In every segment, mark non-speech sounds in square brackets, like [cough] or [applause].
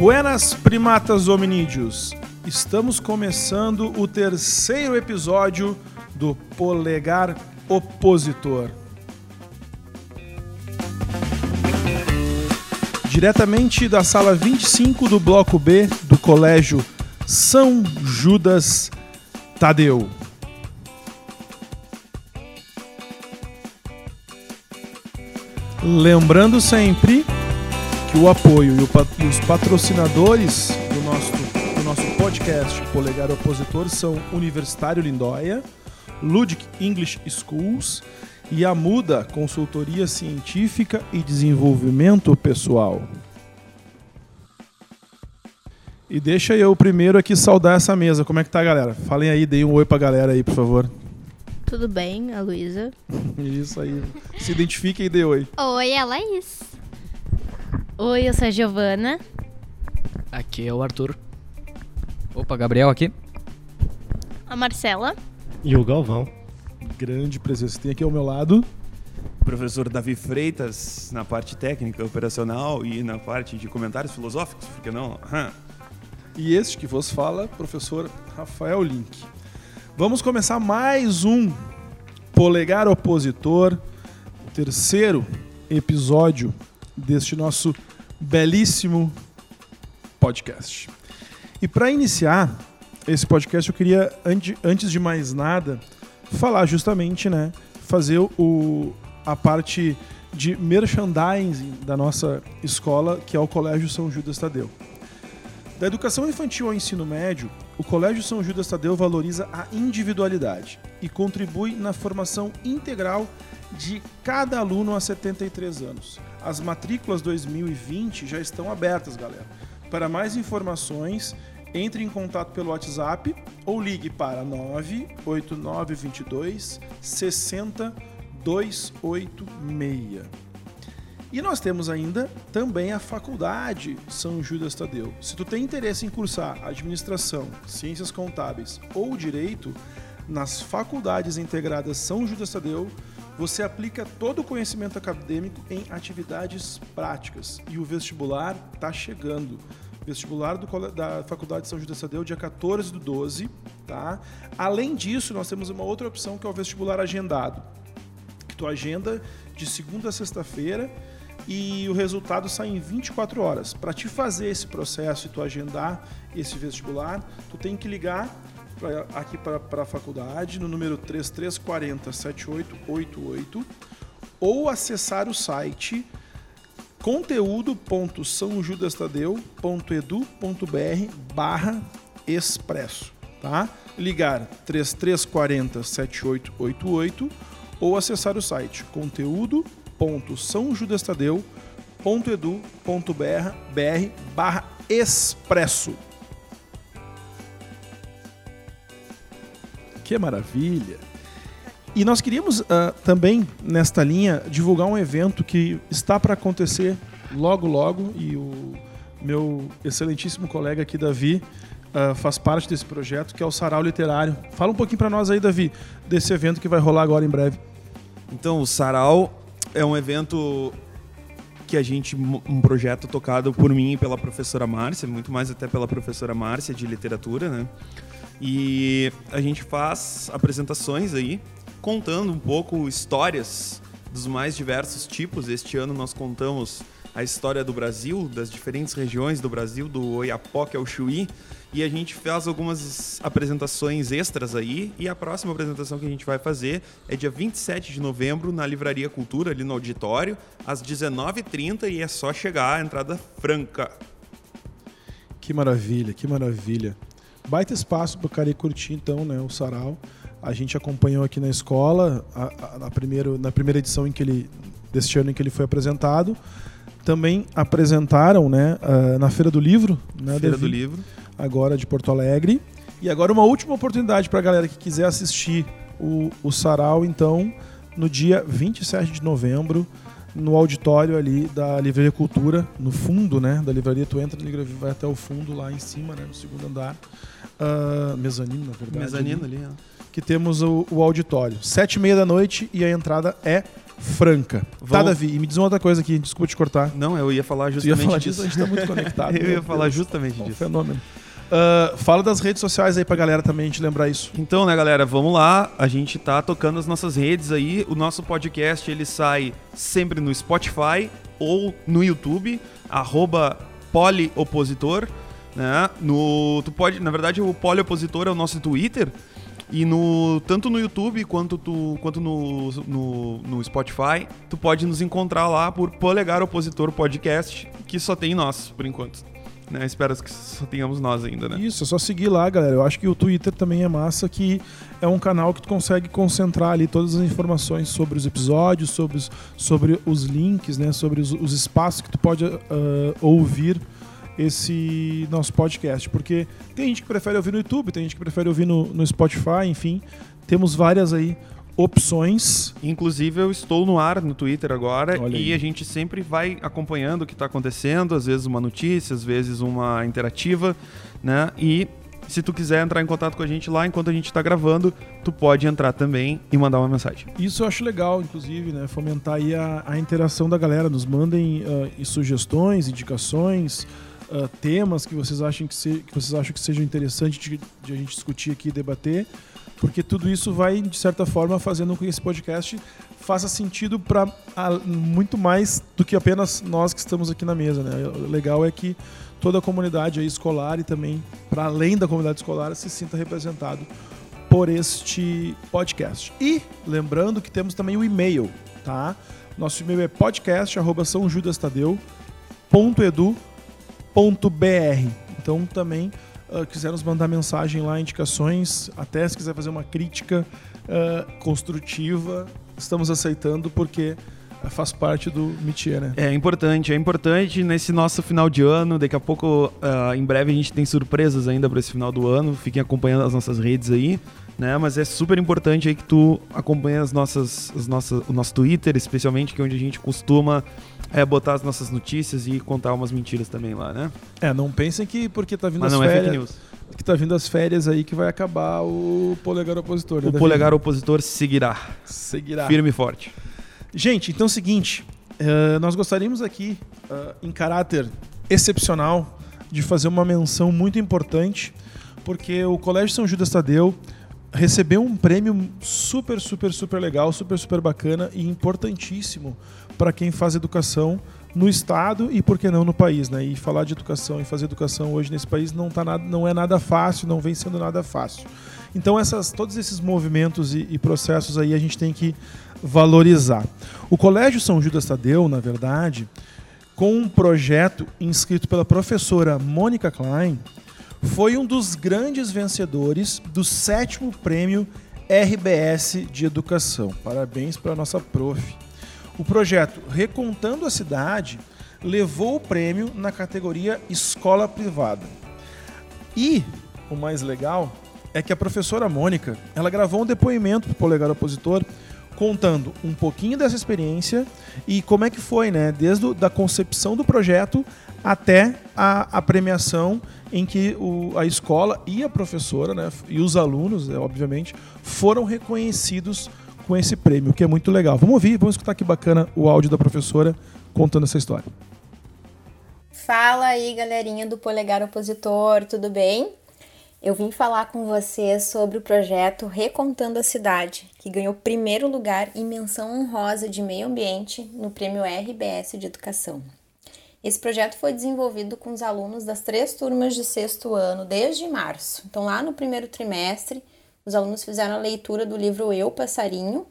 Buenas primatas hominídeos. Estamos começando o terceiro episódio do Polegar Opositor. Diretamente da sala 25 do bloco B do Colégio São Judas Tadeu. Lembrando sempre que o apoio e, o pat- e os patrocinadores do nosso, do nosso podcast Polegar Opositor são Universitário Lindóia, Ludic English Schools e a Muda Consultoria Científica e Desenvolvimento Pessoal. E deixa eu primeiro aqui saudar essa mesa. Como é que tá, galera? Falem aí, deem um oi pra galera aí, por favor. Tudo bem, a Luísa? [laughs] Isso aí. Se identifiquem e dê oi. Oi, é a Laís. Oi, eu sou a Giovana. Aqui é o Arthur. Opa, Gabriel aqui. A Marcela. E o Galvão. Grande presença. Tem aqui ao meu lado. professor Davi Freitas na parte técnica, operacional e na parte de comentários filosóficos, por que não? Aham. E este que vos fala, professor Rafael Link. Vamos começar mais um Polegar Opositor, o terceiro episódio deste nosso belíssimo podcast. E para iniciar esse podcast, eu queria, ante- antes de mais nada, falar justamente, né, fazer o, a parte de merchandising da nossa escola, que é o Colégio São Judas Tadeu. Da educação infantil ao ensino médio, o Colégio São Judas Tadeu valoriza a individualidade e contribui na formação integral de cada aluno a 73 anos. As matrículas 2020 já estão abertas, galera. Para mais informações, entre em contato pelo WhatsApp ou ligue para 98922 60286. E nós temos ainda também a faculdade São Judas Tadeu. Se tu tem interesse em cursar administração, ciências contábeis ou direito, nas faculdades integradas São Judas Tadeu, você aplica todo o conhecimento acadêmico em atividades práticas. E o vestibular está chegando. Vestibular do da Faculdade São Judas Tadeu, dia 14 do 12, tá? Além disso, nós temos uma outra opção que é o vestibular agendado que tu agenda de segunda a sexta-feira e o resultado sai em 24 horas. Para te fazer esse processo e tu agendar esse vestibular, tu tem que ligar pra, aqui para a faculdade no número 3340 7888 ou acessar o site conteúdo.sãojudastadeu.edu.br barra expresso, tá? Ligar 3340 7888 ou acessar o site conteúdo.sãojudastadeu.edu.br barra expresso. Que maravilha! E nós queríamos ah, também, nesta linha, divulgar um evento que está para acontecer logo, logo, e o meu excelentíssimo colega aqui, Davi, ah, faz parte desse projeto, que é o Sarau Literário. Fala um pouquinho para nós aí, Davi, desse evento que vai rolar agora em breve. Então, o Sarau é um evento que a gente, um projeto tocado por mim e pela professora Márcia, muito mais até pela professora Márcia de literatura, né? E a gente faz apresentações aí, contando um pouco histórias dos mais diversos tipos. Este ano nós contamos a história do Brasil, das diferentes regiões do Brasil, do Oiapoque ao Chuí, e a gente faz algumas apresentações extras aí, e a próxima apresentação que a gente vai fazer é dia 27 de novembro na Livraria Cultura, ali no auditório, às 19h30, e é só chegar, a entrada franca. Que maravilha, que maravilha. Baita espaço para o cara ir curtir, então, né, o sarau. A gente acompanhou aqui na escola, a, a, na, primeiro, na primeira edição em que ele, deste ano em que ele foi apresentado. Também apresentaram né, ah, na Feira do Livro, né, Feira Davi? do Livro. agora de Porto Alegre. E agora uma última oportunidade para a galera que quiser assistir o, o sarau, então, no dia 27 de novembro, no auditório ali da Livraria Cultura, no fundo, né, da livraria, tu entra na livraria, vai até o fundo lá em cima, né, no segundo andar, Ah, mezanino, na verdade. Mezanino ali, ali, ó. Que temos o, o auditório. Sete e meia da noite e a entrada é franca. Tá, Davi, e me diz uma outra coisa aqui, desculpa te cortar. Não, eu ia falar Tu ia justamente falar disso. disso, a gente tá muito conectado. [laughs] eu ia falar Deus. justamente Um disso. fenômeno. Ah, fala das redes sociais aí pra galera também, a gente lembrar isso. Então, né, galera, vamos lá. A gente tá tocando as nossas redes aí. O nosso podcast, ele sai sempre no Spotify ou no YouTube, arroba poliopositor, né? No, tu pode, na verdade, o poliopositor é o nosso Twitter. E no, tanto no YouTube quanto, tu, quanto no, no, no Spotify, tu pode nos encontrar lá por Polegar Opositor Podcast, que só tem nós, por enquanto. Né? Espero que só tenhamos nós ainda, né? Isso, é só seguir lá, galera. Eu acho que o Twitter também é massa, que é um canal que tu consegue concentrar ali todas as informações sobre os episódios, sobre os, sobre os links, né? Sobre os, os espaços que tu pode ah, ouvir esse nosso podcast. Porque tem gente que prefere ouvir no YouTube, tem gente que prefere ouvir no, no Spotify, enfim. Temos várias aí opções. Inclusive, eu estou no ar no Twitter agora Olha e aí. a gente sempre vai acompanhando o que está acontecendo, às vezes uma notícia, às vezes uma interativa, né? E se tu quiser entrar em contato com a gente lá enquanto a gente está gravando, tu pode entrar também e mandar uma mensagem. Isso eu acho legal, inclusive, né? Fomentar aí a, a interação da galera. Nos mandem e sugestões, indicações, ah, temas que vocês acham que, se, que vocês acham que sejam interessantes de, de a gente discutir aqui e debater. Porque tudo isso vai, de certa forma, fazendo com que esse podcast faça sentido para muito mais do que apenas nós que estamos aqui na mesa, né? O legal é que toda a comunidade escolar e também para além da comunidade escolar se sinta representado por este podcast. E lembrando que temos também o e-mail, tá? Nosso e-mail é podcast@sãojudastadeu.edu.br. Então também uh, quiser nos mandar mensagem lá, indicações, até se quiser fazer uma crítica uh, construtiva, estamos aceitando porque uh, faz parte do métier, né? É importante, é importante nesse nosso final de ano. Daqui a pouco, ah, em breve, a gente tem surpresas ainda para esse final do ano. Fiquem acompanhando as nossas redes aí, né? Mas é super importante aí que tu acompanhe as nossas, as nossas, o nosso Twitter, especialmente, que é onde a gente costuma é, botar as nossas notícias e contar umas mentiras também lá, né? É, não pensem que porque tá vindo Mas as não é férias, fake news. que tá vindo as férias aí que vai acabar o polegar opositor. né, O polegar opositor seguirá, seguirá. firme e forte. Gente, então é o seguinte, eh, nós gostaríamos aqui, eh, em caráter excepcional, de fazer uma menção muito importante, porque o Colégio São Judas Tadeu recebeu um prêmio super, super, super legal, super, super bacana e importantíssimo para quem faz educação no estado e por que não no país, né? E falar de educação e fazer educação hoje nesse país não tá nada, não é nada fácil, não vem sendo nada fácil. Então essas, todos esses movimentos e, e processos aí a gente tem que valorizar. O Colégio São Judas Tadeu, na verdade, com um projeto inscrito pela professora Mônica Klein, foi um dos grandes vencedores do sétimo prêmio RBS de Educação. Parabéns para a nossa prof. O projeto Recontando a Cidade levou o prêmio na categoria Escola Privada. E o mais legal é que a professora Mônica, ela gravou um depoimento para o polegar opositor contando um pouquinho dessa experiência e como é que foi, né, desde da concepção do projeto até a, a premiação em que o, a escola e a professora, né, e os alunos, né, obviamente, foram reconhecidos com esse prêmio, que é muito legal. Vamos ouvir, vamos escutar que bacana o áudio da professora contando essa história. Fala aí, galerinha do Polegar Opositor, tudo bem? Eu vim falar com vocês sobre o projeto Recontando a Cidade, que ganhou primeiro lugar e menção honrosa de meio ambiente no prêmio RBS de Educação. Esse projeto foi desenvolvido com os alunos das três turmas de sexto ano desde março. Então, lá no primeiro trimestre, os alunos fizeram a leitura do livro Eu, Passarinho,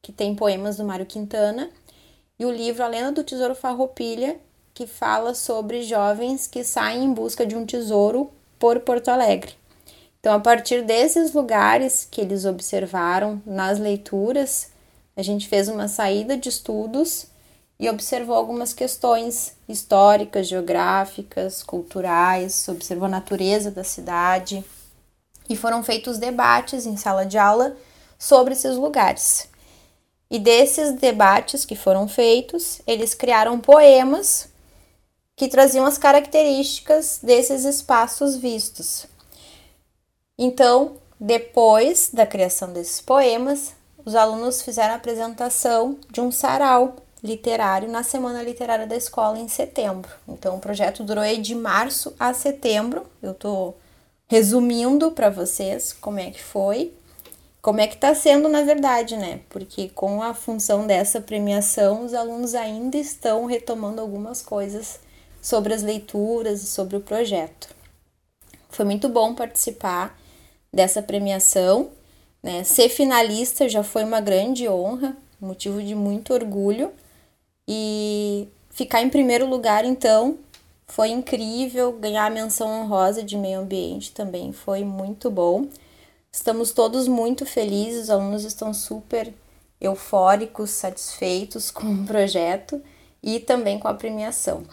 que tem poemas do Mário Quintana, e o livro A Lenda do Tesouro Farroupilha, que fala sobre jovens que saem em busca de um tesouro por Porto Alegre. Então, a partir desses lugares que eles observaram nas leituras, a gente fez uma saída de estudos e observou algumas questões históricas, geográficas, culturais, observou a natureza da cidade e foram feitos debates em sala de aula sobre esses lugares. E desses debates que foram feitos, eles criaram poemas que traziam as características desses espaços vistos. Então, depois da criação desses poemas, os alunos fizeram a apresentação de um sarau literário na Semana Literária da Escola em setembro. Então, o projeto durou de março a setembro. Eu estou resumindo para vocês como é que foi, como é que está sendo na verdade, né? Porque com a função dessa premiação, os alunos ainda estão retomando algumas coisas sobre as leituras e sobre o projeto. Foi muito bom participar dessa premiação, né? Ser finalista já foi uma grande honra, motivo de muito orgulho. E ficar em primeiro lugar, então, foi incrível. Ganhar a menção honrosa de meio ambiente também foi muito bom. Estamos todos muito felizes, os alunos estão super eufóricos, satisfeitos [laughs] com o projeto e também com a premiação.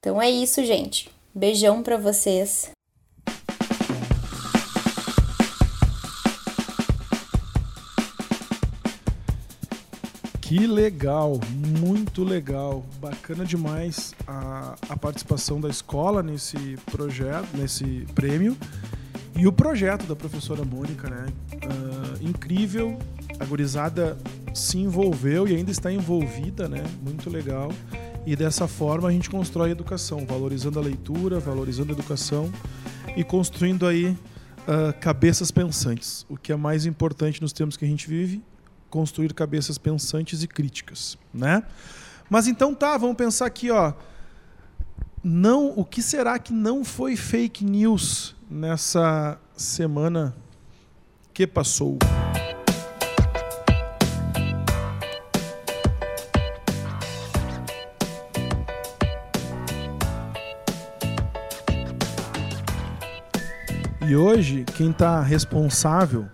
Então é isso, gente. Beijão para vocês. Que legal, muito legal, bacana demais a, a participação da escola nesse projeto, nesse prêmio e o projeto da professora Mônica, né? Uh, incrível, a gurizada se envolveu e ainda está envolvida, né? Muito legal. E dessa forma a gente constrói a educação, valorizando a leitura, valorizando a educação e construindo aí uh, cabeças pensantes, o que é mais importante nos tempos que a gente vive construir cabeças pensantes e críticas, né? Mas então tá, vamos pensar aqui, ó. Não, o que será que não foi fake news nessa semana que passou? E hoje, quem está responsável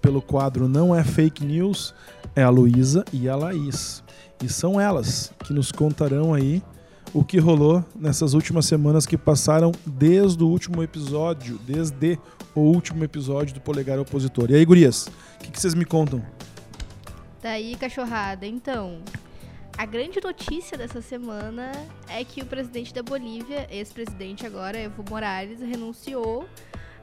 pelo quadro Não é Fake News é a Luísa e a Laís. E são elas que nos contarão aí o que rolou nessas últimas semanas que passaram desde o último episódio, desde o último episódio do Polegar Opositor. E aí, gurias, o que, vocês me contam? Daí, cachorrada, então, a grande notícia dessa semana é que o presidente da Bolívia, ex-presidente agora, Evo Morales, renunciou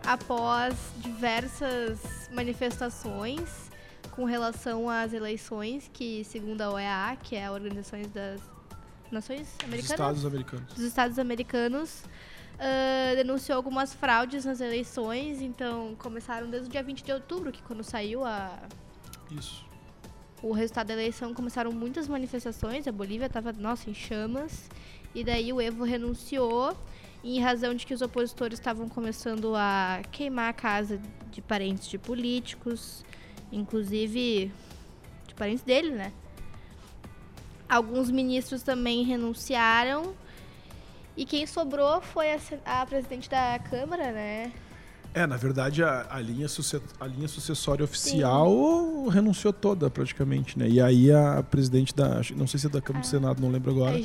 após diversas manifestações com relação às eleições que, segundo a OEA, que é a Organização das Nações Americanas, Dos Estados Americanos, dos Estados Americanos uh, denunciou algumas fraudes nas eleições. Então, começaram desde o dia 20 de outubro, que quando saiu a isso. o resultado da eleição, começaram muitas manifestações. A Bolívia estava, nossa, em chamas. E daí o Evo renunciou em razão de que os opositores estavam começando a queimar a casa de parentes de políticos, inclusive de parentes dele, né? Alguns ministros também renunciaram. E quem sobrou foi a, a presidente da Câmara, né? É, na verdade, a, a, linha, suce, a linha sucessória oficial Sim. renunciou toda, praticamente, né? E aí a presidente da. Não sei se é da Câmara ah, do Senado, não lembro agora.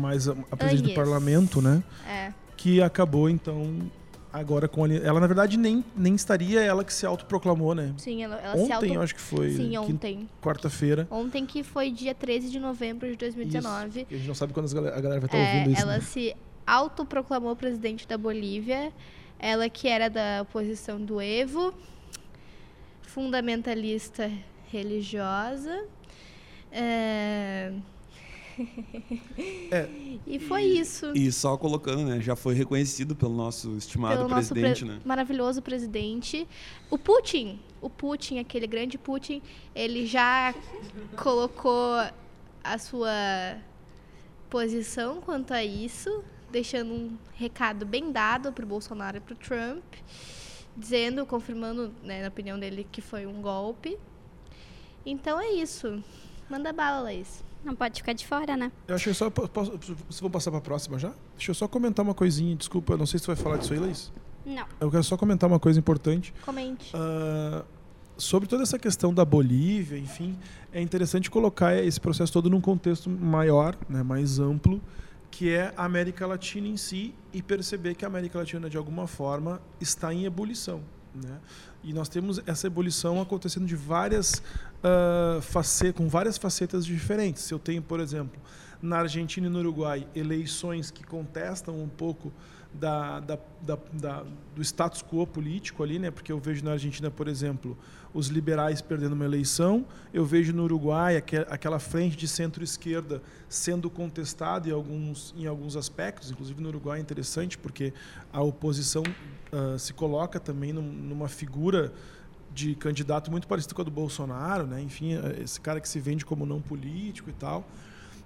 Mas a, a presidente Agnes. do parlamento, né? É. Que acabou, então, agora com a. Ela, na verdade, nem, nem estaria ela que se autoproclamou, né? Sim, ela, ela ontem, se auto... eu acho que foi. Sim, ontem. Quarta-feira. Ontem que foi dia 13 de novembro de 2019. Isso. E a gente não sabe quando a galera vai estar é, ouvindo isso. Ela né? se autoproclamou presidente da Bolívia. Ela que era da oposição do Evo, fundamentalista religiosa. É... É, [laughs] e foi isso. E só colocando, né? Já foi reconhecido pelo nosso estimado pelo presidente, nosso pre né? Maravilhoso presidente. O Putin, o Putin, aquele grande Putin, ele já colocou a sua posição quanto a isso, deixando um recado bem dado para o Bolsonaro e para o Trump, dizendo, confirmando, né, na opinião dele, que foi um golpe. Então é isso. Manda bala, Laís. Não pode ficar de fora, né? Eu achei só. Posso, vocês vão passar para a próxima já? Deixa eu só comentar uma coisinha. Desculpa, não sei se você vai falar disso aí, Laís. Não. Eu quero só comentar uma coisa importante. Comente. Uh, sobre toda essa questão da Bolívia, enfim, é interessante colocar esse processo todo num contexto maior, né, mais amplo, que é a América Latina em si e perceber que a América Latina, de alguma forma, está em ebulição. Né? E nós temos essa ebulição acontecendo de várias uh, facetas, com várias facetas diferentes. Eu tenho, por exemplo, na Argentina e no Uruguai, eleições que contestam um pouco da, da, da, do status quo político ali, né? Porque eu vejo na Argentina, por exemplo, os liberais perdendo uma eleição, eu vejo no Uruguai aquela frente de centro-esquerda sendo contestada em alguns, em alguns aspectos, inclusive no Uruguai é interessante porque a oposição uh, se coloca também num, numa figura de candidato muito parecido com a do Bolsonaro, né? Enfim, esse cara que se vende como não político e tal.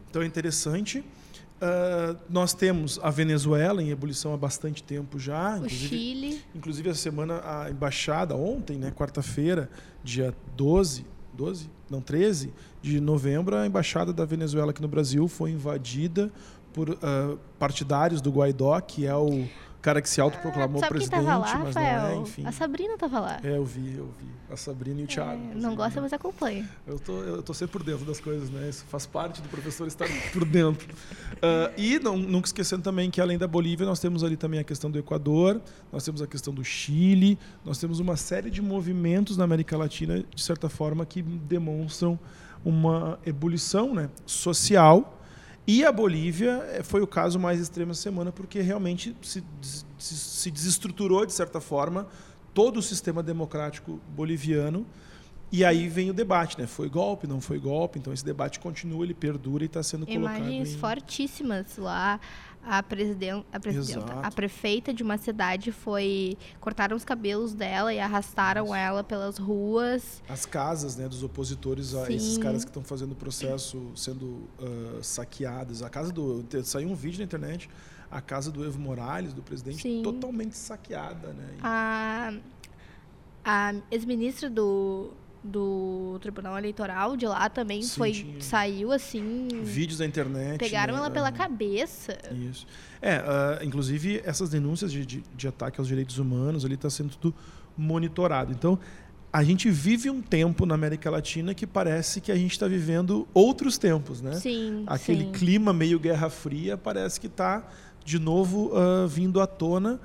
Então é interessante. Uh, nós temos a Venezuela em ebulição há bastante tempo já. O Chile. Inclusive, essa semana, a embaixada, ontem, né, quarta-feira, dia 12, 12? Não, 13 de novembro, a embaixada da Venezuela aqui no Brasil foi invadida por uh, partidários do Guaidó, que é o cara que se autoproclamou ah, presidente, lá, mas Rafael? não é, enfim. A Sabrina tava lá. É, eu vi, eu vi. A Sabrina e o Thiago. É, não gosta, mas acompanha. Eu tô, eu tô sempre por dentro das coisas, né? Isso faz parte do professor estar por dentro. Uh, e não, nunca esquecendo também que além da Bolívia, nós temos ali também a questão do Equador, nós temos a questão do Chile, nós temos uma série de movimentos na América Latina, de certa forma, que demonstram uma ebulição né, social e a Bolívia eh, foi o caso mais extremo essa semana, porque realmente se, se, se desestruturou, de certa forma, todo o sistema democrático boliviano. E aí vem o debate, né? Foi golpe, não foi golpe? Então esse debate continua, ele perdura e está sendo colocado. Imagens em... fortíssimas lá a, presiden a presidenta, a prefeita de uma cidade foi cortaram os cabelos dela e arrastaram Isso. ela pelas ruas. As casas, né, dos opositores a Sim. esses caras que estão fazendo o processo sendo uh, saqueadas. A casa do saiu um vídeo na internet, a casa do Evo Morales, do presidente, Sim. totalmente saqueada, né? A a ex-ministra do do Tribunal Eleitoral de lá também Sim, foi tinha. saiu assim vídeos da internet pegaram né? ela pela cabeça isso é uh, inclusive essas denúncias de, de, de, ataque aos direitos humanos ali está sendo tudo monitorado então a gente vive um tempo na América Latina que parece que a gente está vivendo outros tempos né sim aquele sim. clima meio Guerra Fria parece que está de novo uh, vindo à tona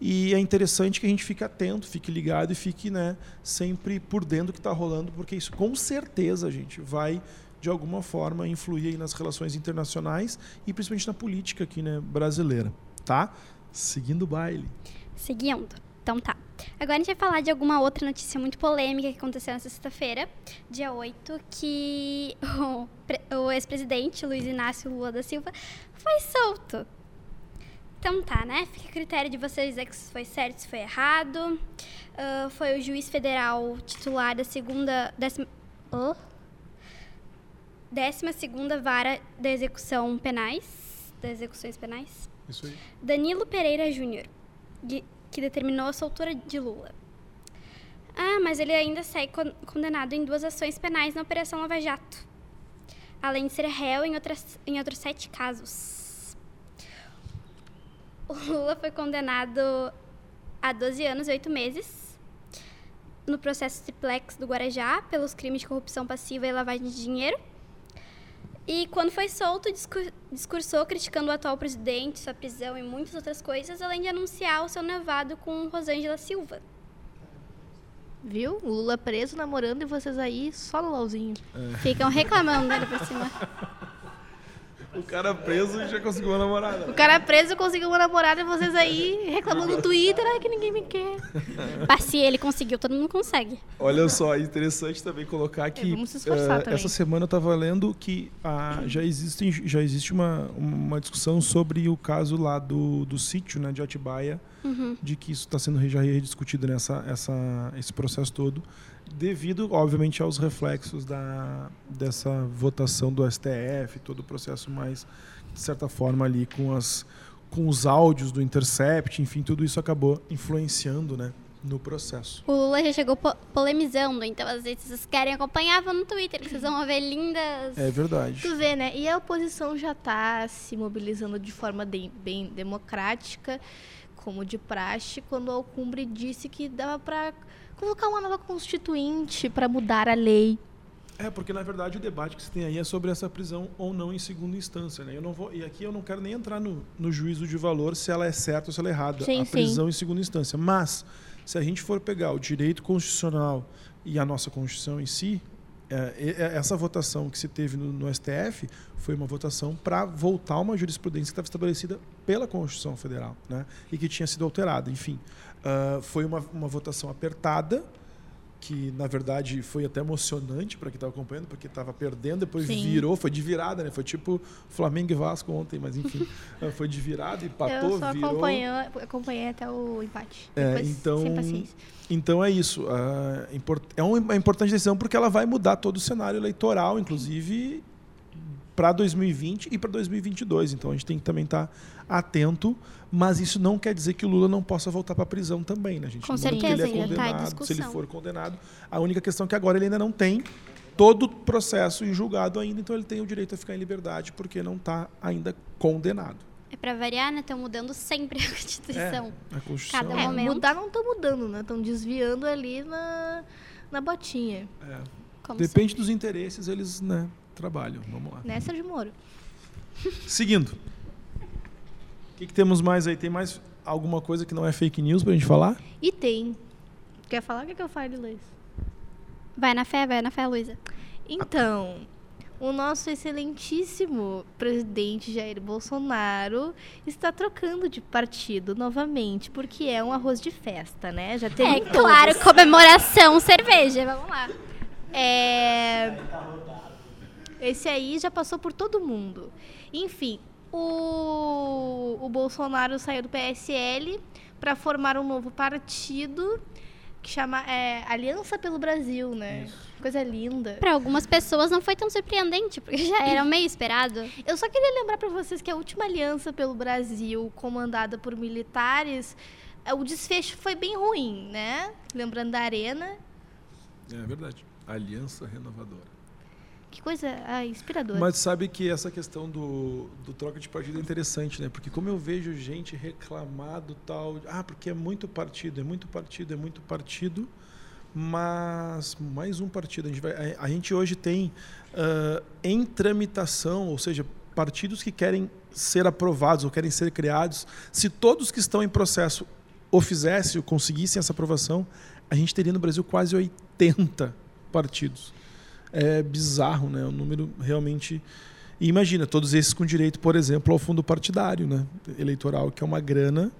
e é interessante que a gente fique atento, fique ligado e fique né, sempre por dentro do que está rolando, porque isso com certeza, gente, vai de alguma forma influir nas relações internacionais e principalmente na política aqui né, brasileira. Tá? Seguindo o baile. Seguindo. Então tá. Agora a gente vai falar de alguma outra notícia muito polêmica que aconteceu nessa sexta-feira, dia 8, que [laughs] o, o ex-presidente Luiz Inácio Lula da Silva foi solto então tá, né? Fica a critério de vocês dizer que foi certo, se foi errado. Uh, foi o juiz federal titular da segunda. Décima, oh, décima segunda vara da execução penais. Das execuções penais. Isso aí. Danilo Pereira Júnior, que determinou a soltura de Lula. Ah, mas ele ainda segue condenado em duas ações penais na Operação Lava Jato, além de ser réu em, outras, em outros sete casos o Lula foi condenado a 12 anos e 8 meses no processo triplex do Guarajá pelos crimes de corrupção passiva e lavagem de dinheiro. E quando foi solto, discursou criticando o atual presidente, sua prisão e muitas outras coisas, além de anunciar o seu nevado com Rosângela Silva. Viu? O Lula preso, namorando e vocês aí só no LOLzinho. É. Ficam reclamando dele por cima. [laughs] O cara preso já conseguiu uma namorada. O cara preso conseguiu uma namorada e vocês aí reclamando no Twitter, ai que ninguém me quer. Mas se ele conseguiu, todo mundo consegue. Olha só, é interessante também colocar que é, vamos se esforçar uh, também. essa semana eu estava lendo que uh, já, existe, já existe uma, uma discussão sobre o caso lá do, do sítio né, de Atibaia, uhum. de que isso está sendo já rediscutido nessa essa, esse processo todo devido, obviamente, aos reflexos da, dessa votação do STF, todo o processo mais, de certa forma, ali com, as, com os áudios do Intercept, enfim, tudo isso acabou influenciando, né? no processo. O Lula já chegou po polemizando, então às vezes vocês querem acompanhar, vão no Twitter, vocês vão ver lindas. É verdade. Tu vê, né? E a oposição já está se mobilizando de forma de, bem democrática, como de praxe, quando o Alcumbre disse que dava para colocar uma nova constituinte para mudar a lei. É, porque na verdade o debate que se tem aí é sobre essa prisão ou não em segunda instância. Né? Eu não vou, e aqui eu não quero nem entrar no, no juízo de valor se ela é certa ou se ela é errada, sim, a prisão sim. em segunda instância. Mas, se a gente for pegar o direito constitucional e a nossa Constituição em si, é, é, essa votação que se teve no, no STF foi uma votação para voltar uma jurisprudência que estava estabelecida pela Constituição Federal né? e que tinha sido alterada. Enfim, ah, foi uma, uma votação apertada, que na verdade foi até emocionante para quem estava acompanhando, porque estava perdendo, depois Sim. virou, foi de virada, né? Foi tipo Flamengo e Vasco ontem, mas enfim, [laughs] ah, foi de virada, empatou, eu só virou. acompanhei, acompanhei até o empate. É, Depois, então-. Então é isso. import- é um- uma importante decisão porque ela vai mudar todo o cenário eleitoral, inclusive para 2020 e para 2022. Então a gente tem que também estar atento. Mas isso não quer dizer que o Lula não possa voltar para a prisão também, né, gente? Com que ele certeza, é ainda tá em condenado, se ele for condenado, a única questão é que agora ele ainda não tem todo o processo em julgado ainda, então ele tem o direito a ficar em liberdade porque não está ainda condenado. É pra variar, né? Estão mudando sempre a [laughs] Constituição. A Constituição Cada É, momento. mudar não estão mudando, né? Estão desviando ali na, na botinha. é, Como depende dos interesses, eles né, trabalham. Vamos lá. Né, Sérgio Moro? Seguindo. O que, que temos mais aí? Tem mais alguma coisa que não é fake news pra gente falar? E tem. Quer falar? O que, que eu falo, Luiz? Vai na fé, vai na fé, Luísa. Então, o nosso excelentíssimo presidente Jair Bolsonaro está trocando de partido novamente, porque é um arroz de festa, né? Já teve É todos. claro, comemoração, cerveja. Vamos lá. É... Esse aí já passou por todo mundo. Enfim, o, o Bolsonaro saiu do PSL para formar um novo partido que chama é, Aliança pelo Brasil, né? Coisa linda. Pra algumas pessoas não foi tão surpreendente, porque já era meio esperado. [laughs] Eu só queria lembrar para vocês que a última aliança pelo Brasil, comandada por militares, é, o desfecho foi bem ruim, né? Lembrando da Arena. É verdade. Aliança Renovadora. Que coisa ah, inspiradora. Mas sabe que essa questão do, do troca de partido é interessante, né? Porque como eu vejo gente reclamar do tal. Ah, porque é muito partido, é muito partido, é muito partido. Mas mais um partido. A gente, vai, a, a gente hoje tem ah, em tramitação, ou seja, partidos que querem ser aprovados ou querem ser criados. Se todos que estão em processo o fizessem ou conseguissem essa aprovação, a gente teria no Brasil quase 80 partidos é bizarro, né? Um número realmente. E imagina, todos esses com direito, por exemplo, ao fundo partidário, né? Eleitoral, que é uma grana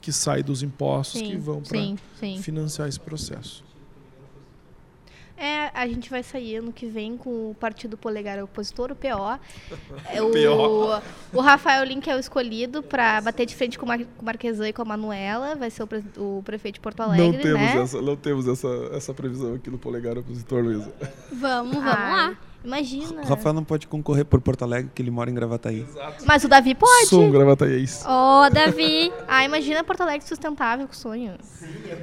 que sai dos impostos que vão para sim, sim. financiar esse processo. É, a gente vai sair ano que vem com o Partido Polegar Opositor, o PO. [laughs] É, o, PO. o Rafael Link é o escolhido para bater de frente com o Mar- com o Marquesan e com a Manuela. Vai ser o, pre- o prefeito de Porto Alegre, né? essa, não temos essa, essa previsão aqui no polegar opositor, Luísa. Vamos, vamos Ai, lá. Imagina. O Rafael não pode concorrer por Porto Alegre, que ele mora em Gravataí. Mas o Davi pode. Sou um gravataiense. Ô, Davi. Ah, imagina Porto Alegre sustentável, que sonho. É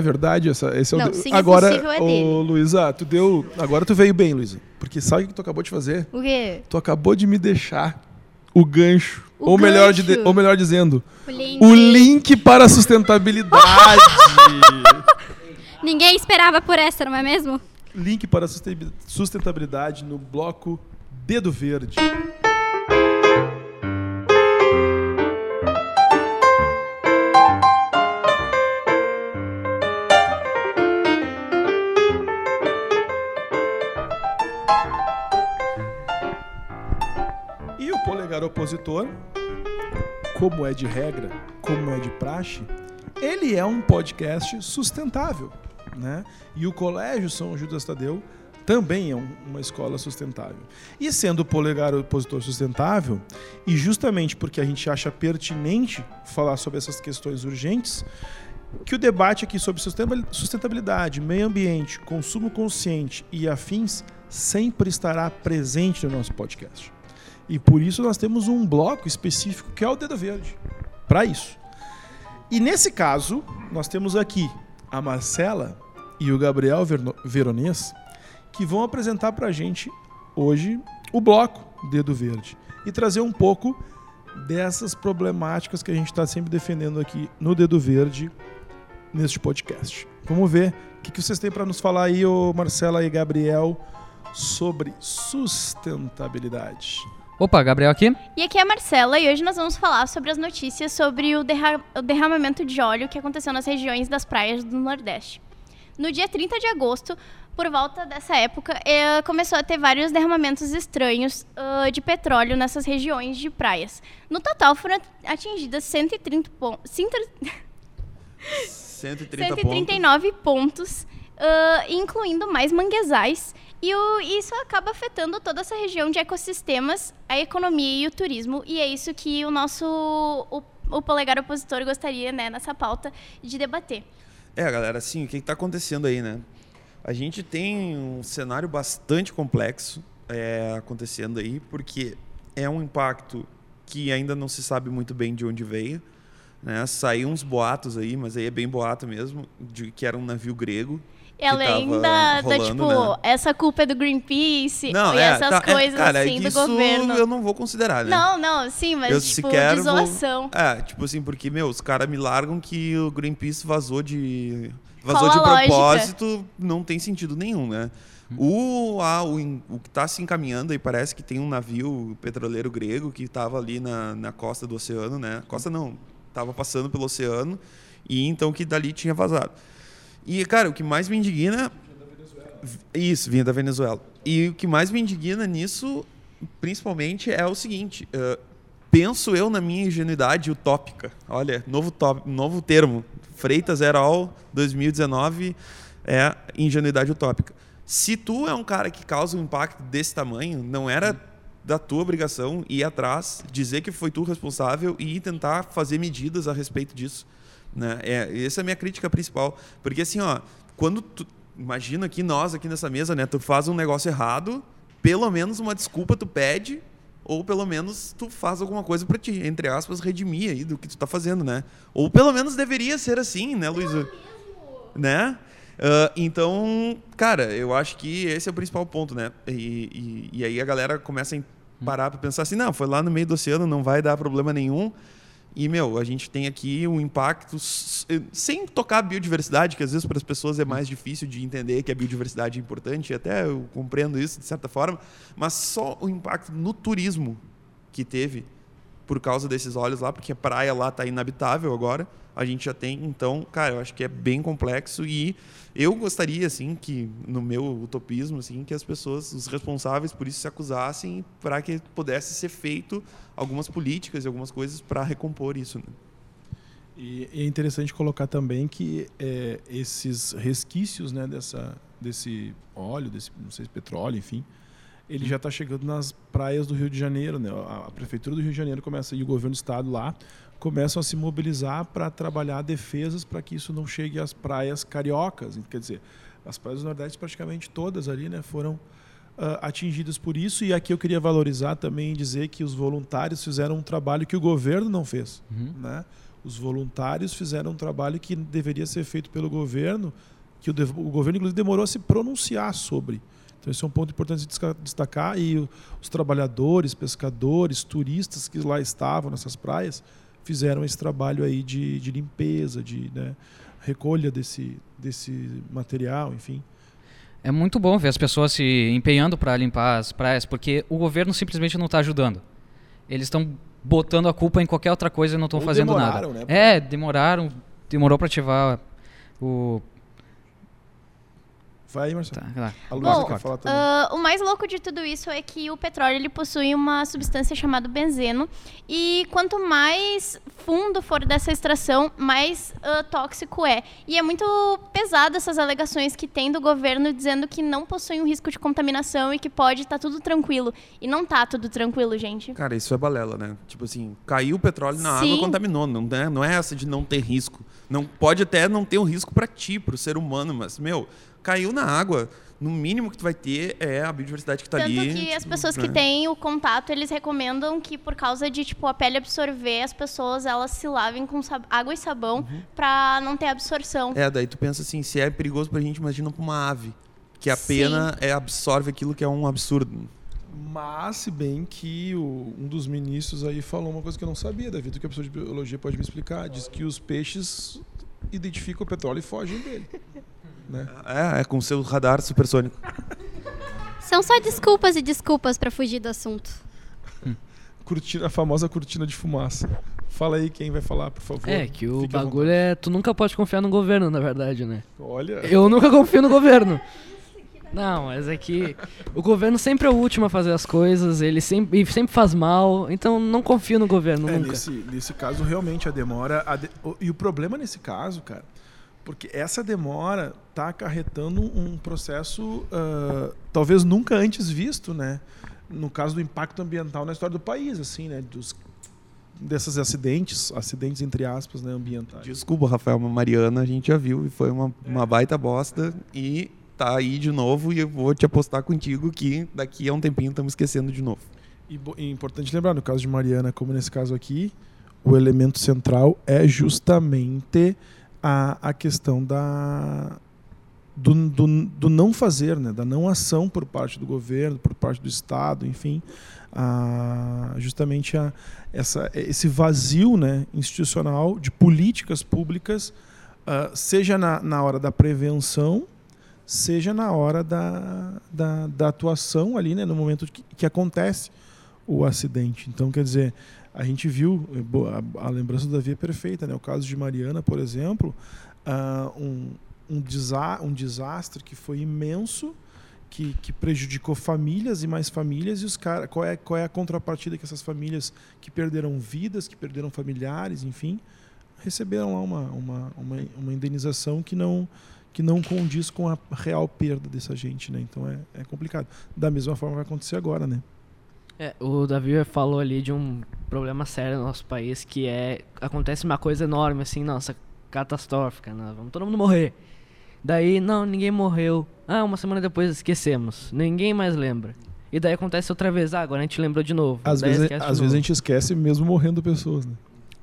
verdade, essa, esse é o. sim, é agora, é dele. Luísa, tu deu. Agora tu veio bem, Luísa. Porque sabe o que tu acabou de fazer? O quê? Tu acabou de me deixar o gancho. O ou, melhor de- gancho. ou melhor dizendo, O link. o link para a sustentabilidade. [laughs] Ninguém esperava por essa, não é mesmo? link para a susten- sustentabilidade no bloco Dedo Verde. Polegar opositor, como é de regra, como é de praxe, ele é um podcast sustentável, né? E o Colégio São Judas Tadeu também é um- uma escola sustentável. E sendo o polegar opositor sustentável, e justamente porque a gente acha pertinente falar sobre essas questões urgentes, que o debate aqui sobre sustenta- sustentabilidade, meio ambiente, consumo consciente e afins sempre estará presente no nosso podcast. E por isso nós temos um bloco específico que é o Dedo Verde. Para isso. E nesse caso, nós temos aqui a Marcela e o Gabriel Veronês, que vão apresentar para a gente hoje o bloco Dedo Verde e trazer um pouco dessas problemáticas que a gente está sempre defendendo aqui no Dedo Verde neste podcast. Vamos ver o que, vocês têm para nos falar aí, Marcela e Gabriel, sobre sustentabilidade. Opa, Gabriel aqui. E aqui é a Marcela e hoje nós vamos falar sobre as notícias sobre o, derra- o derramamento de óleo que aconteceu nas regiões das praias do Nordeste. No dia 30 de agosto, por volta dessa época, eh, começou a ter vários derramamentos estranhos ah, de petróleo nessas regiões de praias. No total, foram atingidas 130 [laughs] pontos. 130 pontos. 139 pontos, ah, incluindo mais manguezais. E o- isso acaba afetando toda essa região de ecossistemas, a economia e o turismo. E é isso que o nosso o, o polegar opositor gostaria, né, nessa pauta, de debater. É, galera, assim, o que está acontecendo aí, né? A gente tem um cenário bastante complexo é, acontecendo aí, porque é um impacto que ainda não se sabe muito bem de onde veio. Né? Saiu uns boatos aí, mas aí é bem boato mesmo, de que era um navio grego. Que Além tava da, da, rolando, tipo, né? essa culpa é do Greenpeace Não, e é, essas tá, é, coisas cara, assim do governo. eu não vou considerar, né? Não, não, sim, mas eu tipo, sequer de vou-. É, tipo assim, porque, meu, os caras me largam que o Greenpeace vazou de. Vazou Qual de a lógica? propósito, não tem sentido nenhum, né? O, ah, o, o que está se encaminhando aí parece que tem um navio petroleiro grego que estava ali na, na costa do oceano, né? Costa não, estava passando pelo oceano e então que dali tinha vazado. E, cara, o que mais me indigna. Isso, vinha da Venezuela. E o que mais me indigna nisso, principalmente, é o seguinte: eh, penso eu na minha ingenuidade utópica. Olha, novo, top, novo termo. Freitas Erol 2019 é ingenuidade utópica. Se tu é um cara que causa um impacto desse tamanho, não era da tua obrigação ir atrás, dizer que foi tu responsável e tentar fazer medidas a respeito disso. Né? É, essa é a minha crítica principal. Porque assim, ó, quando tu. Imagina aqui nós, aqui nessa mesa, né? Tu faz um negócio errado, pelo menos uma desculpa tu pede, ou pelo menos tu faz alguma coisa pra ti, entre aspas, redimir aí do que tu tá fazendo, né? Ou pelo menos deveria ser assim, né, Luísa? Né? Ah, então, cara, eu acho que esse é o principal ponto, né? E, e, e aí a galera começa a parar pra pensar assim, não, foi lá no meio do oceano, não vai dar problema nenhum. E, meu, a gente tem aqui um impacto eh, sem tocar a biodiversidade, que às vezes para as pessoas é mais difícil de entender que a biodiversidade é importante, e até eu compreendo isso de certa forma, mas só o impacto no turismo que teve por causa desses olhos lá, porque a praia lá está inabitável agora. A gente já tem, então, cara, eu acho que é bem complexo e eu gostaria, assim, que no meu utopismo, assim, que as pessoas, os responsáveis por isso se acusassem para que pudesse ser feito algumas políticas e algumas coisas para recompor isso. Né? E é interessante colocar também que é, esses resquícios né, dessa, desse óleo, desse não sei, petróleo, enfim, ele já está chegando nas praias do Rio de Janeiro. Né? A, prefeitura do Rio de Janeiro começa e o governo do estado lá começam a se mobilizar para trabalhar defesas para que isso não chegue às praias cariocas. Quer dizer, as praias do Nordeste praticamente todas ali né, foram ah, atingidas por isso. E aqui eu queria valorizar também e dizer que os voluntários fizeram um trabalho que o governo não fez. Né? Os voluntários fizeram um trabalho que deveria ser feito pelo governo, que o, o governo inclusive demorou a se pronunciar sobre. Então esse é um ponto importante de destacar e os trabalhadores, pescadores, turistas que lá estavam nessas praias fizeram esse trabalho aí de, de limpeza, de né, recolha desse, desse material, enfim. É muito bom ver as pessoas se empenhando para limpar as praias, porque o governo simplesmente não está ajudando. Eles estão botando a culpa em qualquer outra coisa e não estão fazendo demoraram, nada. né, É, demoraram, demorou para ativar o Vai aí, Marcelo. tá, lá. A Luísa Bom, quer falar também. Ah, o mais louco de tudo isso é que o petróleo ele possui uma substância chamada benzeno e quanto mais fundo for dessa extração, mais ah, tóxico é. E é muito pesado essas alegações que tem do governo dizendo que não possui um risco de contaminação e que pode estar tudo tranquilo. E não tá tudo tranquilo, gente. Cara, isso é balela, né? Tipo assim, caiu o petróleo na Sim. água, contaminou. Não é, não é essa de não ter risco. Não pode até não ter um risco para ti, para o ser humano, mas meu, caiu na água. No mínimo que tu vai ter é a biodiversidade que tá Tanto ali. que as tipo, pessoas que né? têm o contato, eles recomendam que por causa de tipo a pele absorver, as pessoas elas se lavem com sab- água e sabão Uhum. pra não ter absorção. É, daí tu pensa assim, se é perigoso pra gente, imagina pra uma ave. Que a Sim. pena é, absorve aquilo que é um absurdo. Mas, se bem que o- um dos ministros aí falou uma coisa que eu não sabia, David, que a pessoa de biologia pode me explicar. Diz que os peixes identificam o petróleo e fogem dele. [laughs] né? É, é com seu radar supersônico. São só desculpas e desculpas pra fugir do assunto. [laughs] Cortina, a famosa cortina de fumaça. Fala aí quem vai falar, por favor. É, que o Fique à bagulho é. Tu nunca pode confiar no governo, na verdade, né? Olha, Eu nunca confio no governo. [laughs] Não, mas é que o governo sempre é o último a fazer as coisas, ele sempre, e sempre faz mal, então não confio no governo É, nunca. nesse, nesse caso, realmente, a demora. a de- o- E o problema nesse caso, cara, porque essa demora tá acarretando um processo ah, talvez nunca antes visto, né? No caso do impacto ambiental na história do país, assim, né? Dos, desses acidentes, acidentes entre aspas, né, ambientais. Desculpa, Rafael, mas Mariana a gente já viu e foi uma, uma baita bosta. E tá aí de novo e eu vou te apostar contigo que daqui a um tempinho estamos esquecendo de novo. E, importante lembrar, no caso de Mariana, como nesse caso aqui, o elemento central é justamente a, a questão da, do, do, do não fazer, né? da não ação por parte do governo, por parte do Estado, enfim. a- justamente a, essa, esse vazio né, institucional de políticas públicas, ah, seja na, na hora da prevenção, seja na hora da, da, da atuação ali, né, no momento que, que acontece o acidente. Então, quer dizer, a gente viu, eh, a, a lembrança do Davi é perfeita, né? O caso de Mariana, por exemplo, ah, um, um, desa um desastre que foi imenso, que, que prejudicou famílias e mais famílias, e os cara, qual, é, qual é a contrapartida que essas famílias que perderam vidas, que perderam familiares, enfim, receberam lá uma, uma, uma, uma indenização que não que não condiz com a real perda dessa gente, né? Então é, é complicado. Da mesma forma vai acontecer agora, né? É, o Davi falou ali de um problema sério no nosso país, que é. Acontece uma coisa enorme, assim, nossa, catastrófica, né? Vamos todo mundo morrer. Daí, não, ninguém morreu. Ah, uma semana depois esquecemos. Ninguém mais lembra. E daí acontece outra vez. Ah, agora a gente lembrou de novo. Às, Daí vezes, às vezes a novo. gente esquece mesmo morrendo pessoas, né?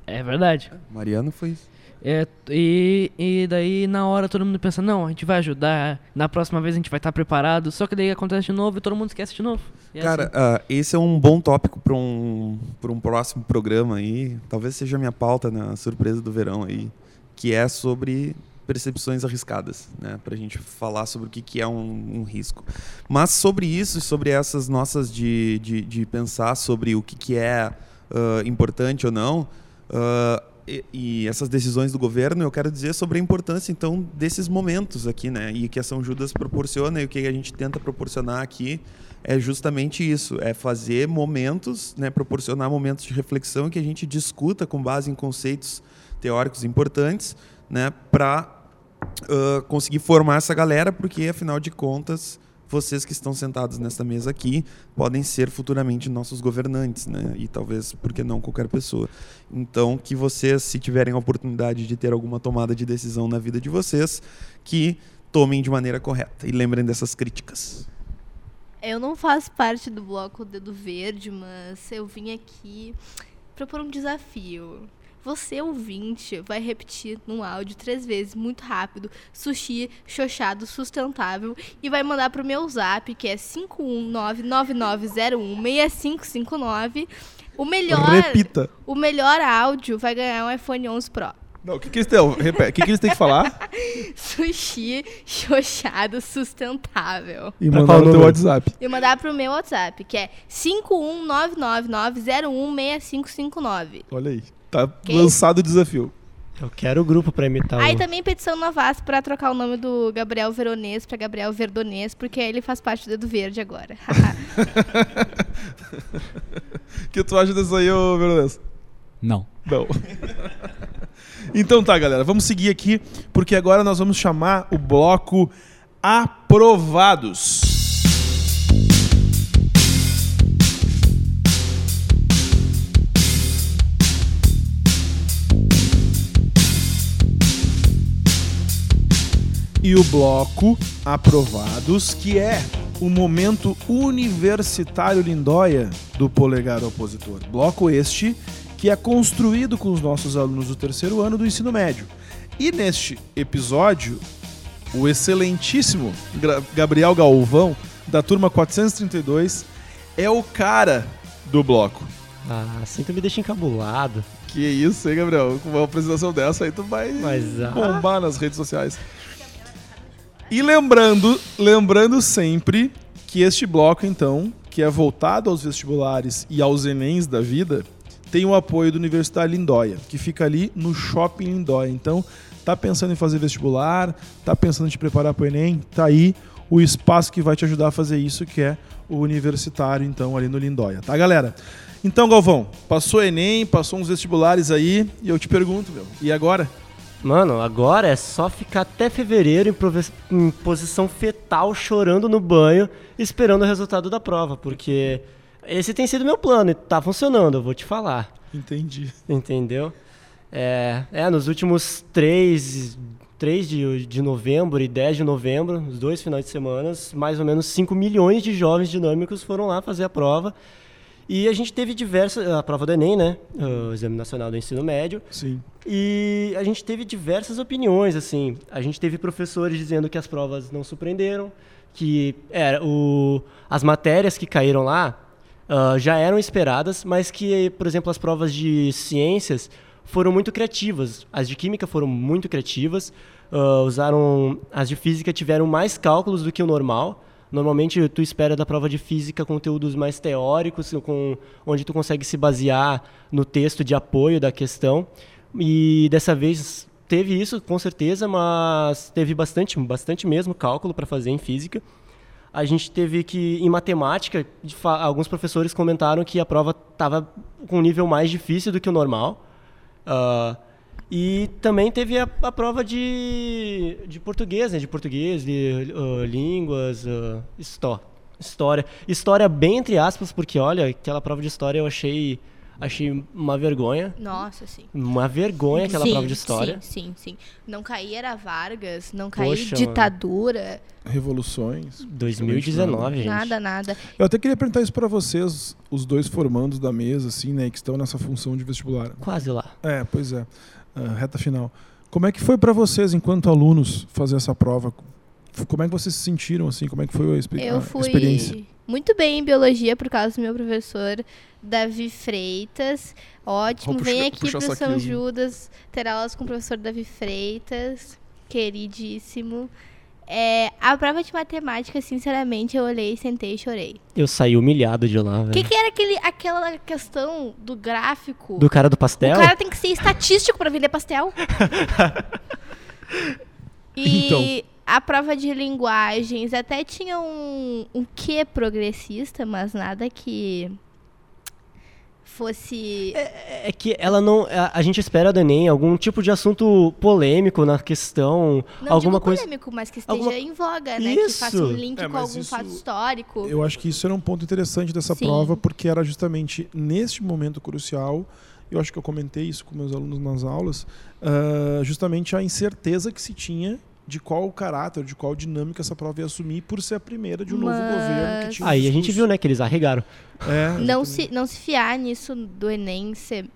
É verdade. Mariana foi isso. É, e, e daí na hora todo mundo pensa, não, a gente vai ajudar, na próxima vez a gente vai estar preparado, só que daí acontece de novo e todo mundo esquece de novo. É Cara, assim. ah, esse é um bom tópico para um, pra um próximo programa aí. Talvez seja a minha pauta na surpresa do verão aí, que é sobre percepções arriscadas, né? Pra gente falar sobre o que, que é um, um risco. Mas sobre isso, e sobre essas nossas de, de, de pensar sobre o que, que é ah, importante ou não, ah, e, essas decisões do governo, eu quero dizer sobre a importância, então, desses momentos aqui, né? E que a São Judas proporciona e o que a gente tenta proporcionar aqui é justamente isso, é fazer momentos, né, proporcionar momentos de reflexão que a gente discuta com base em conceitos teóricos importantes, né, para conseguir formar essa galera, porque afinal de contas, vocês que estão sentados nessa mesa aqui podem ser futuramente nossos governantes, né, e talvez, porque não qualquer pessoa. Então, que vocês, se tiverem a oportunidade de ter alguma tomada de decisão na vida de vocês, que tomem de maneira correta e lembrem dessas críticas. Eu não faço parte do bloco Dedo Verde, mas eu vim aqui propor um desafio. Você, ouvinte, vai repetir num áudio três vezes, muito rápido, sushi, xoxado, sustentável, e vai mandar pro meu zap, que é 51999016559. O melhor, Repita. o melhor áudio vai ganhar um iPhone 11 Pro. Não, o que, que eles têm? Repete, o que, que eles têm que falar? [laughs] Sushi, xoxado, sustentável. E Pra mandar no teu? WhatsApp. E mandar pro meu WhatsApp, que é 51999016559. Olha aí. Tá lançado o desafio. Eu quero o grupo pra imitar Aí o... também petição na VAS pra trocar o nome do Gabriel Veronês pra Gabriel Verdonês, porque ele faz parte do Dedo Verde agora. O [laughs] que tu acha disso aí, ô Veronês? Não. Não. então tá, galera. Vamos seguir aqui, porque agora nós vamos chamar o bloco Aprovados. E o bloco Aprovados, que é o momento universitário lindóia do polegar opositor. Bloco este que é construído com os nossos alunos do terceiro ano do ensino médio. E neste episódio, o excelentíssimo Gabriel Galvão, da turma 432, é o cara do bloco. Ah, assim tu me deixa encabulado. Que isso, hein, Gabriel? Com uma apresentação dessa aí, tu vai Mas, ah. bombar nas redes sociais. E lembrando, lembrando sempre que este bloco, então, que é voltado aos vestibulares e aos Enems da vida, tem o apoio do Universitário Lindóia, que fica ali no Shopping Lindóia. Então, tá pensando em fazer vestibular, tá pensando em te preparar para o Enem, tá aí o espaço que vai te ajudar a fazer isso, que é o universitário, então, ali no Lindóia, tá, galera? Então, Galvão, passou Enem, passou uns vestibulares aí, e eu te pergunto, meu, e agora? Mano, agora é só ficar até fevereiro em, em posição fetal, chorando no banho, esperando o resultado da prova, porque esse tem sido meu plano e tá funcionando, eu vou te falar. Entendi. Entendeu? É, é nos últimos três, 3 de, de novembro e 10 de novembro, os dois finais de semana, mais ou menos 5 milhões de jovens dinâmicos foram lá fazer a prova. E a gente teve diversas. A prova do Enem, né? O Exame Nacional do Ensino Médio. Sim. E a gente teve diversas opiniões, assim. A gente teve professores dizendo que as provas não surpreenderam, que era o, as matérias que caíram lá ah, já eram esperadas, mas que, por exemplo, as provas de ciências foram muito criativas. As de química foram muito criativas. ah, usaram as de física tiveram mais cálculos do que o normal. Normalmente tu espera da prova de física conteúdos mais teóricos, com, onde tu consegue se basear no texto de apoio da questão. E dessa vez teve isso, com certeza, mas teve bastante, bastante mesmo cálculo para fazer em física. A gente teve que, em matemática, alguns professores comentaram que a prova estava com um nível mais difícil do que o normal. Ah, e também teve a, a prova de, de português, né? De português, de ah, línguas, histó- história. História bem entre aspas, porque olha, aquela prova de história eu achei, achei uma vergonha. Nossa, sim. Uma vergonha aquela sim, prova de história. Sim, sim, sim. Não cair era Vargas, não cair Poxa, mano. ditadura, Revoluções. 2019, gente. nada, nada. Eu até queria perguntar isso pra vocês, os dois formandos da mesa, assim, né, que estão nessa função de vestibular. Quase lá. É, pois é. Ah, reta final. Como é que foi pra vocês, enquanto alunos, fazer essa prova? Como é que vocês se sentiram, assim? Como é que foi a, expe- Eu a fui experiência? muito bem em biologia por causa do meu professor Davi Freitas. Ótimo, Vou vem puxar- aqui puxar pro São. Judas ter aulas com o professor Davi Freitas, queridíssimo. É, a prova de matemática, sinceramente, eu olhei, sentei e chorei. Eu saí humilhado de lá, O velho. que, que era aquele, aquela questão do gráfico? Do cara do pastel? O cara tem que ser estatístico pra vender pastel. [laughs] e Então. a prova de linguagens até tinha um, um quê progressista, mas nada que fosse. É que ela não. A, a gente espera do Enem algum tipo de assunto polêmico na questão. Não alguma digo coisa. polêmico, mas que esteja alguma- em voga, né? Que faça um Isso. link É, com algum isso- fato histórico. Eu acho que isso era um ponto interessante dessa Sim. prova, porque era justamente neste momento crucial, eu acho que eu comentei isso com meus alunos nas aulas, ah, justamente a incerteza que se tinha de qual caráter, de qual dinâmica essa prova ia assumir por ser a primeira de um novo Mas- governo que tinha Aí a gente viu, né, que eles arregaram. É, não se, não se fiar nisso do Enem ser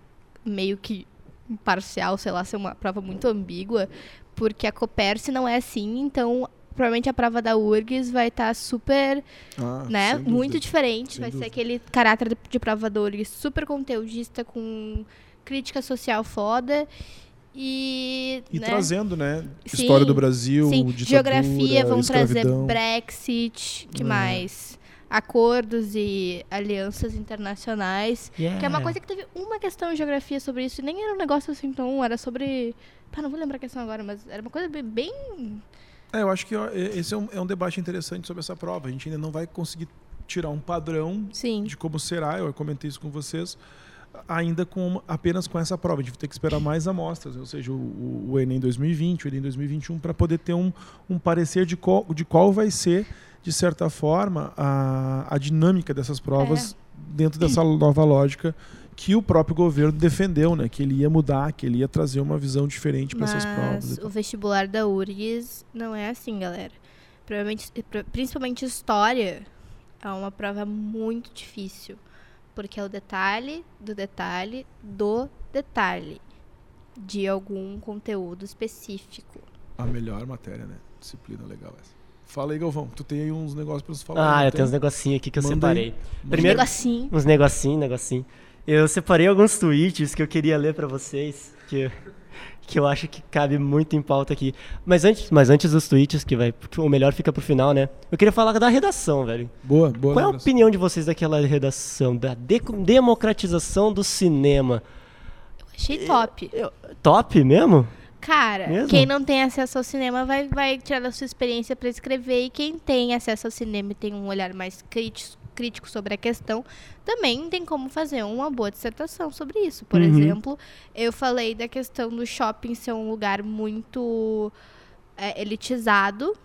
meio que imparcial, sei lá, ser uma prova muito ambígua, porque a Coperce não é assim, então provavelmente a prova da URGS vai estar super, Ah, né, muito diferente, Sem vai dúvida. ser aquele caráter de, de prova da URGS super conteudista, com crítica social foda, e... E né, trazendo, né? Sim, história do Brasil, Sim, ditadura, geografia, vão trazer. Brexit, que É. mais? Acordos e alianças internacionais. Que é uma coisa que teve uma questão em geografia sobre isso, e nem era um negócio assim tão. Era sobre. Pá, não vou lembrar a questão agora, mas era uma coisa bem. É, eu acho que ó, esse é um, é um debate interessante sobre essa prova. A gente ainda não vai conseguir tirar um padrão Sim. de como será, eu comentei isso com vocês, ainda com apenas com essa prova. A gente vai ter que esperar mais amostras, ou seja, o, o- Enem 2020, o Enem 2021, para poder ter um, um parecer de qual, de qual vai ser, de certa forma, a, a dinâmica dessas provas dentro dessa nova lógica que o próprio governo defendeu, né? Que ele ia mudar, que ele ia trazer uma visão diferente para essas provas. O vestibular da URGS não é assim, galera. Provavelmente, pri- principalmente história é uma prova muito difícil. Porque é o detalhe do detalhe do detalhe de algum conteúdo específico. A melhor matéria, né? Disciplina legal essa. Fala aí, Galvão. Tu tem aí uns negócios pra nos falar. Ah, não eu tenho uns negocinhos aqui que eu Manda aí. separei. Um Primeiro, negocinho. uns negocinho, negocinho. Eu separei alguns tweets que eu queria ler pra vocês, que, que eu acho que cabe muito em pauta aqui. Mas antes, mas antes dos tweets, que vai, o melhor fica pro final, né? Eu queria falar da redação, velho. Boa, boa. Qual é a lembrança. opinião de vocês daquela redação, da de- democratização do cinema? Achei top. Eu- top mesmo? Cara, Mesmo? quem não tem acesso ao cinema vai, vai tirar da sua experiência para escrever. E quem tem acesso ao cinema e tem um olhar mais crítico, crítico sobre a questão, também tem como fazer uma boa dissertação sobre isso. Por Uhum. exemplo, eu falei da questão do shopping ser um lugar muito é, elitizado.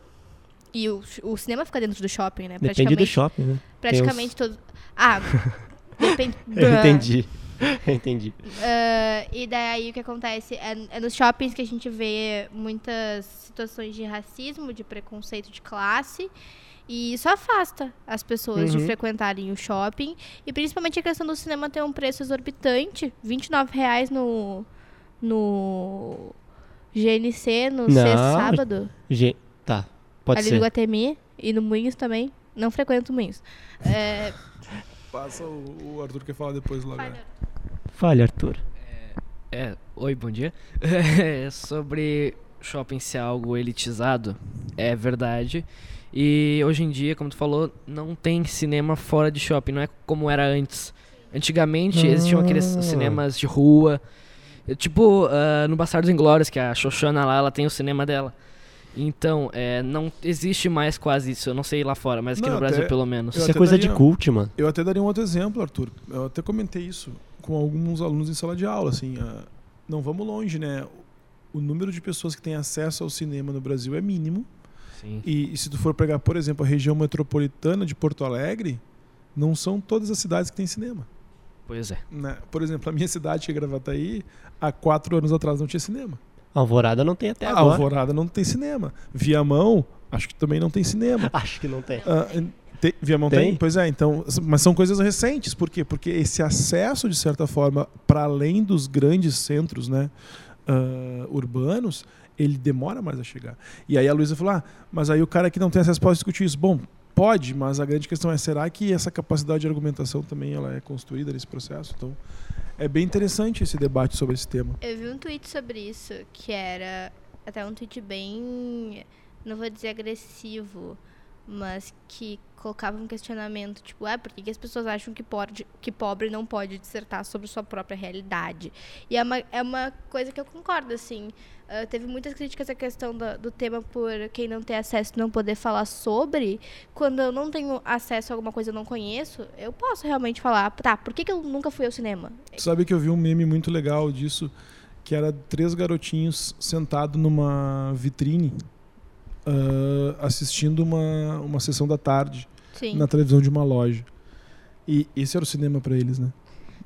E o, o cinema fica dentro do shopping, né? Depende do shopping, né? Praticamente todos. Ah, [laughs] depende. [laughs] Eu entendi. [laughs] Eu entendi. Ah, e daí o que acontece é, é nos shoppings que a gente vê muitas situações de racismo, de preconceito de classe. E isso afasta as pessoas de Uhum. frequentarem o shopping. E principalmente a questão do cinema ter um preço exorbitante. 29 reais no, no GNC, no Não. sexto sábado. Gente, tá. Pode ali ser. no Guatemi e no Moinhos também. Não frequento o Moinhos. É, Passa o, o Arthur quer falar depois logo. né? Fale, Arthur. É, oi, bom dia. [laughs] É, sobre shopping ser algo elitizado, é verdade. E hoje em dia, como tu falou, não tem cinema fora de shopping, não é como era antes. Antigamente existiam aqueles Ah. cinemas de rua, eh, tipo ah, no Bastardos Inglórios, que a Xoxana lá, ela tem o cinema dela. Então, é, não existe mais quase isso, eu não sei lá fora, mas aqui Não, no Brasil até- pelo menos. Isso é coisa daria- de cult, mano. Eu até daria um outro exemplo, Arthur. Eu até comentei isso com alguns alunos em sala de aula, assim, ah, não vamos longe, né? O número de pessoas que têm acesso ao cinema no Brasil é mínimo. E, e se tu for pegar, por exemplo, a região metropolitana de Porto Alegre, não são todas as cidades que têm cinema. Pois é. né? Por exemplo, a minha cidade, que é Gravataí, há quatro anos atrás não tinha cinema. Alvorada não tem até a agora. Alvorada não tem cinema. Viamão, acho que também não tem cinema. [laughs] Acho que não tem. Ah, tem- Viamão tem? Tem? Pois é, então, mas são coisas recentes, por quê? Porque esse acesso, de certa forma, para além dos grandes centros né, ah, urbanos, ele demora mais a chegar. E aí a Luísa falou: ah, mas aí o cara que não tem acesso pode discutir isso. Bom, pode, mas a grande questão é: será que essa capacidade de argumentação também ela é construída nesse processo? Então, é bem interessante esse debate sobre esse tema. Eu vi um tweet sobre isso, que era até um tweet bem, não vou dizer agressivo, mas que colocava um questionamento, tipo, ah, por que as pessoas acham que, pode, que pobre não pode dissertar sobre sua própria realidade? E é uma, é uma coisa que eu concordo, assim. Ah, teve muitas críticas à questão do, do tema por quem não ter acesso não poder falar sobre. Quando eu não tenho acesso a alguma coisa que eu não conheço, eu posso realmente falar, tá, por que, que eu nunca fui ao cinema? Tu sabe que eu vi um meme muito legal disso, que era três garotinhos sentados numa vitrine ah, assistindo uma, uma sessão da tarde Sim. na televisão de uma loja. E esse era o cinema para eles, né?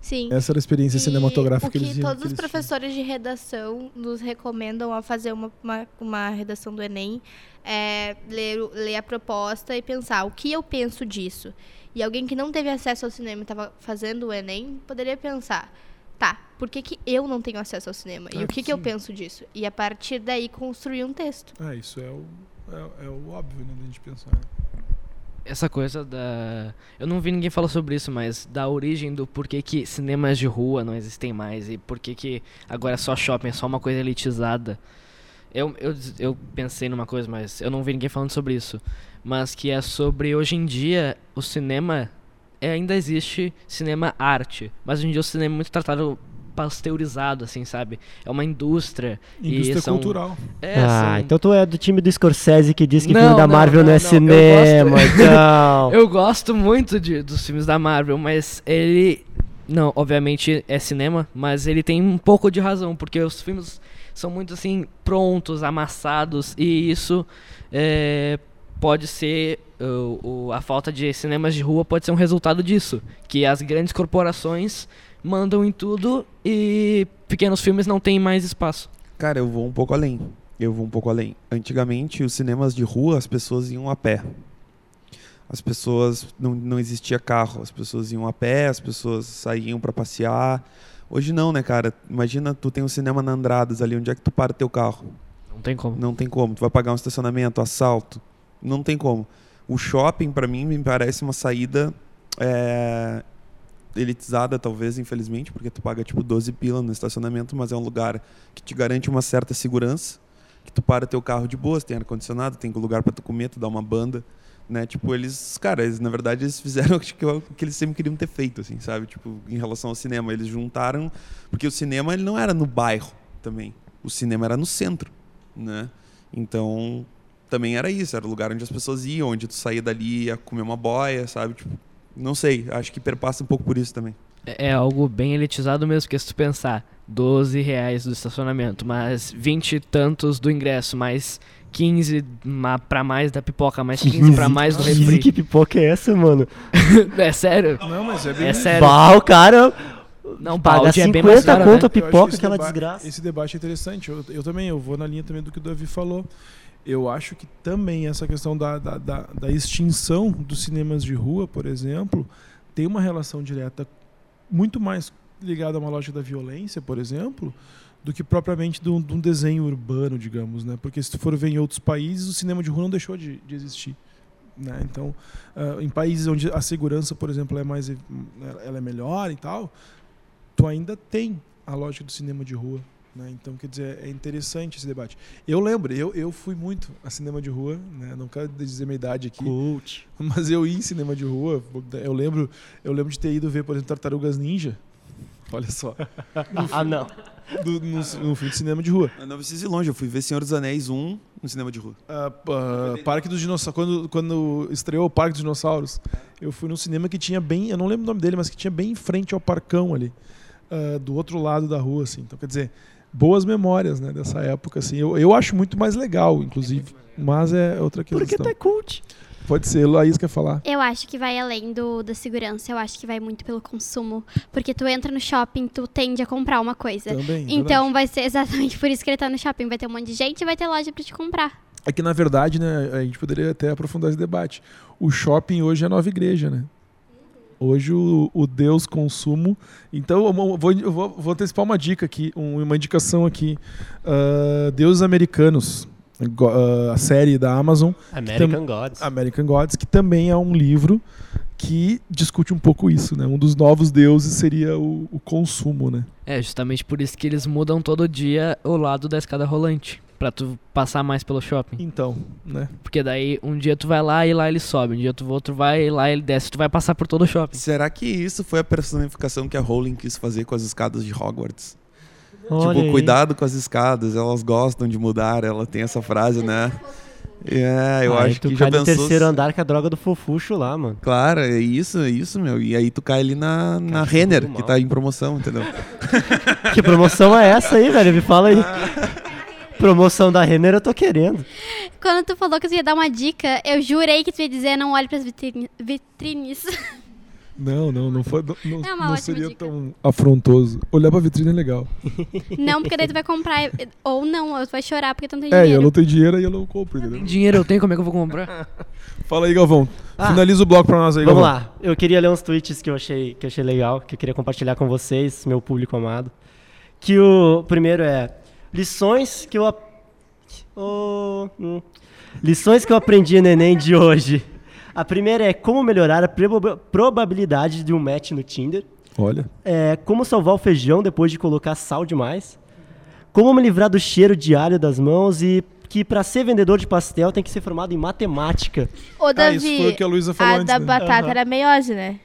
Sim. Essa era a experiência E cinematográfica que que eles todos os eles tinham. professores de redação nos recomendam a fazer uma, uma, uma redação do Enem é ler, ler a proposta e pensar o que eu penso disso. E alguém que não teve acesso ao cinema e estava fazendo o Enem poderia pensar, tá, por que, que eu não tenho acesso ao cinema? E Ah, o que, que eu penso disso? E a partir daí construir um texto. É, isso é o, é, é o óbvio, né, da gente pensar. Essa coisa da. Eu não vi ninguém falar sobre isso, mas da origem do porquê que cinemas de rua não existem mais e por que que agora é só shopping, é só uma coisa elitizada. Eu, eu, eu pensei numa coisa, mas eu não vi ninguém falando sobre isso. Mas que é sobre hoje em dia o cinema é, ainda existe cinema arte, mas hoje em dia o cinema é muito tratado pasteurizado, assim, sabe? É uma indústria. Indústria e são, cultural. É, ah, são- então tu é do time do Scorsese que diz que Não, filme da não, Marvel não, não, é não, eu cinema, gosto- [laughs] então. Eu gosto muito de, dos filmes da Marvel, mas ele. Não, obviamente é cinema, mas ele tem um pouco de razão, porque os filmes são muito assim, prontos, amassados, e isso é, pode ser. o- o- a falta de cinemas de rua pode ser um resultado disso. Que as grandes corporações mandam em tudo e pequenos filmes não têm mais espaço. Cara, eu vou um pouco além. Eu vou um pouco além. Antigamente, os cinemas de rua, as pessoas iam a pé. As pessoas não, não existia carro, as pessoas iam a pé, as pessoas saíam para passear. Hoje não, né, cara? Imagina tu tem um cinema na Andradas ali, onde é que tu para teu carro? Não tem como. Não tem como. Tu vai pagar um estacionamento, assalto. Não tem como. O shopping, para mim, me parece uma saída é, elitizada, talvez, infelizmente, porque tu paga tipo 12 pila no estacionamento, mas é um lugar que te garante uma certa segurança, que tu para teu carro de boas, tem ar-condicionado, tem lugar para tu comer, tu dá uma banda. Né? Tipo, eles, cara, eles, na verdade, eles fizeram [laughs] o que, que eles sempre queriam ter feito, assim, sabe? Tipo, em relação ao cinema. Eles juntaram. Porque o cinema ele não era no bairro também. o cinema era no centro, né? Então, também era isso, era o lugar onde as pessoas iam, onde tu saía dali ia comer uma boia, sabe? Tipo, não sei, acho que perpassa um pouco por isso também. É é algo bem elitizado mesmo, porque se tu pensar, 12 reais do estacionamento, mais 20 e tantos do ingresso, mais 15 ma- pra mais da pipoca, mais 15 pra mais do 15, refri. que pipoca é essa, mano? [laughs] é sério? Não, mas é bem É sério. Bah, o cara Não, paga é 50 bem mais caro, conto a né? Acho pipoca, aquela deba- desgraça. Esse debate é interessante. Eu, eu também, eu vou na linha também do que o Davi falou. Eu acho que também essa questão da, da, da, da extinção dos cinemas de rua, por exemplo, tem uma relação direta muito mais ligada a uma lógica da violência, por exemplo, do que propriamente de um, de um desenho urbano, digamos, né? Porque se tu for ver em outros países, o cinema de rua não deixou de, de existir. Né? Então, ah, em países onde a segurança, por exemplo, é mais, ela é melhor e tal, tu ainda tem a lógica do cinema de rua. Né? Então, quer dizer, é interessante esse debate. Eu lembro, eu, eu fui muito a cinema de rua, né? não quero dizer minha idade aqui, Cult. mas eu ia em cinema de rua. Eu lembro, eu lembro de ter ido ver, por exemplo, Tartarugas Ninja. Olha só, [laughs] Ah, não. do, no, no filme de cinema de rua. Eu não preciso ir longe, eu fui ver Senhor dos Anéis 1 no cinema de rua. Ah, ah, Parque dos Dinossauros. Quando, quando estreou o Parque dos Dinossauros, eu fui num cinema que tinha bem. Eu não lembro o nome dele, mas que tinha bem em frente ao parcão ali. ah, do outro lado da rua, assim. Então, quer dizer, boas memórias, né, dessa época, assim. Eu, eu acho muito mais legal, inclusive. Mas é outra questão. Porque tu é cult. Pode ser, Laís quer falar. Eu acho que vai além do, da segurança, eu acho que vai muito pelo consumo. Porque tu entra no shopping, tu tende a comprar uma coisa. Também. Então vai ser exatamente por isso que ele tá no shopping. Vai ter um monte de gente e vai ter loja pra te comprar. É que, na verdade, né, a gente poderia até aprofundar esse debate. O shopping hoje é a nova igreja, né? Hoje o, o Deus consumo. Então, eu vou, eu vou, vou antecipar uma dica aqui, um- uma indicação aqui. Ah, Deuses Americanos, a série da Amazon, American Gods. American Gods, que também é um livro que discute um pouco isso, né? Um dos novos deuses seria o, o consumo, né? É, justamente por isso que eles mudam todo dia o lado da escada rolante. Pra tu passar mais pelo shopping. Então, né? Porque daí um dia tu vai lá e lá ele sobe. Um dia tu outro vai e lá ele desce. Tu vai passar por todo o shopping. Será que isso foi a personificação que a Rowling quis fazer com as escadas de Hogwarts? Olha tipo, aí. cuidado com as escadas, elas gostam de mudar, ela tem essa frase, né? É, eu Aí acho tu que cai já no terceiro andar com a droga do fofuxo lá, mano. Claro, é isso, é isso, meu. E aí tu cai ali na, na Renner, que tá em promoção, entendeu? [laughs] Que promoção é essa aí, velho? Me fala aí. Promoção da Renner eu tô querendo. Quando tu falou que tu ia dar uma dica, eu jurei que tu ia dizer não olhe pras vitrine- vitrines. [laughs] Não, não, não foi. Não, não- É uma não ótima seria dica. tão afrontoso. Olhar pra vitrine é legal. não, porque daí tu vai comprar. Ou não, ou tu vai chorar porque tu não tem É, dinheiro. eu não tenho dinheiro e eu não compro, entendeu? Tem dinheiro eu tenho, como é que eu vou comprar? [laughs] Fala aí, Galvão. Ah, Finaliza o bloco pra nós aí, Vamos Galvão. lá. Eu queria ler uns tweets que eu achei que eu achei legal, que eu queria compartilhar com vocês, meu público amado. Que o primeiro é lições que eu Oh, hum. lições que eu aprendi no ENEM de hoje. A primeira é como melhorar a proba- probabilidade de um match no Tinder. Olha. É, como salvar o feijão depois de colocar sal demais. Como me livrar do cheiro de alho das mãos e que para ser vendedor de pastel tem que ser formado em matemática. Ô, Ah, Davi, isso foi o que a Luísa falou a antes, da né? batata Aham. era meiose, né?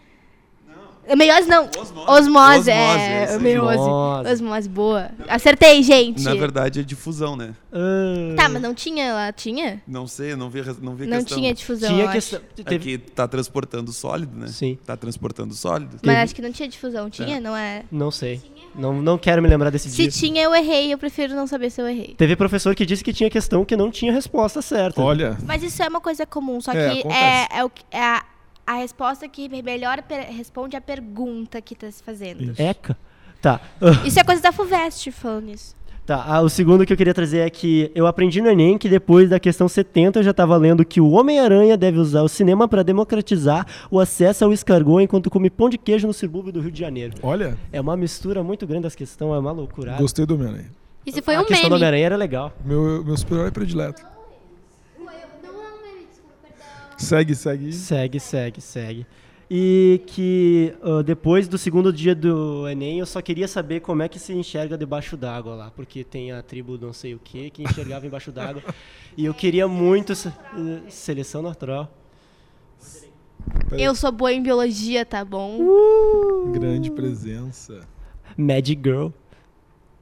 Não. Meiose não. Osmose. Osmose, Osmose, é. Meiose. Osmose. Osmose, boa. Acertei, gente. Na verdade é difusão, né? Ah, Tá, mas não tinha lá, tinha? Não sei, não vi, não vi Não questão. tinha difusão, tinha questão. acho. É Teve... que tá transportando sólido, né? Sim. Tá transportando sólido. Mas Teve- acho que não tinha difusão, tinha? Não é? Não sei. Não, não quero me lembrar desse Se dia. tinha, eu errei. Eu prefiro não saber se eu errei. Teve professor que disse que tinha questão que não tinha resposta certa. Olha. Mas isso é uma coisa comum, só É, que acontece. é, é, o, que- é a, a resposta que melhor responde a pergunta que tá se fazendo. Isso. Eca. Tá. [laughs] Isso é coisa da FUVEST falando isso. Tá, ah, o segundo que eu queria trazer é que eu aprendi no Enem que depois da questão 70 eu já estava lendo que o Homem-Aranha deve usar o cinema para democratizar o acesso ao escargot enquanto come pão de queijo no subúrbio do Rio de Janeiro. Olha. É uma mistura muito grande das questões, é uma loucura. Gostei do Homem-Aranha. Isso foi a um questão do meme. Homem-Aranha era legal. Meu, meu super-herói predileto. Segue, segue. Segue, segue, segue. E que ah, depois do segundo dia do Enem eu só queria saber como é que se enxerga debaixo d'água lá, porque tem a tribo não sei o que que enxergava embaixo d'água. E eu queria muito eh, seleção natural. Eu sou boa em biologia, tá bom? Grande presença. Magic Girl.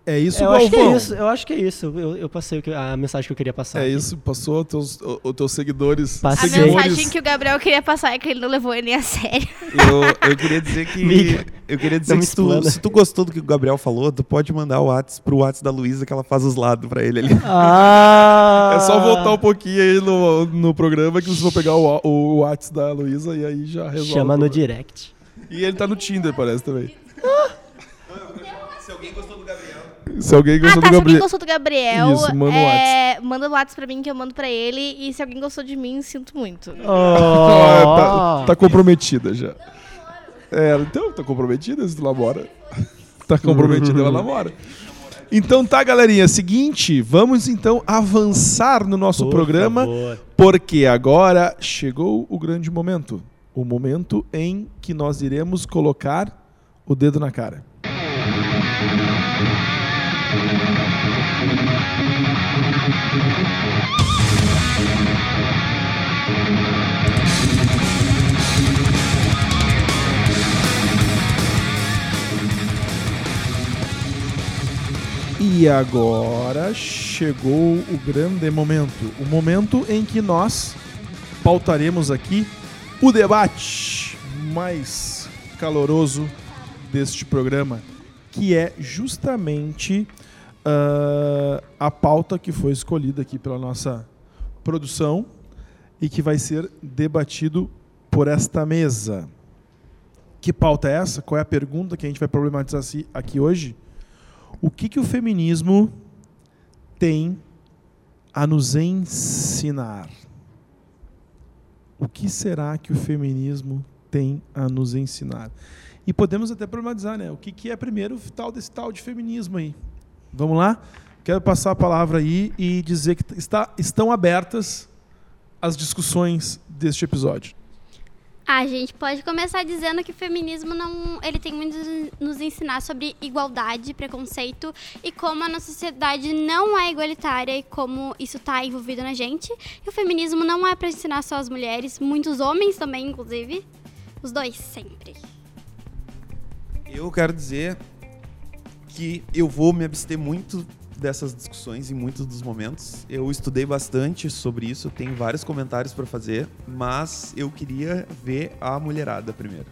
É isso, eu acho que é Galvão? isso, eu acho que é isso. Eu, eu passei que- a mensagem que eu queria passar. É aqui. isso, passou teus, os teus seguidores. A Passei. seguidores. mensagem que o Gabriel queria passar é que ele não levou ele a sério. Eu, eu queria dizer que. [laughs] Miga, eu queria dizer não que se tu, se tu gostou do que o Gabriel falou, tu pode mandar o Whats pro Whats da Luísa que ela faz os lados pra ele ali. Ah! É só voltar um pouquinho aí no, no programa que vocês vão pegar o, o WhatsApp da Luísa e aí já resolve. Chama no direct. E ele tá no Tinder, parece também. Se alguém gostou do Gabriel. Se alguém Ah, gostou tá. do Se alguém Gabriel. gostou do Gabriel, Isso, manda o é, manda WhatsApp pra mim que eu mando pra ele. E se alguém gostou de mim, sinto muito. [laughs] Ah, Oh. tá, tá comprometida já. É, então, tá comprometida se tu namora. [laughs] Tá comprometida, ela namora. Então tá, galerinha. Seguinte, vamos então avançar no nosso Por programa. favor. Porque agora chegou o grande momento. O momento em que nós iremos colocar o dedo na cara. E agora chegou o grande momento. O momento em que nós pautaremos aqui o debate mais caloroso deste programa, que é justamente ah, a pauta que foi escolhida aqui pela nossa produção e que vai ser debatido por esta mesa. Que pauta é essa? Qual é a pergunta que a gente vai problematizar aqui hoje? O que, que o feminismo tem a nos ensinar? O que será que o feminismo tem a nos ensinar? E podemos até problematizar, né? O que, que é primeiro tal desse tal de feminismo aí? Vamos lá? Quero passar a palavra aí e dizer que está, estão abertas as discussões deste episódio. A gente pode começar dizendo que o feminismo não, ele tem muito nos ensinar sobre igualdade, preconceito e como a nossa sociedade não é igualitária e como isso está envolvido na gente. E o feminismo não é para ensinar só as mulheres, muitos homens também, inclusive. Os dois sempre. Eu quero dizer que eu vou me abster muito dessas discussões em muitos dos momentos. Eu estudei bastante sobre isso, tenho vários comentários para fazer, mas eu queria ver a mulherada primeiro.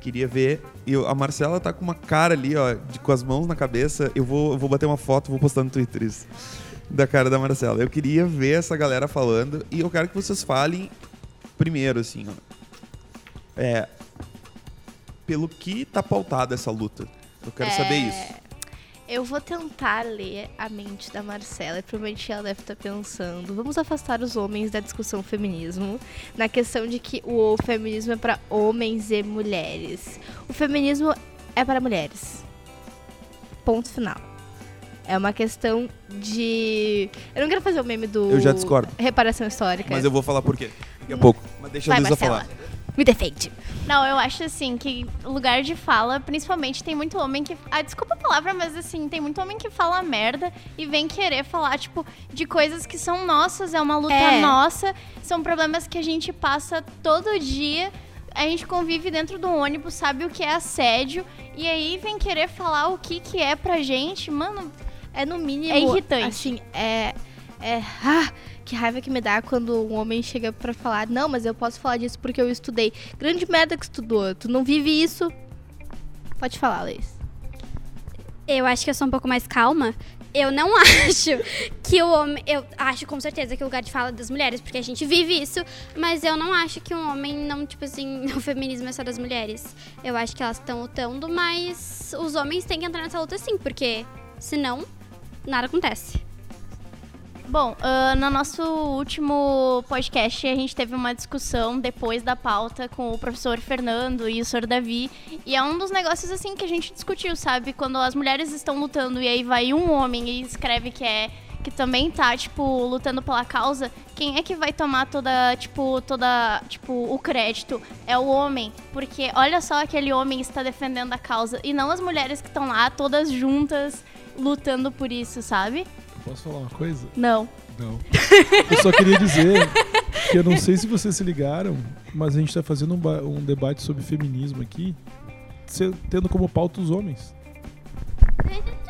Queria ver. Eu, a Marcela tá com uma cara ali, ó, de, com as mãos na cabeça. Eu vou, eu vou bater uma foto, vou postar no Twitter isso. Da cara da Marcela. Eu queria ver essa galera falando e eu quero que vocês falem primeiro, assim, ó. É. Pelo que tá pautada essa luta. Eu quero saber isso. Eu vou tentar ler a mente da Marcela e provavelmente ela deve estar pensando. Vamos afastar os homens da discussão feminismo, na questão de que o feminismo é para homens e mulheres. O feminismo é para mulheres. Ponto final. É uma questão de. Eu não quero fazer o meme do. Eu já discordo. Reparação histórica. Mas eu vou falar por quê. Daqui a pouco. Mas deixa Vai, a Luísa Marcela. falar. Me defende. Não, eu acho assim que lugar de fala, principalmente tem muito homem que. Ah, desculpa a palavra, mas assim, tem muito homem que fala merda e vem querer falar, tipo, de coisas que são nossas, é uma luta É. nossa, são problemas que a gente passa todo dia. A gente convive dentro do ônibus, sabe o que é assédio, e aí vem querer falar o que, que é pra gente, mano. É no mínimo. É irritante. Assim, é. É. Ah, que raiva que me dá quando um homem chega pra falar: Não, mas eu posso falar disso porque eu estudei. Grande merda que estudou. Tu não vive isso. Pode falar, Leis. Eu acho que eu sou um pouco mais calma. Eu não [laughs] acho que o homem. Eu acho com certeza que o lugar de fala é das mulheres, porque a gente vive isso, mas eu não acho que um homem não, tipo assim, [laughs] o feminismo é só das mulheres. Eu acho que elas estão lutando, mas os homens têm que entrar nessa luta sim, porque senão nada acontece. Bom, ah, no nosso último podcast a gente teve uma discussão depois da pauta com o professor Fernando e o senhor Davi. E é um dos negócios assim que a gente discutiu, sabe? Quando as mulheres estão lutando e aí vai um homem e escreve que é que também tá, tipo, lutando pela causa, quem é que vai tomar toda, tipo, toda, tipo, o crédito? É o homem, porque olha só aquele homem está defendendo a causa e não as mulheres que estão lá todas juntas lutando por isso, sabe? Posso falar uma coisa? Não. Não. Eu só queria dizer que eu não sei se vocês se ligaram, mas a gente está fazendo um, um debate sobre feminismo aqui, tendo como pauta os homens.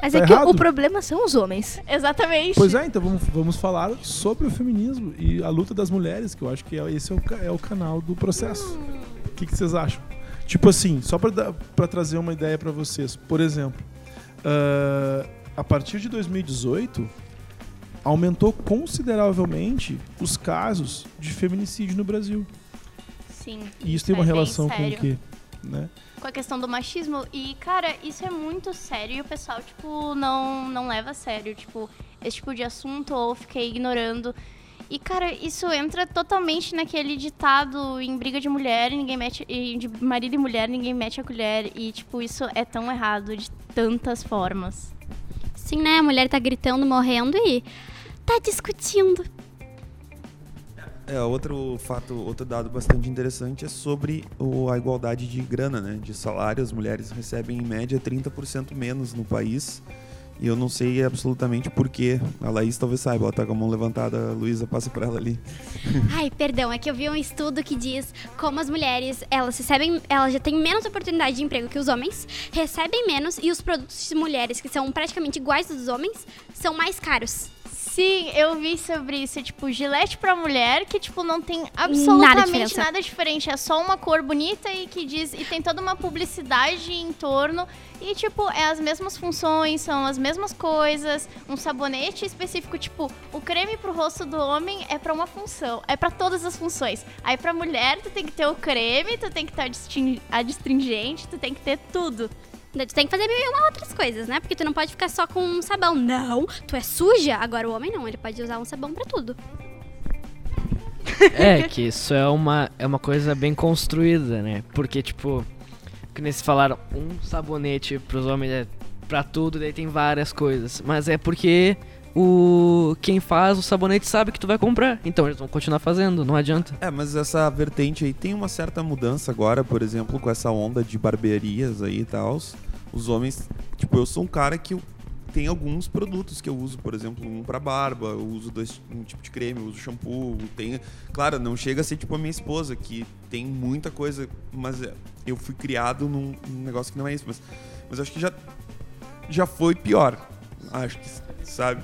Mas Tá é que errado? o problema são os homens. Exatamente. Pois é, então vamos, vamos falar sobre o feminismo e a luta das mulheres, que eu acho que é- esse é o, é o canal do processo. O que, que vocês acham? Tipo assim, só pra trazer uma ideia pra vocês. Por exemplo, ah, a partir de 2018, aumentou consideravelmente os casos de feminicídio no Brasil. Sim. E isso tem uma é relação com o quê? Né? com a questão do machismo. E, cara, isso é muito sério e o pessoal, tipo, não, não leva a sério, tipo, esse tipo de assunto ou fica ignorando. E, cara, isso entra totalmente naquele ditado em briga de mulher, ninguém mete. De marido e mulher, ninguém mete a colher. E, tipo, isso é tão errado de tantas formas. Sim, né? A mulher tá gritando, morrendo e tá discutindo. É, outro fato, outro dado bastante interessante é sobre o- a igualdade de grana, né? De salário, as mulheres recebem em média 30% menos no país. E eu não sei absolutamente porquê. A Laís talvez saiba, ela tá com a mão levantada, a Luísa passa pra ela ali. [laughs] Ai, perdão, é que eu vi um estudo que diz como as mulheres, elas recebem, elas já têm menos oportunidade de emprego que os homens, recebem menos e os produtos de mulheres, que são praticamente iguais dos homens, são mais caros. Sim, eu vi sobre isso. Tipo, gilete pra mulher, que, tipo, não tem absolutamente diferença. nada, diferente. É só uma cor bonita e que diz. E tem toda uma publicidade em torno. E, tipo, é as mesmas funções, são as mesmas coisas. Um sabonete específico, tipo, o creme pro rosto do homem é pra uma função. É pra todas as funções. Aí pra mulher, tu tem que ter o creme, tu tem que ter a adstringente, tu tem que ter tudo. Tu tem que fazer mil outras coisas, né? Porque tu não pode ficar só com um sabão. Não, tu é suja. Agora o homem não, ele pode usar um sabão pra tudo. É, que isso é uma, é uma coisa bem construída, né? Porque, tipo, que nem se falaram, um sabonete pros homens é pra tudo, daí tem várias coisas. Mas é porque o quem faz o sabonete sabe que tu vai comprar. Então eles vão continuar fazendo, não adianta. É, mas essa vertente aí tem uma certa mudança agora, por exemplo, com essa onda de barbearias aí e tal. Os homens, tipo, eu sou um cara que tem alguns produtos que eu uso, por exemplo, um pra barba, eu uso dois, um tipo de creme, eu uso shampoo, tem, claro, não chega a ser tipo a minha esposa, que tem muita coisa, mas é, eu fui criado num, num negócio que não é isso, mas, mas acho que já já foi pior. Acho que, sabe?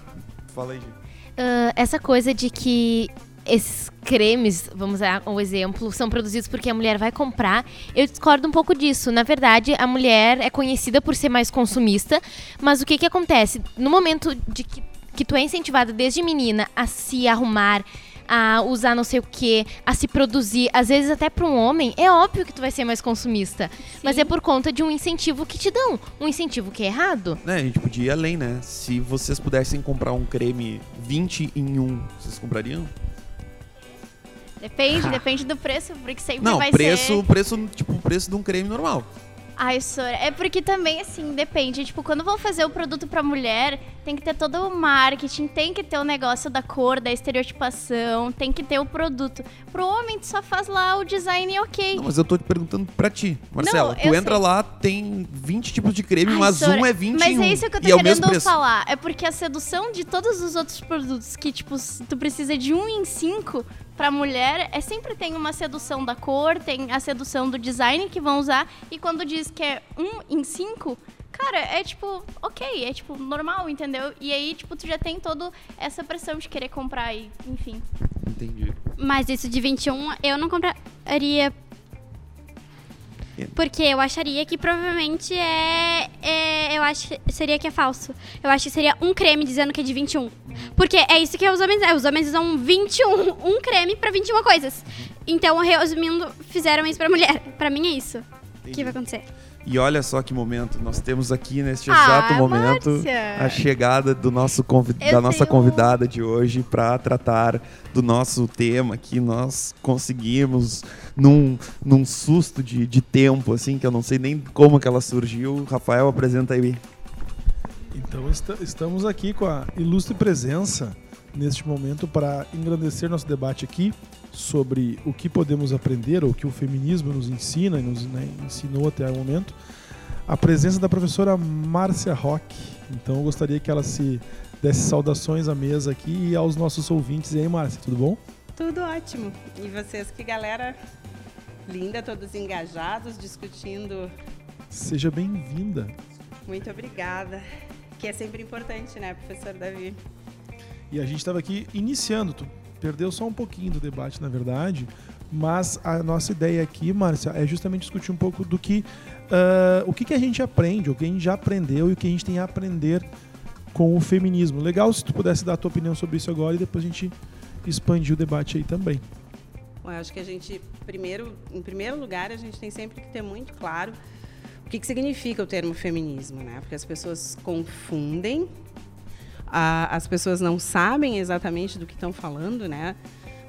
Fala aí, gente. Ah, essa coisa de que esses cremes, vamos dar um exemplo, são produzidos porque a mulher vai comprar. Eu discordo um pouco disso. Na verdade, a mulher é conhecida por ser mais consumista, mas o que que acontece? No momento de que, que tu é incentivada desde menina a se arrumar, a usar não sei o que, a se produzir, às vezes até para um homem, é óbvio que tu vai ser mais consumista. Mas é por conta de um incentivo que te dão. Um incentivo que é errado. Né, a gente podia ir além, né? Se vocês pudessem comprar um creme 20 em 1, vocês comprariam? Depende, depende do preço, porque sempre Não, vai preço, ser... preço, tipo, o preço de um creme normal. Ai, Sora, é porque também, assim, depende. Tipo, quando vão fazer o produto pra mulher, tem que ter todo o marketing, tem que ter o negócio da cor, da estereotipação, tem que ter o produto. Pro homem, tu só faz lá o design ok. Não, mas eu tô te perguntando pra ti, Marcela. Não, tu entra sei. lá, tem 20 tipos de creme, Ai, mas Sora, um é 20 Mas é isso que eu tô e é querendo preço. falar. É porque a sedução de todos os outros produtos que, tipo, tu precisa de um em cinco pra mulher, é sempre tem uma sedução da cor, tem a sedução do design que vão usar. E quando diz que é um em cinco, cara, é tipo, ok, é tipo normal, entendeu? E aí, tipo, tu já tem toda essa pressão de querer comprar e, enfim. Entendi. Mas isso de 21 eu não compraria. Porque eu acharia que provavelmente é, é- Eu acho que seria que é falso. Eu acho que seria um creme dizendo que é de 21. Porque é isso que os homens. É, os homens usam 21. Um creme pra 21 coisas. Então, resumindo, fizeram isso pra mulher. Pra mim é isso que vai acontecer. E olha só que momento, nós temos aqui neste Ah, exato momento Márcia! a chegada do nosso da nossa tenho- convidada de hoje para tratar do nosso tema que nós conseguimos num, num susto de, de tempo, assim, que eu não sei nem como que ela surgiu. Rafael, apresenta aí. Então esta- estamos aqui com a ilustre presença neste momento para engrandecer nosso debate aqui sobre o que podemos aprender, ou o que o feminismo nos ensina e nos né, ensinou até o momento. A presença da professora Márcia Roque. Então eu gostaria que ela se desse saudações à mesa aqui e aos nossos ouvintes. E aí, Márcia, tudo bom? Tudo ótimo. E vocês, que galera linda, todos engajados, discutindo. Seja bem-vinda. Muito obrigada. Que é sempre importante, né, professor Davi? E a gente estava aqui iniciando, tu perdeu só um pouquinho do debate, na verdade, mas a nossa ideia aqui, Márcia, é justamente discutir um pouco do que uh, o que, que a gente aprende, o que a gente já aprendeu e o que a gente tem a aprender com o feminismo. Legal se tu pudesse dar a tua opinião sobre isso agora e depois a gente expandir o debate aí também. Bom, eu acho que a gente, primeiro, em primeiro lugar, a gente tem sempre que ter muito claro o que, que significa o termo feminismo, né? Porque as pessoas confundem, a, as pessoas não sabem exatamente do que estão falando, né?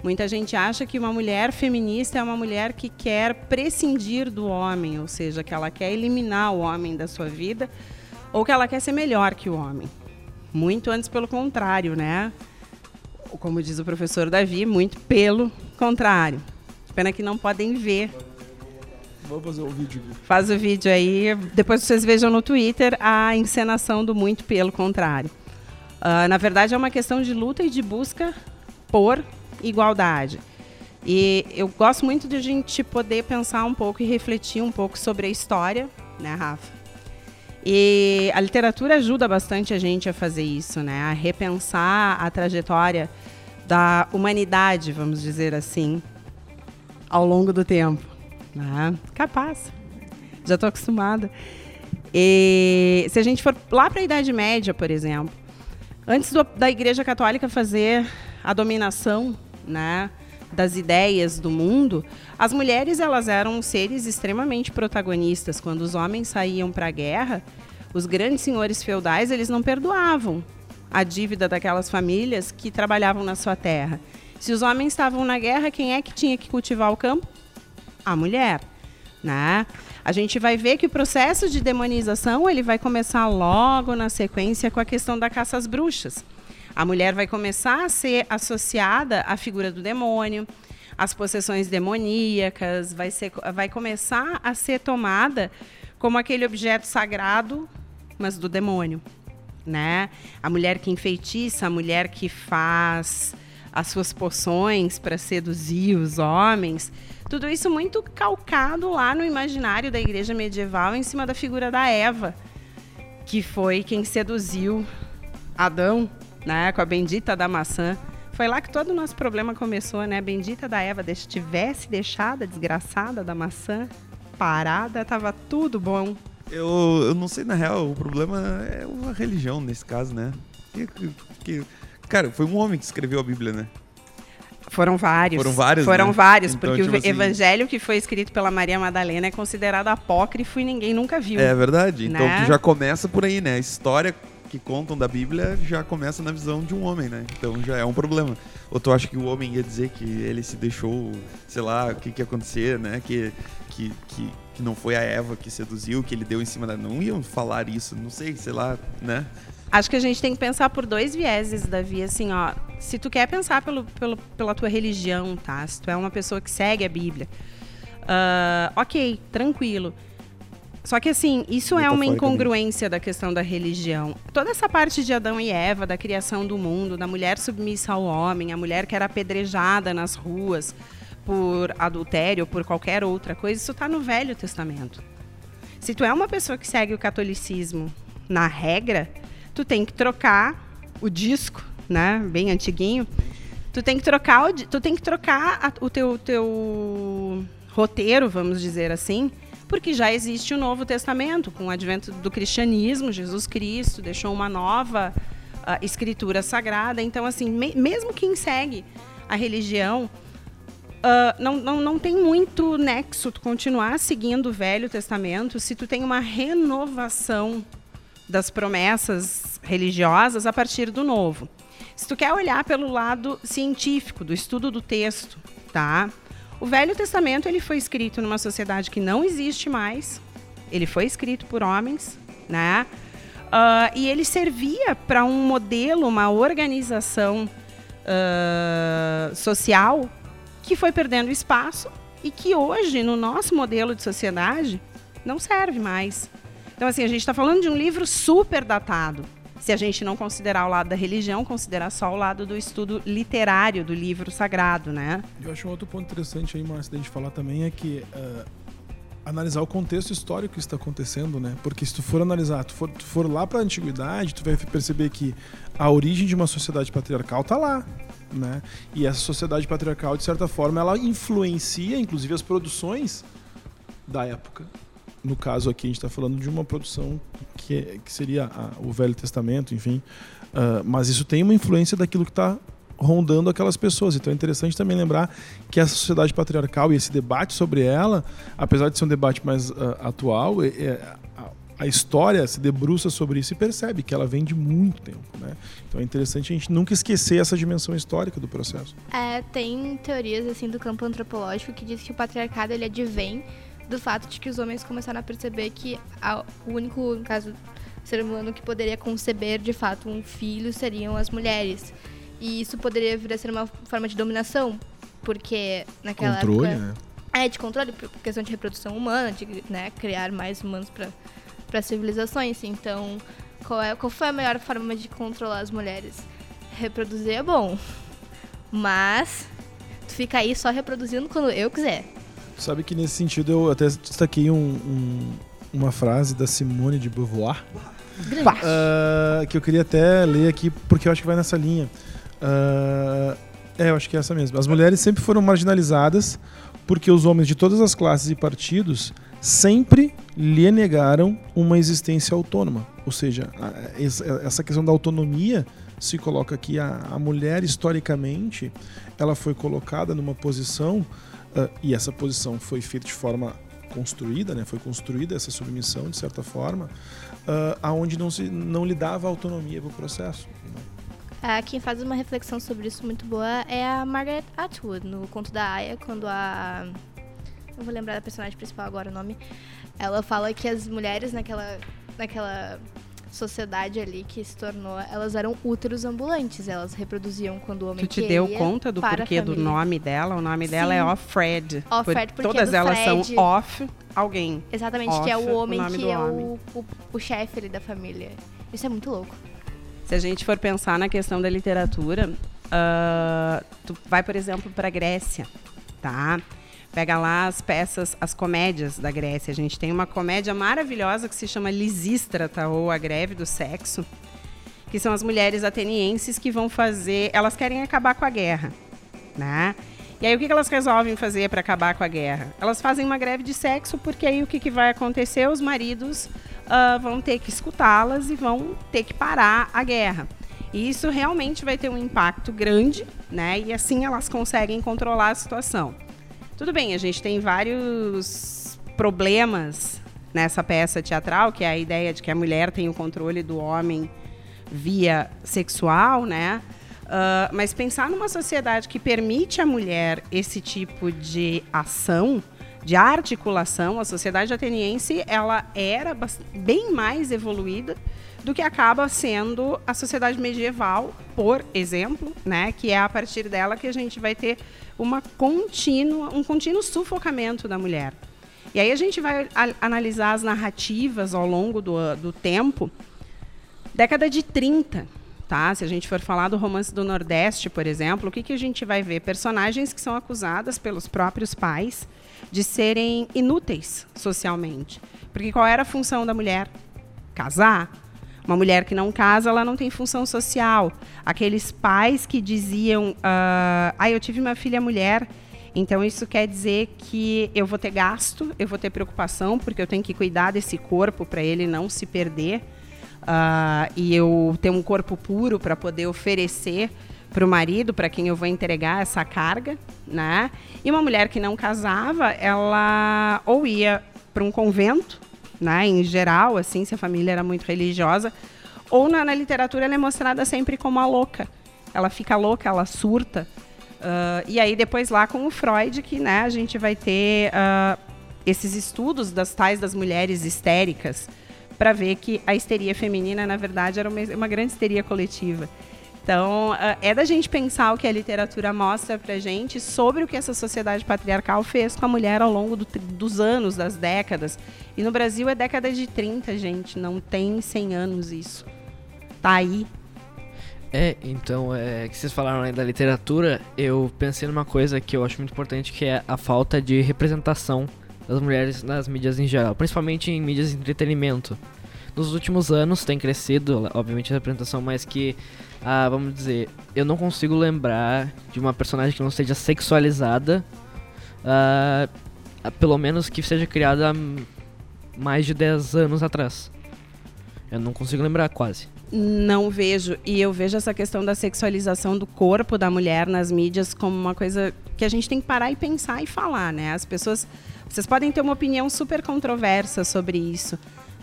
Muita gente acha que uma mulher feminista é uma mulher que quer prescindir do homem, ou seja, que ela quer eliminar o homem da sua vida, ou que ela quer ser melhor que o homem. Muito antes pelo contrário, né? Como diz o professor Davi, muito pelo contrário. Pena que não podem ver. Vamos fazer o vídeo. Faz o vídeo aí. Depois vocês vejam no Twitter a encenação do muito pelo contrário. Uh, na verdade, é uma questão de luta e de busca por igualdade. E eu gosto muito de a gente poder pensar um pouco e refletir um pouco sobre a história, né, Rafa? E a literatura ajuda bastante a gente a fazer isso, né? A repensar a trajetória da humanidade, vamos dizer assim, ao longo do tempo. Né? Capaz. Já estou acostumada. E se a gente for lá para a Idade Média, por exemplo, antes do, da Igreja Católica fazer a dominação, né, das ideias do mundo, as mulheres elas eram seres extremamente protagonistas. Quando os homens saíam para a guerra, os grandes senhores feudais eles não perdoavam a dívida daquelas famílias que trabalhavam na sua terra. Se os homens estavam na guerra, quem é que tinha que cultivar o campo? A mulher. Né? A gente vai ver que o processo de demonização ele vai começar logo na sequência com a questão da caça às bruxas. A mulher vai começar a ser associada à figura do demônio, às possessões demoníacas, vai, ser, vai começar a ser tomada como aquele objeto sagrado, mas do demônio. Né? A mulher que enfeitiça, a mulher que faz as suas poções para seduzir os homens. Tudo isso muito calcado lá no imaginário da igreja medieval em cima da figura da Eva, que foi quem seduziu Adão né, com a bendita da maçã. Foi lá que todo o nosso problema começou, né? Bendita da Eva, se tivesse deixado a desgraçada da maçã parada, tava tudo bom. Eu, eu não sei, na real, o problema é uma religião nesse caso, né? Que, cara, foi um homem que escreveu a Bíblia, né? Foram vários. Foram vários, Foram né? vários, Então, porque tipo o assim- evangelho que foi escrito pela Maria Madalena é considerado apócrifo e ninguém nunca viu. É verdade. Então Né? tu já começa por aí, né? A história que contam da Bíblia já começa na visão de um homem, né? Então já é um problema. Ou tu acha que o homem ia dizer que ele se deixou, sei lá, o que que ia acontecer, né? Que, que, que, que não foi a Eva que seduziu, que ele deu em cima da... Não iam falar isso, não sei, sei lá, né? Acho que a gente tem que pensar por dois vieses, Davi. Assim, ó, se tu quer pensar pelo, pelo, pela tua religião, tá? Se tu é uma pessoa que segue a Bíblia, ah, ok, tranquilo. Só que assim, isso é uma Metaforicamente. incongruência da questão da religião. Toda essa parte de Adão e Eva, da criação do mundo, da mulher submissa ao homem, a mulher que era apedrejada nas ruas por adultério ou por qualquer outra coisa, isso está no Velho Testamento. Se tu é uma pessoa que segue o catolicismo na regra, tu tem que trocar o disco, né, bem antiguinho. Tu tem que trocar o, tu tem que trocar a- o teu teu roteiro, vamos dizer assim, porque já existe o Novo Testamento com o advento do cristianismo, Jesus Cristo deixou uma nova ah, escritura sagrada. Então, assim, me- mesmo quem segue a religião ah, não, não, não tem muito nexo tu continuar seguindo o Velho Testamento se tu tem uma renovação das promessas religiosas a partir do Novo. Se tu quer olhar pelo lado científico, do estudo do texto, tá? O Velho Testamento ele foi escrito numa sociedade que não existe mais. Ele foi escrito por homens, né? Ah, e ele servia para um modelo, uma organização ah, social que foi perdendo espaço e que hoje, no nosso modelo de sociedade, não serve mais. Então, assim, a gente está falando de um livro super datado. Se a gente não considerar o lado da religião, considerar só o lado do estudo literário do livro sagrado, né? Eu acho um outro ponto interessante aí, Márcio, da gente falar também é que ah, analisar o contexto histórico que está acontecendo, né? Porque se tu for analisar, tu for, tu for lá para a antiguidade, tu vai perceber que a origem de uma sociedade patriarcal tá lá, né? E essa sociedade patriarcal, de certa forma, ela influencia, inclusive, as produções da época. No caso aqui, a gente está falando de uma produção que, que seria a- o Velho Testamento, enfim. Ah, mas isso tem uma influência daquilo que está rondando aquelas pessoas. Então é interessante também lembrar que essa sociedade patriarcal e esse debate sobre ela, apesar de ser um debate mais ah, atual, é- é- a, a história se debruça sobre isso e percebe que ela vem de muito tempo. Né? Então é interessante a gente nunca esquecer essa dimensão histórica do processo. É, tem teorias assim do campo antropológico que diz que o patriarcado ele advém do fato de que os homens começaram a perceber que a- o único, no caso, ser humano que poderia conceber de fato um filho seriam as mulheres. E isso poderia vir a ser uma forma de dominação, porque naquela Controle, época né? é de controle por questão de reprodução humana, de né, criar mais humanos para para civilizações. Então, qual é qual foi a melhor forma de controlar as mulheres? Reproduzir é bom, mas tu fica aí só reproduzindo quando eu quiser. Sabe que nesse sentido eu até destaquei um- um- uma frase da Simone de Beauvoir ah, que eu queria até ler aqui porque eu acho que vai nessa linha. Ah, é, eu acho que é essa mesmo. As mulheres sempre foram marginalizadas porque os homens de todas as classes e partidos sempre lhe negaram uma existência autônoma. Ou seja, essa questão da autonomia se coloca aqui. A, a mulher, historicamente, ela foi colocada numa posição, ah, e essa posição foi feita de forma construída, né? foi construída essa submissão, de certa forma, ah, aonde não, se, não lhe dava autonomia para o processo. né? Ah, quem faz uma reflexão sobre isso muito boa é a Margaret Atwood, no Conto da Aya, quando a. Não vou lembrar da personagem principal agora o nome. Ela fala que as mulheres naquela, naquela sociedade ali que se tornou, elas eram úteros ambulantes, elas reproduziam quando o homem Tu te deu conta do porquê do nome dela? O nome dela é Sim. Offred. Offred, porque é Todas do elas Fred. são off alguém. Exatamente, que é Off, o homem nome que é homem. o, o, o chefe ali da família. Isso é muito louco. Se a gente for pensar na questão da literatura, ah, tu vai, por exemplo, para Grécia, tá? Pega lá as peças, as comédias da Grécia. A gente tem uma comédia maravilhosa que se chama Lisístrata, ou A Greve do Sexo, que são as mulheres atenienses que vão fazer... Elas querem acabar com a guerra, né? E aí o que elas resolvem fazer para acabar com a guerra? Elas fazem uma greve de sexo porque aí o que, que vai acontecer? Os maridos ah, vão ter que escutá-las e vão ter que parar a guerra. E isso realmente vai ter um impacto grande, né? E assim elas conseguem controlar a situação. Tudo bem, a gente tem vários problemas nessa peça teatral, que é a ideia de que a mulher tem o controle do homem via sexual, né? Ah, mas pensar numa sociedade que permite à mulher esse tipo de ação, de articulação, a sociedade ateniense ela era bem mais evoluída do que acaba sendo a sociedade medieval, por exemplo, né, que é a partir dela que a gente vai ter uma contínua, um contínuo sufocamento da mulher. E aí a gente vai analisar as narrativas ao longo do, do tempo. Década de 30, tá? Se a gente for falar do romance do Nordeste, por exemplo, o que, que a gente vai ver? Personagens que são acusadas pelos próprios pais de serem inúteis socialmente. Porque qual era a função da mulher? Casar. Uma mulher que não casa, ela não tem função social. Aqueles pais que diziam, ah, ah, eu tive uma filha mulher, então isso quer dizer que eu vou ter gasto, eu vou ter preocupação, porque eu tenho que cuidar desse corpo para ele não se perder. Ah, e eu ter um corpo puro para poder oferecer para o marido, para quem eu vou entregar essa carga, né? E uma mulher que não casava, ela ou ia para um convento, né? Em geral, assim, se a família era muito religiosa, ou na, na literatura ela é mostrada sempre como a louca. Ela fica louca, ela surta. Ah, e aí depois lá com o Freud que, né? A gente vai ter ah, esses estudos das tais das mulheres histéricas para ver que a histeria feminina, na verdade, era uma, uma grande histeria coletiva. Então, ah, é da gente pensar o que a literatura mostra pra gente sobre o que essa sociedade patriarcal fez com a mulher ao longo do dos anos, das décadas. E no Brasil é década de 30, gente, não tem 100 anos isso. Tá aí. É, então, é, que vocês falaram aí da literatura, eu pensei numa coisa que eu acho muito importante, que é a falta de representação das mulheres nas mídias em geral, principalmente em mídias de entretenimento. Nos últimos anos tem crescido, obviamente, a representação, mas que, ah, vamos dizer, eu não consigo lembrar de uma personagem que não seja sexualizada, ah, pelo menos que seja criada há mais de 10 anos atrás. Eu não consigo lembrar quase. Não vejo. E eu vejo essa questão da sexualização do corpo da mulher nas mídias como uma coisa que a gente tem que parar e pensar e falar, né? As pessoas. Vocês podem ter uma opinião super controversa sobre isso.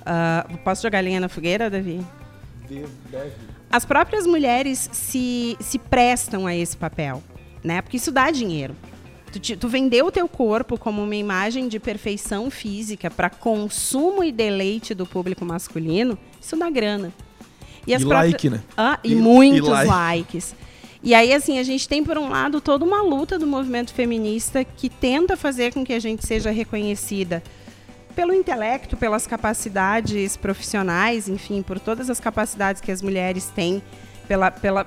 Uh, posso jogar linha na fogueira, Davi? As próprias mulheres se, se prestam a esse papel, né? Porque isso dá dinheiro. Tu, te, tu vendeu o teu corpo como uma imagem de perfeição física para consumo e deleite do público masculino, isso dá grana. E, e like, né? Ah, e, e muitos e like. likes. E aí, assim, a gente tem, por um lado, toda uma luta do movimento feminista que tenta fazer com que a gente seja reconhecida pelo intelecto, pelas capacidades profissionais, enfim, por todas as capacidades que as mulheres têm, pela, pela,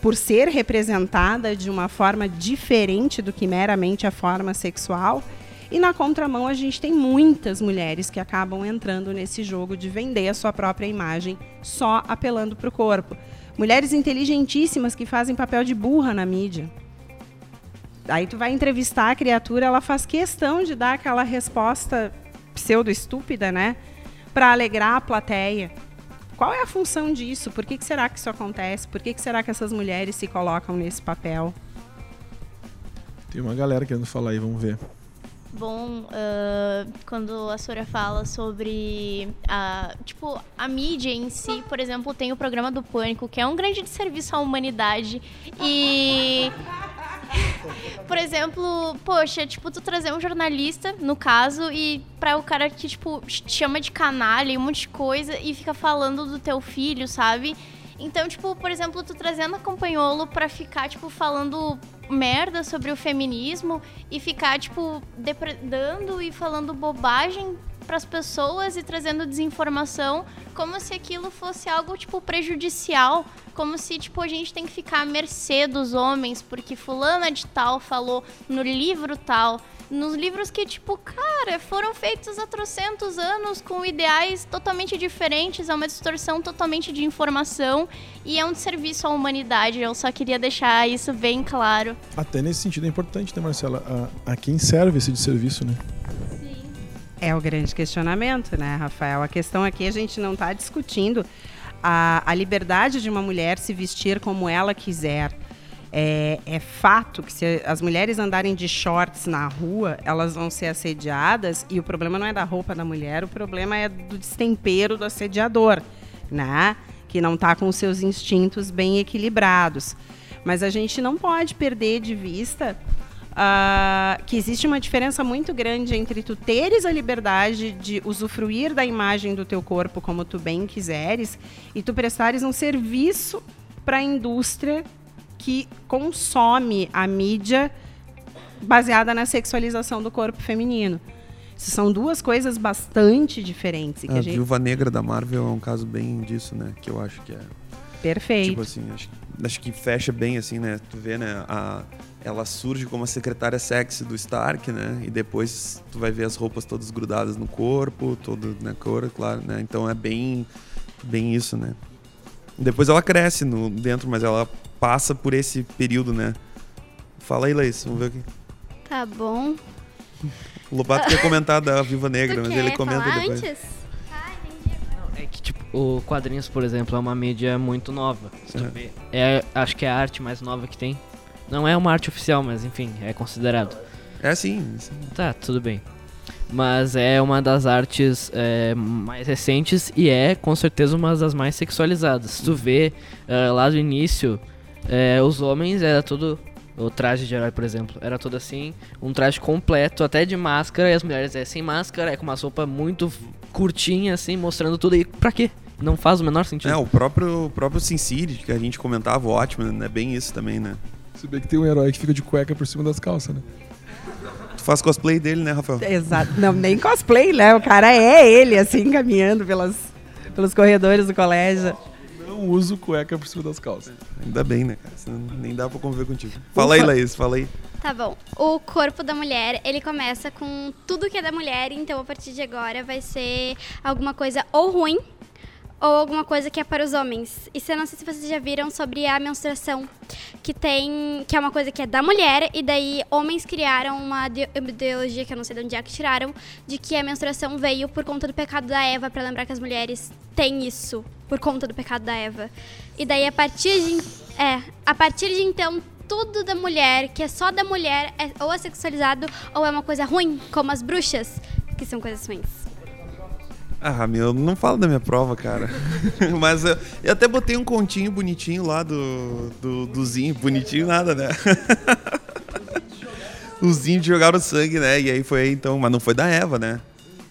por ser representada de uma forma diferente do que meramente a forma sexual. E na contramão, a gente tem muitas mulheres que acabam entrando nesse jogo de vender a sua própria imagem só apelando para o corpo. Mulheres inteligentíssimas que fazem papel de burra na mídia. Aí tu vai entrevistar a criatura, ela faz questão de dar aquela resposta pseudo-estúpida, né? Para alegrar a plateia. Qual é a função disso? Por que, que será que isso acontece? Por que, que será que essas mulheres se colocam nesse papel? Tem uma galera querendo falar aí, vamos ver. Bom, uh, quando a Sora fala sobre a, tipo, a mídia em si, por exemplo, tem o programa do Pânico, que é um grande serviço à humanidade. E [laughs] por exemplo, poxa, tipo, tu trazer um jornalista, no caso, e para o cara que, tipo, te chama de canalha e um monte de coisa e fica falando do teu filho, sabe? Então, tipo, por exemplo, tu trazendo a Campanholo pra ficar, tipo, falando merda sobre o feminismo e ficar, tipo, depredando e falando bobagem para as pessoas e trazendo desinformação como se aquilo fosse algo tipo prejudicial, como se tipo a gente tem que ficar à mercê dos homens porque fulana de tal falou no livro tal, nos livros que tipo, cara, foram feitos há trocentos anos com ideais totalmente diferentes, é uma distorção totalmente de informação e é um serviço à humanidade. Eu só queria deixar isso bem claro. Até nesse sentido é importante, né, Marcela? A, a quem serve esse serviço, né? É o grande questionamento, né, Rafael? A questão aqui a gente não está discutindo a, a liberdade de uma mulher se vestir como ela quiser. É, é, fato que se as mulheres andarem de shorts na rua, elas vão ser assediadas e o problema não é da roupa da mulher, o problema é do destempero do assediador, né? Que não está com seus instintos bem equilibrados. Mas a gente não pode perder de vista uh, que existe uma diferença muito grande entre tu teres a liberdade de usufruir da imagem do teu corpo como tu bem quiseres e tu prestares um serviço para a indústria que consome a mídia baseada na sexualização do corpo feminino. São duas coisas bastante diferentes. a, a gente... Viúva Negra da Marvel é um caso bem disso, né? Que eu acho que é... Perfeito. Tipo assim, acho, acho que fecha bem, assim, né? Tu vê, né? A, ela surge como a secretária sexy do Stark, né? E depois tu vai ver as roupas todas grudadas no corpo, todo na cor, claro, né? Então é bem, bem isso, né? Depois ela cresce no dentro, mas ela passa por esse período, né? Fala aí, Laís, vamos ver aqui. Tá bom. O Lobato quer comentar da Viva Negra, mas ele comenta depois. Antes? é que, tipo, o quadrinhos, por exemplo, é uma mídia muito nova. É. é. acho que é a arte mais nova que tem. Não é uma arte oficial, mas enfim, é considerado. É sim. sim. Tá, tudo bem. Mas é uma das artes é, mais recentes e é com certeza uma das mais sexualizadas. Se tu vê uh, lá do início, é, os homens era tudo. O traje de herói, por exemplo, era todo assim, um traje completo, até de máscara, e as mulheres é sem máscara, é com uma roupa muito curtinha, assim, mostrando tudo. E pra quê? Não faz o menor sentido. É, o próprio, o próprio Sin City, que a gente comentava, ótimo, né? É bem isso também, né? Se bem que tem um herói que fica de cueca por cima das calças, né? Tu faz cosplay dele, né, Rafael? Exato. Não, nem cosplay, né? O cara é ele, assim, caminhando pelas, pelos corredores do colégio. Não uso cueca por cima das calças. Ainda bem, né, cara? Senão nem dá pra conviver contigo. Fala aí, Laís, fala aí. Tá bom. O corpo da mulher, ele começa com tudo que é da mulher, então a partir de agora vai ser alguma coisa ou ruim ou alguma coisa que é para os homens. E se não sei se vocês já viram sobre a menstruação, que tem que é uma coisa que é da mulher e daí homens criaram uma ide- ideologia que eu não sei de onde é que tiraram, de que a menstruação veio por conta do pecado da Eva, para lembrar que as mulheres têm isso por conta do pecado da Eva. E daí a partir de é, a partir de então tudo da mulher, que é só da mulher, é ou é sexualizado ou é uma coisa ruim, como as bruxas, que são coisas ruins. Ah, meu, não fala da minha prova, cara. [laughs] Mas eu, eu até botei um continho bonitinho lá do, do, do Zinho. Bonitinho nada, né? [laughs] o Zinho de jogar o sangue, né? E aí foi aí, então. Mas não foi da Eva, né?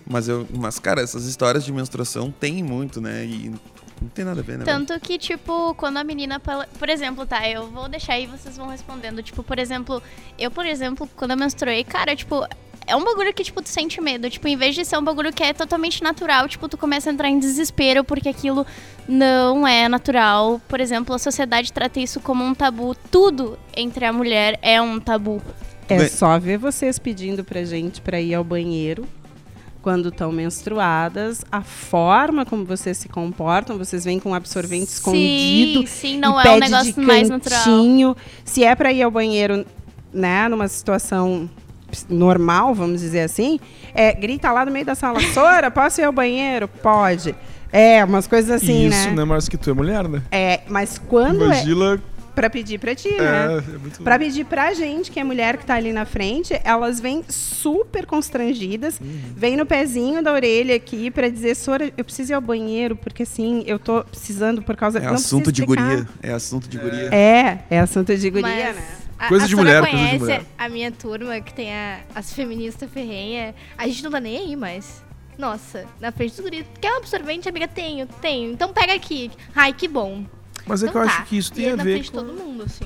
Mas, eu, mas, cara, essas histórias de menstruação tem muito, né? E não tem nada a ver, né? velho? Tanto que, tipo, quando a menina. Por exemplo, tá? Eu vou deixar aí e vocês vão respondendo. Tipo, por exemplo, eu, por exemplo, quando eu menstruei, cara, tipo. É um bagulho que, tipo, tu sente medo. Tipo, em vez de ser um bagulho que é totalmente natural, tipo, tu começa a entrar em desespero porque aquilo não é natural. Por exemplo, a sociedade trata isso como um tabu. Tudo entre a mulher é um tabu. É Bem- só ver vocês pedindo pra gente pra ir ao banheiro quando estão menstruadas, a forma como vocês se comportam, vocês vêm com um absorvente escondido. Sim, sim, não e é um pede negócio de mais natural. Se é pra ir ao banheiro, né, numa situação normal, vamos dizer assim, é, grita lá no meio da sala, Sora, posso ir ao banheiro? Pode. É, umas coisas assim, Isso, né? né? Mas que tu é mulher, né? É, mas quando é Imagina. pra pedir pra ti, É, né? é muito. Pra pedir pra gente, que é mulher que tá ali na frente, elas vêm super constrangidas, Uhum. vêm no pezinho da orelha aqui pra dizer, Sora, eu preciso ir ao banheiro, porque assim, eu tô precisando por causa... É não assunto de guria. É assunto de guria. É, é assunto de guria, Mas né? A, Coisa a de mulher, coisa de conhece mulher. a minha turma, que tem a- as feministas ferrenha. A gente não tá nem aí mais. Nossa, na frente do guri. Quer um absorvente, amiga? Tenho, tenho. Então pega aqui. Ai, que bom. Mas é que Então eu tá. acho que isso E tem é a na ver frente de com, todo mundo, assim.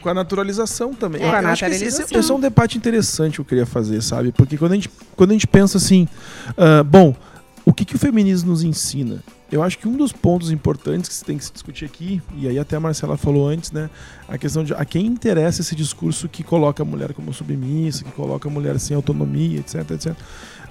com a naturalização também. É, Eu acho que esse, esse- naturalização. esse é um debate interessante que eu queria fazer, sabe? Porque quando a gente, quando a gente pensa assim, ah, bom, o que, que o feminismo nos ensina? Eu acho que um dos pontos importantes que se tem que se discutir aqui, e aí até a Marcela falou antes, né? A questão de a quem interessa esse discurso que coloca a mulher como submissa, que coloca a mulher sem autonomia, etc, etc.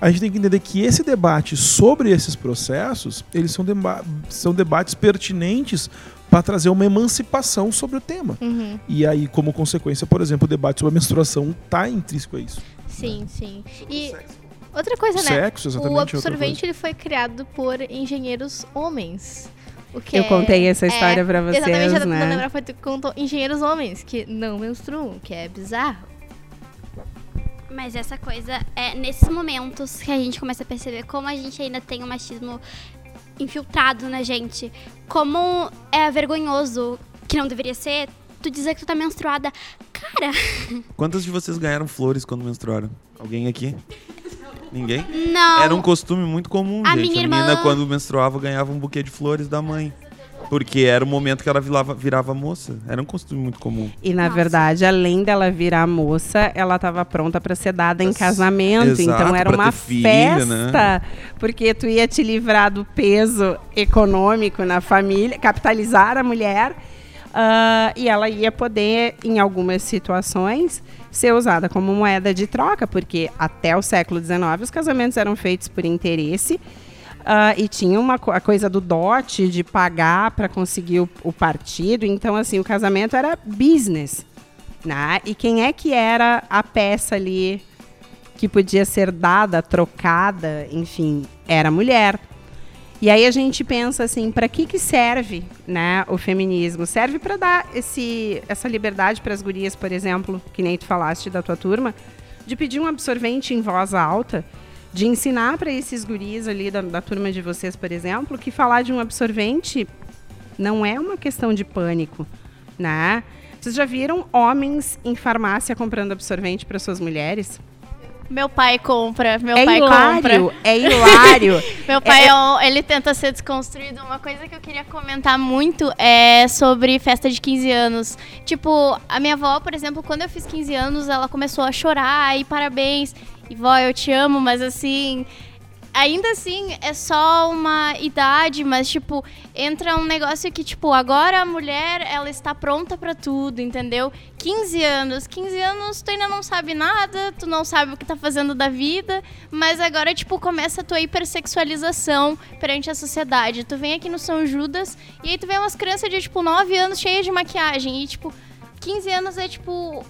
A gente tem que entender que esse debate sobre esses processos, eles são, deba são debates pertinentes para trazer uma emancipação sobre o tema. Uhum. E aí, como consequência, por exemplo, o debate sobre a menstruação tá intrínseco a isso. Sim, sim. E outra coisa, né? Sexo, exatamente. O é absorvente ele foi criado por engenheiros homens. O que Eu é- contei essa é, história pra vocês, Exatamente, né? tentando lembrar, foi tu que contou engenheiros homens que não menstruam, que é bizarro. Mas essa coisa é nesses momentos que a gente começa a perceber como a gente ainda tem o machismo infiltrado na gente. Como é vergonhoso, que não deveria ser, tu dizer que tu tá menstruada. Cara, Quantas de vocês ganharam flores quando menstruaram? Alguém aqui? [laughs] Ninguém? não. Era um costume muito comum, A gente. minha a menina, irmã- quando menstruava, ganhava um buquê de flores da mãe. Porque era o momento que ela virava, virava moça. Era um costume muito comum. E na Nossa. verdade, além dela virar moça, ela estava pronta para ser dada em casamento. exato, então era uma filho, né? festa, porque tu ia te livrar do peso econômico na família, capitalizar a mulher. Ah, e ela ia poder, em algumas situações, ser usada como moeda de troca, porque até o século XIX os casamentos eram feitos por interesse. Ah, e tinha uma co- a coisa do dote de pagar para conseguir o, o partido. Então, assim, o casamento era business. Né? E quem é que era a peça ali que podia ser dada, trocada, enfim, era a mulher. E aí a gente pensa assim, para que que serve, né, o feminismo? Serve para dar esse essa liberdade para as gurias, por exemplo, que nem tu falaste da tua turma, de pedir um absorvente em voz alta, de ensinar para esses guris ali da, da turma de vocês, por exemplo, que falar de um absorvente não é uma questão de pânico, né? Vocês já viram homens em farmácia comprando absorvente para suas mulheres? Meu pai compra, meu é pai hilário, compra. é hilário. [laughs] Meu pai, é um- ele tenta ser desconstruído. Uma coisa que eu queria comentar muito é sobre festa de 15 anos. Tipo, a minha avó, por exemplo, quando eu fiz 15 anos, ela começou a chorar e parabéns. E vó, eu te amo, mas assim, ainda assim é só uma idade, mas tipo, entra um negócio que tipo, agora a mulher, ela está pronta pra tudo, entendeu? 15 anos, 15 anos tu ainda não sabe nada, tu não sabe o que tá fazendo da vida, mas agora tipo começa a tua hipersexualização perante a sociedade. Tu vem aqui no São Judas e aí tu vê umas crianças de tipo 9 anos cheias de maquiagem e tipo 15 anos é tipo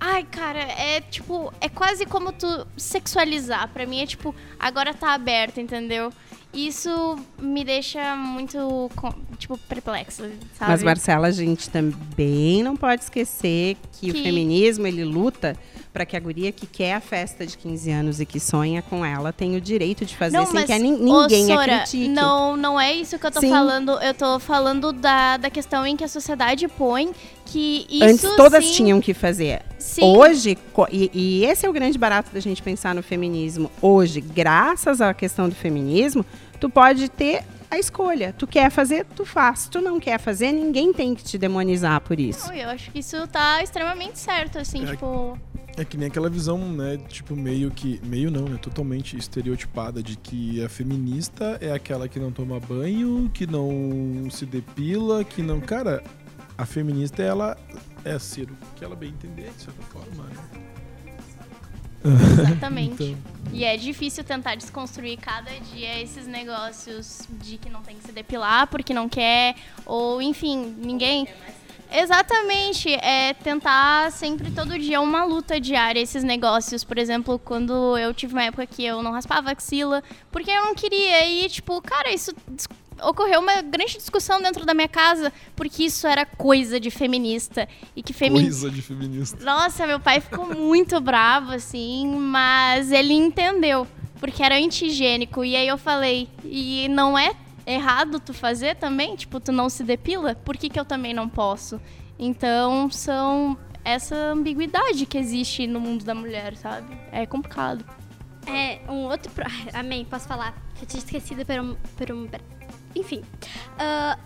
Ai, cara, é tipo, é quase como tu sexualizar. Pra mim é tipo, agora tá aberto, entendeu? Isso me deixa muito, tipo, perplexa, sabe? Mas, Marcela, a gente também não pode esquecer que, Que- o feminismo, ele luta para que a guria que quer a festa de 15 anos e que sonha com ela tenha o direito de fazer sem que a nin- ô, ninguém a Sora, critique. Não, não é isso que eu tô Sim. falando. Eu tô falando da, da questão em que a sociedade põe que isso Antes todas sim, tinham que fazer. Sim. Hoje, e, e esse é o grande barato da gente pensar no feminismo. Hoje, graças à questão do feminismo, tu pode ter a escolha. Tu quer fazer, tu faz. Tu não quer fazer, ninguém tem que te demonizar por isso. Não, eu acho que isso tá extremamente certo, assim, É. tipo... É que nem aquela visão, né, tipo, meio que. Meio não, né? Totalmente estereotipada de que a feminista é aquela que não toma banho, que não se depila, que não. Cara, a feminista, ela é ser o que ela bem entender, de certa forma, né? Exatamente. [laughs] Então. E é difícil tentar desconstruir cada dia esses negócios de que não tem que se depilar porque não quer, ou enfim, ninguém. Exatamente, é tentar sempre todo dia uma luta diária esses negócios. Por exemplo, quando eu tive uma época que eu não raspava axila, porque eu não queria. E, tipo, cara, isso ocorreu uma grande discussão dentro da minha casa, porque isso era coisa de feminista. E que feminista. Coisa de feminista. Nossa, meu pai ficou muito [laughs] bravo, assim, mas ele entendeu, porque era anti-higiênico. E aí eu falei, e não é errado tu fazer também? Tipo, tu não se depila? Por que, que eu também não posso? Então, são essa ambiguidade que existe no mundo da mulher, sabe? É complicado. É, um outro. Pro... Amém, posso falar? Eu tinha esquecido por um. Por um... Enfim. Ah,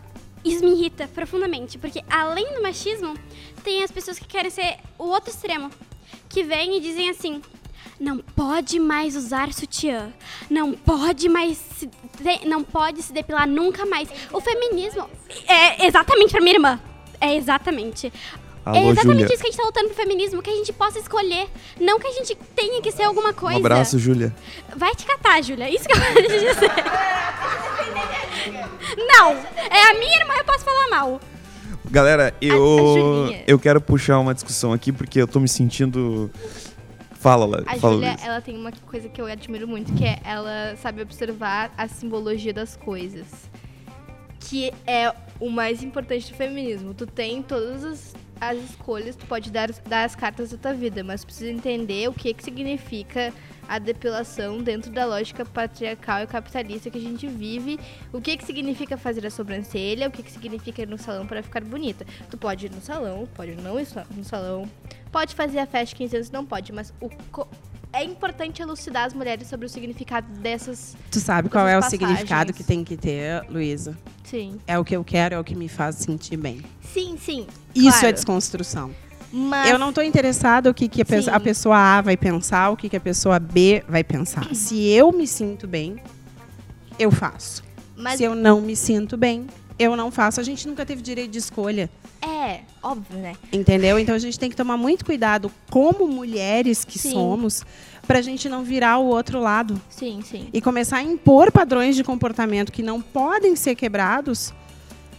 isso me irrita profundamente, porque além do machismo, tem as pessoas que querem ser o outro extremo. Que vêm e dizem assim. Não pode mais usar sutiã. Não pode mais. Se, não pode se depilar nunca mais. O feminismo. É exatamente pra minha irmã. É exatamente. Alô, é exatamente Júlia. isso que a gente tá lutando pro feminismo, que a gente possa escolher. Não que a gente tenha que ser alguma coisa. Um abraço, Júlia. Vai te catar, Júlia. Isso que eu quero te dizer. Não! É a minha irmã, eu posso falar mal. Galera, eu, Julinha. eu quero puxar uma discussão aqui porque eu tô me sentindo. Fala, lá. A Fala, Luiz. ela tem uma coisa que eu admiro muito, que é ela sabe observar a simbologia das coisas. Que é o mais importante do feminismo. Tu tem todas as, as escolhas, tu pode dar, dar as cartas da tua vida, mas precisa entender o que, que significa a depilação dentro da lógica patriarcal e capitalista que a gente vive. O que, que significa fazer a sobrancelha, o que, que significa ir no salão para ficar bonita. Tu pode ir no salão, pode não ir no salão, pode fazer a festa de 15 anos, não pode, mas o é importante elucidar as mulheres sobre o significado dessas. Tu sabe qual é o Essas significado passagens. que tem que ter, Luísa? Sim. É o que eu quero, é o que me faz sentir bem. Sim, sim. Isso claro. é desconstrução. Mas Eu não estou interessada o que, que a, pe- a pessoa A vai pensar, o que, que a pessoa B vai pensar. Se eu me sinto bem, eu faço. Mas Se eu não me sinto bem, eu não faço. A gente nunca teve direito de escolha, é, óbvio, né? entendeu? Então a gente tem que tomar muito cuidado como mulheres que Sim. somos pra gente não virar o outro lado Sim, sim. e começar a impor padrões de comportamento que não podem ser quebrados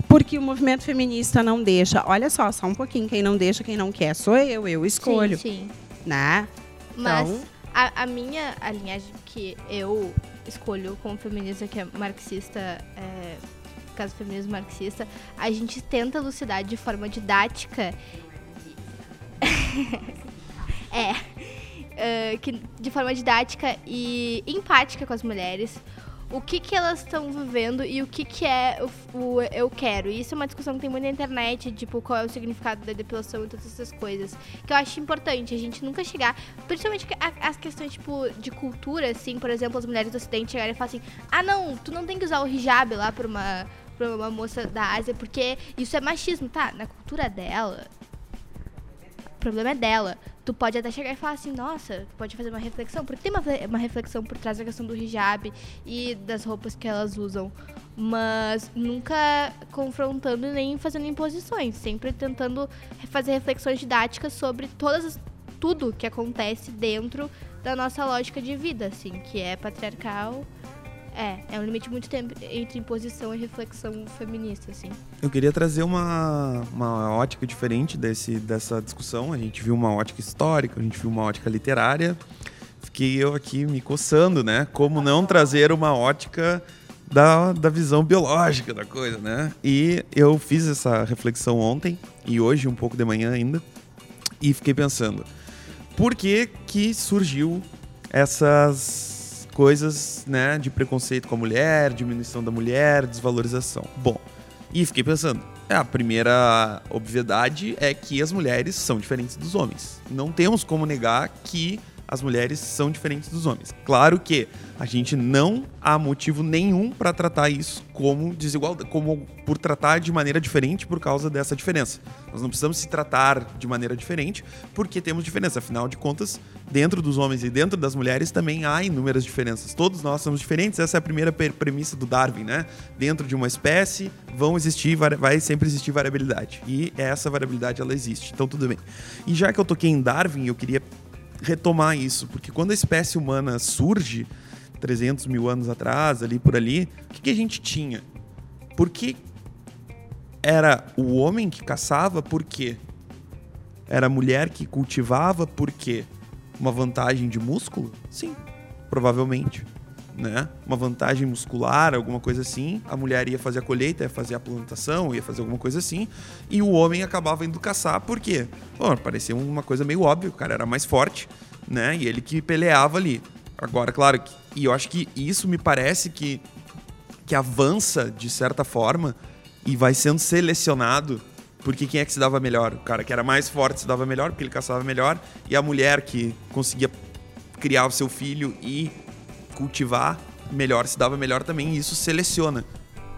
porque o movimento feminista não deixa. Olha só, só um pouquinho. Quem não deixa, quem não quer sou eu. Eu escolho, Sim, sim. né? Mas Então- a, a minha a linhagem que eu escolho como feminista, que é marxista, é, caso feminismo marxista, a gente tenta elucidar de forma didática. [laughs] é. é, que, de forma didática e empática com as mulheres. O que, que elas estão vivendo e o que, que é o, o eu quero. E isso é uma discussão que tem muito na internet, tipo, qual é o significado da depilação e todas essas coisas. Que eu acho importante a gente nunca chegar. Principalmente as questões, tipo, de cultura, assim, por exemplo, as mulheres do ocidente chegarem e falarem assim, ah não, tu não tem que usar o hijab lá pra uma, pra uma moça da Ásia, porque isso é machismo, tá? Na cultura dela, o problema é dela. tu pode até chegar e falar assim, nossa, pode fazer uma reflexão, porque tem uma, uma reflexão por trás da questão do hijab e das roupas que elas usam. Mas nunca confrontando nem fazendo imposições, sempre tentando fazer reflexões didáticas sobre todas as- tudo que acontece dentro da nossa lógica de vida, assim, que é patriarcal. É, é um limite muito tempo entre imposição e reflexão feminista, assim. Eu queria trazer uma, uma ótica diferente desse, dessa discussão. A gente viu uma ótica histórica, a gente viu uma ótica literária. Fiquei eu aqui me coçando, né? Como não trazer uma ótica da, da visão biológica da coisa, né? E eu fiz essa reflexão ontem e hoje, um pouco de manhã ainda, e fiquei pensando: por que que surgiu essas coisas, né, de preconceito com a mulher, diminuição da mulher, desvalorização? Bom, e fiquei pensando, a primeira obviedade é que as mulheres são diferentes dos homens. Não temos como negar que as mulheres são diferentes dos homens. Claro que a gente não há motivo nenhum para tratar isso como desigualdade, como por tratar de maneira diferente por causa dessa diferença. Nós não precisamos se tratar de maneira diferente porque temos diferença. Afinal de contas, dentro dos homens e dentro das mulheres também há inúmeras diferenças. Todos nós somos diferentes. Essa é a primeira premissa do Darwin, né? Dentro de uma espécie vão existir, vai sempre existir variabilidade. E essa variabilidade ela existe. Então tudo bem. E já que eu toquei em Darwin, eu queria retomar isso, porque quando a espécie humana surge, 300 mil anos atrás, ali por ali, o que, que a gente tinha? Por que era o homem que caçava? Por quê? Era a mulher que cultivava? Por quê? Uma vantagem de músculo? Sim, provavelmente. Né? Uma vantagem muscular, alguma coisa assim. A mulher ia fazer a colheita, ia fazer a plantação, ia fazer alguma coisa assim. E o homem acabava indo caçar, por quê? Pô, parecia uma coisa meio óbvia, o cara era mais forte, né? E ele que peleava ali. Agora, claro, e eu acho que isso me parece que, que avança de certa forma e vai sendo selecionado porque quem é que se dava melhor? O cara que era mais forte se dava melhor porque ele caçava melhor e a mulher que conseguia criar o seu filho e cultivar melhor se dava melhor também e isso seleciona,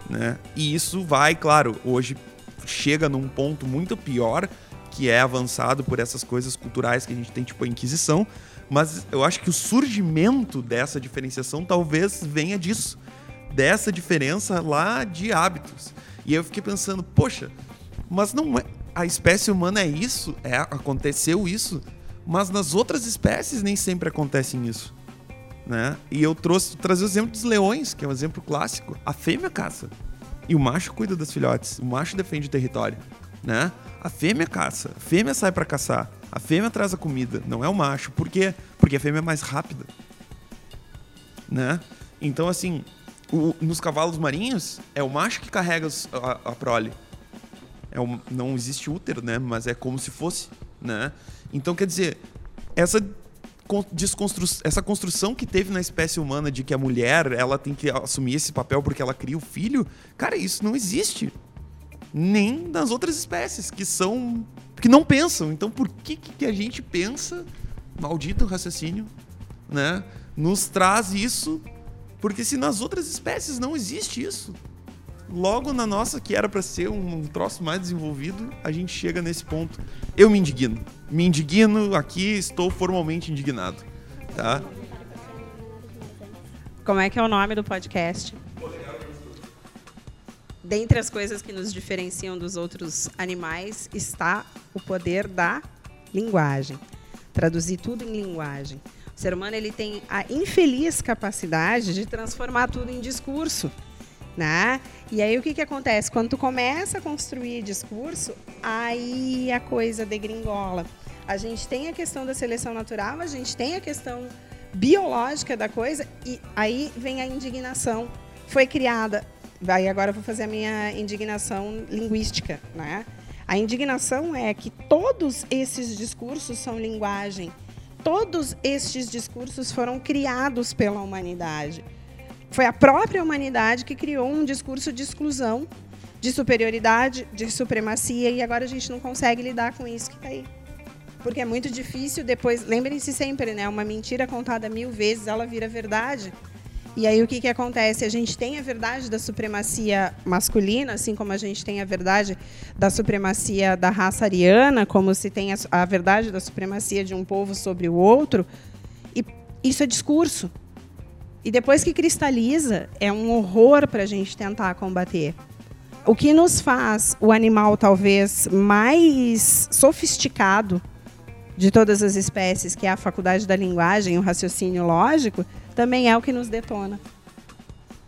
né? E isso vai, claro, hoje chega num ponto muito pior que é avançado por essas coisas culturais que a gente tem, tipo a Inquisição, mas eu acho que o surgimento dessa diferenciação talvez venha disso, dessa diferença lá de hábitos. E eu fiquei pensando, poxa, mas não é. A espécie humana é isso, é, aconteceu isso, mas nas outras espécies nem sempre acontece isso. Né? E eu trouxe trazer o exemplo dos leões, que é um exemplo clássico. A fêmea caça. E o macho cuida dos filhotes. O macho defende o território. Né? A fêmea caça. A fêmea sai para caçar. A fêmea traz a comida. Não é o macho. Por quê? Porque a fêmea é mais rápida. Né? Então, assim, o- nos cavalos marinhos, é o macho que carrega os- a, a prole. É não existe útero, né? Mas é como se fosse, né? Então, quer dizer, essa desconstru essa construção que teve na espécie humana de que a mulher ela tem que assumir esse papel porque ela cria o filho, cara, isso não existe. Nem nas outras espécies que são que não pensam. Então, por que que a gente pensa? Maldito raciocínio, né? Nos traz isso, porque se nas outras espécies não existe isso, logo na nossa, que era para ser um, troço mais desenvolvido, a gente chega nesse ponto. Eu me indigno. Me indigno aqui, estou formalmente indignado. Tá? Como é que é o nome do podcast? Dentre as coisas que nos diferenciam dos outros animais está o poder da linguagem. Traduzir tudo em linguagem. O ser humano ele tem a infeliz capacidade de transformar tudo em discurso. Né? E aí o que, que acontece? Quando tu começa a construir discurso, aí a coisa degringola. A gente tem a questão da seleção natural, a gente tem a questão biológica da coisa e aí vem a indignação. Foi criada, aí agora eu vou fazer a minha indignação linguística, né? A indignação é que todos esses discursos são linguagem. Todos estes discursos foram criados pela humanidade. Foi a própria humanidade que criou um discurso de exclusão, de superioridade, de supremacia, e agora a gente não consegue lidar com isso que está aí. Porque é muito difícil depois. Lembrem-se sempre, né? Uma mentira contada mil vezes, ela vira verdade. E aí o que, que acontece? A gente tem a verdade da supremacia masculina, assim como a gente tem a verdade da supremacia da raça ariana, como se tem a, a verdade da supremacia de um povo sobre o outro. E isso é discurso. E depois que cristaliza, é um horror para a gente tentar combater. O que nos faz o animal talvez mais sofisticado de todas as espécies, que é a faculdade da linguagem, o raciocínio lógico, também é o que nos detona.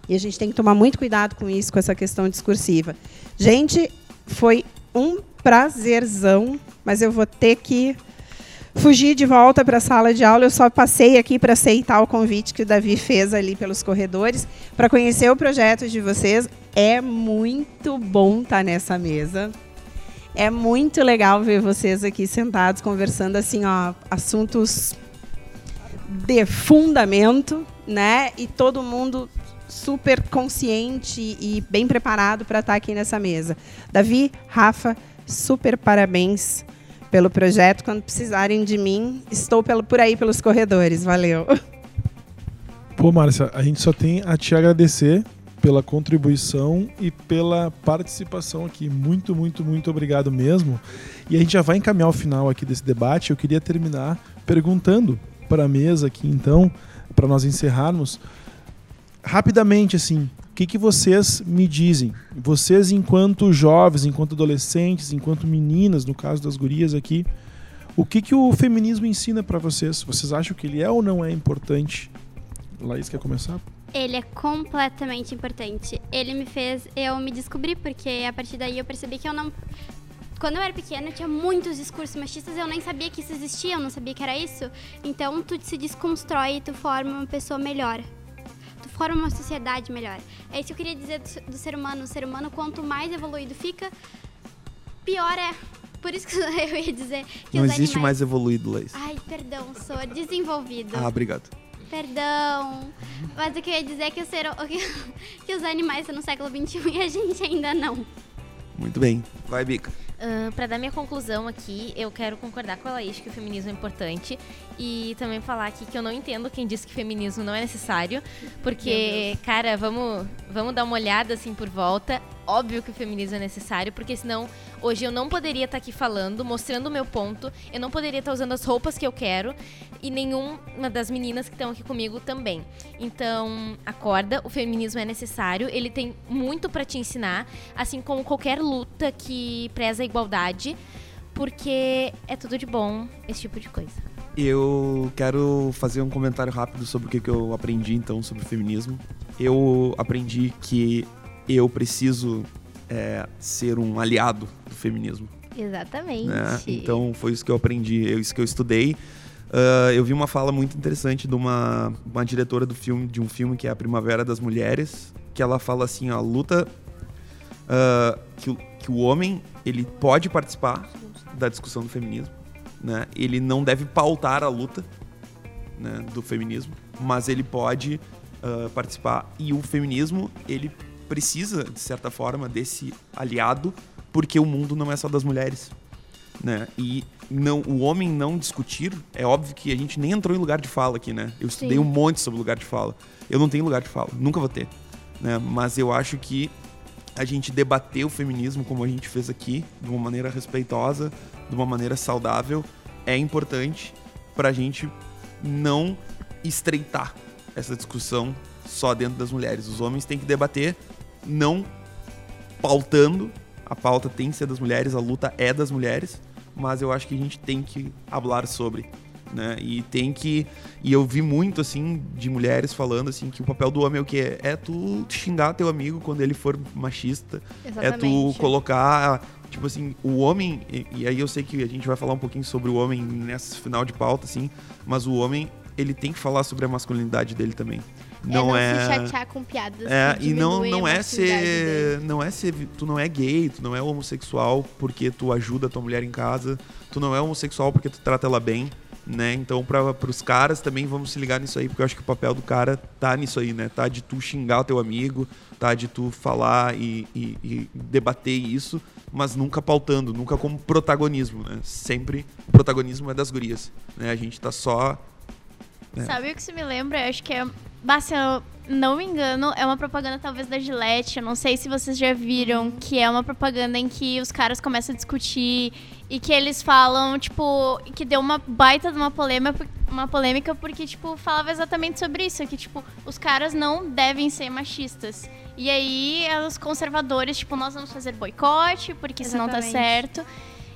E a gente tem que tomar muito cuidado com isso, com essa questão discursiva. Gente, foi um prazerzão, mas eu vou ter que fugir de volta para a sala de aula. Eu só passei aqui para aceitar o convite que o Davi fez ali pelos corredores, para conhecer o projeto de vocês. É muito bom estar nessa mesa. É muito legal ver vocês aqui sentados conversando assim, ó, assuntos de fundamento, né? E todo mundo super consciente e bem preparado para estar aqui nessa mesa. Davi, Rafa, super parabéns pelo projeto. Quando precisarem de mim, estou pelo, por aí pelos corredores. Valeu. Pô, Márcia, a gente só tem a te agradecer pela contribuição e pela participação aqui. Muito, muito, muito obrigado mesmo. E a gente já vai encaminhar o final aqui desse debate. Eu queria terminar perguntando para a mesa aqui, então, para nós encerrarmos, rapidamente, assim, que, que vocês me dizem? Vocês, enquanto jovens, enquanto adolescentes, enquanto meninas, no caso das gurias aqui, o que, que o feminismo ensina para vocês? Vocês acham que ele é ou não é importante? Laís, quer começar? Ele é completamente importante. Ele me fez eu me descobrir, porque a partir daí eu percebi que eu não quando eu era pequena, tinha muitos discursos machistas eu nem sabia que isso existia, eu não sabia que era isso. Então, tu se desconstrói e tu forma uma pessoa melhor. Forma uma sociedade melhor. É isso que eu queria dizer do, do ser humano. O ser humano, quanto mais evoluído fica, pior é. Por isso que [laughs] eu ia dizer que Não os existe animais... mais evoluído, Laís. Ai, perdão, sou desenvolvido. Ah, obrigado. Perdão. Mas o que eu ia dizer é que, ser, [laughs] que os animais estão no século XXI e a gente ainda não. Muito bem. Vai, Bica. Uh, para dar minha conclusão aqui, eu quero concordar com a Laís que o feminismo é importante e também falar aqui que eu não entendo quem disse que feminismo não é necessário, porque, cara, vamos, vamos dar uma olhada assim por volta. Óbvio que o feminismo é necessário, porque senão hoje eu não poderia estar aqui falando, mostrando o meu ponto, eu não poderia estar usando as roupas que eu quero e nenhuma das meninas que estão aqui comigo também. Então, acorda, o feminismo é necessário, ele tem muito para te ensinar, assim como qualquer luta que preza a igualdade, porque é tudo de bom esse tipo de coisa. Eu quero fazer um comentário rápido sobre o que eu aprendi então sobre o feminismo. Eu aprendi que eu preciso é, ser um aliado do feminismo. Exatamente. Né? Então foi isso que eu aprendi, é isso que eu estudei. Uh, eu vi uma fala muito interessante de uma, uma diretora do filme, de um filme que é A Primavera das Mulheres, que ela fala assim, a luta uh, que, que o homem ele pode participar da discussão do feminismo, né? Ele não deve pautar a luta né, do feminismo, mas ele pode uh, participar e o feminismo ele precisa de certa forma desse aliado porque o mundo não é só das mulheres, né? E não, o homem não discutir, é óbvio que a gente nem entrou em lugar de fala aqui, né? Eu estudei Sim. um monte sobre lugar de fala. Eu não tenho lugar de fala, nunca vou ter, né? Mas eu acho que a gente debater o feminismo como a gente fez aqui, de uma maneira respeitosa, de uma maneira saudável, é importante pra gente não estreitar essa discussão só dentro das mulheres. Os homens têm que debater não pautando, a pauta tem que ser das mulheres, a luta é das mulheres, mas eu acho que a gente tem que falar sobre, né? E tem que e eu vi muito assim de mulheres falando assim que o papel do homem é o que é tu xingar teu amigo quando ele for machista, é tu Exatamente. colocar tipo assim, o homem e, e aí eu sei que a gente vai falar um pouquinho sobre o homem nessa final de pauta assim, mas o homem ele tem que falar sobre a masculinidade dele também. Não é é, não se chatear com piadas. é, e não, não é ser. dele. Não é ser. Tu não é gay, tu não é homossexual porque tu ajuda a tua mulher em casa. Tu não é homossexual porque tu trata ela bem, né? Então, para pros caras também vamos se ligar nisso aí, porque eu acho que o papel do cara tá nisso aí, né? Tá de tu xingar o teu amigo, tá de tu falar e, e- e debater isso, mas nunca pautando, nunca como protagonismo, né? Sempre o protagonismo é das gurias, né? A gente tá só. É. Sabe o que se me lembra? Eu acho que é bah, se eu não me engano, é uma propaganda talvez da Gillette. Eu não sei se vocês já viram, que é uma propaganda em que os caras começam a discutir e que eles falam, tipo, que deu uma baita de uma polêmica, uma polêmica porque, tipo, falava exatamente sobre isso, que, tipo, os caras não devem ser machistas. E aí, os conservadores, tipo, nós vamos fazer boicote, porque senão tá Exatamente. certo.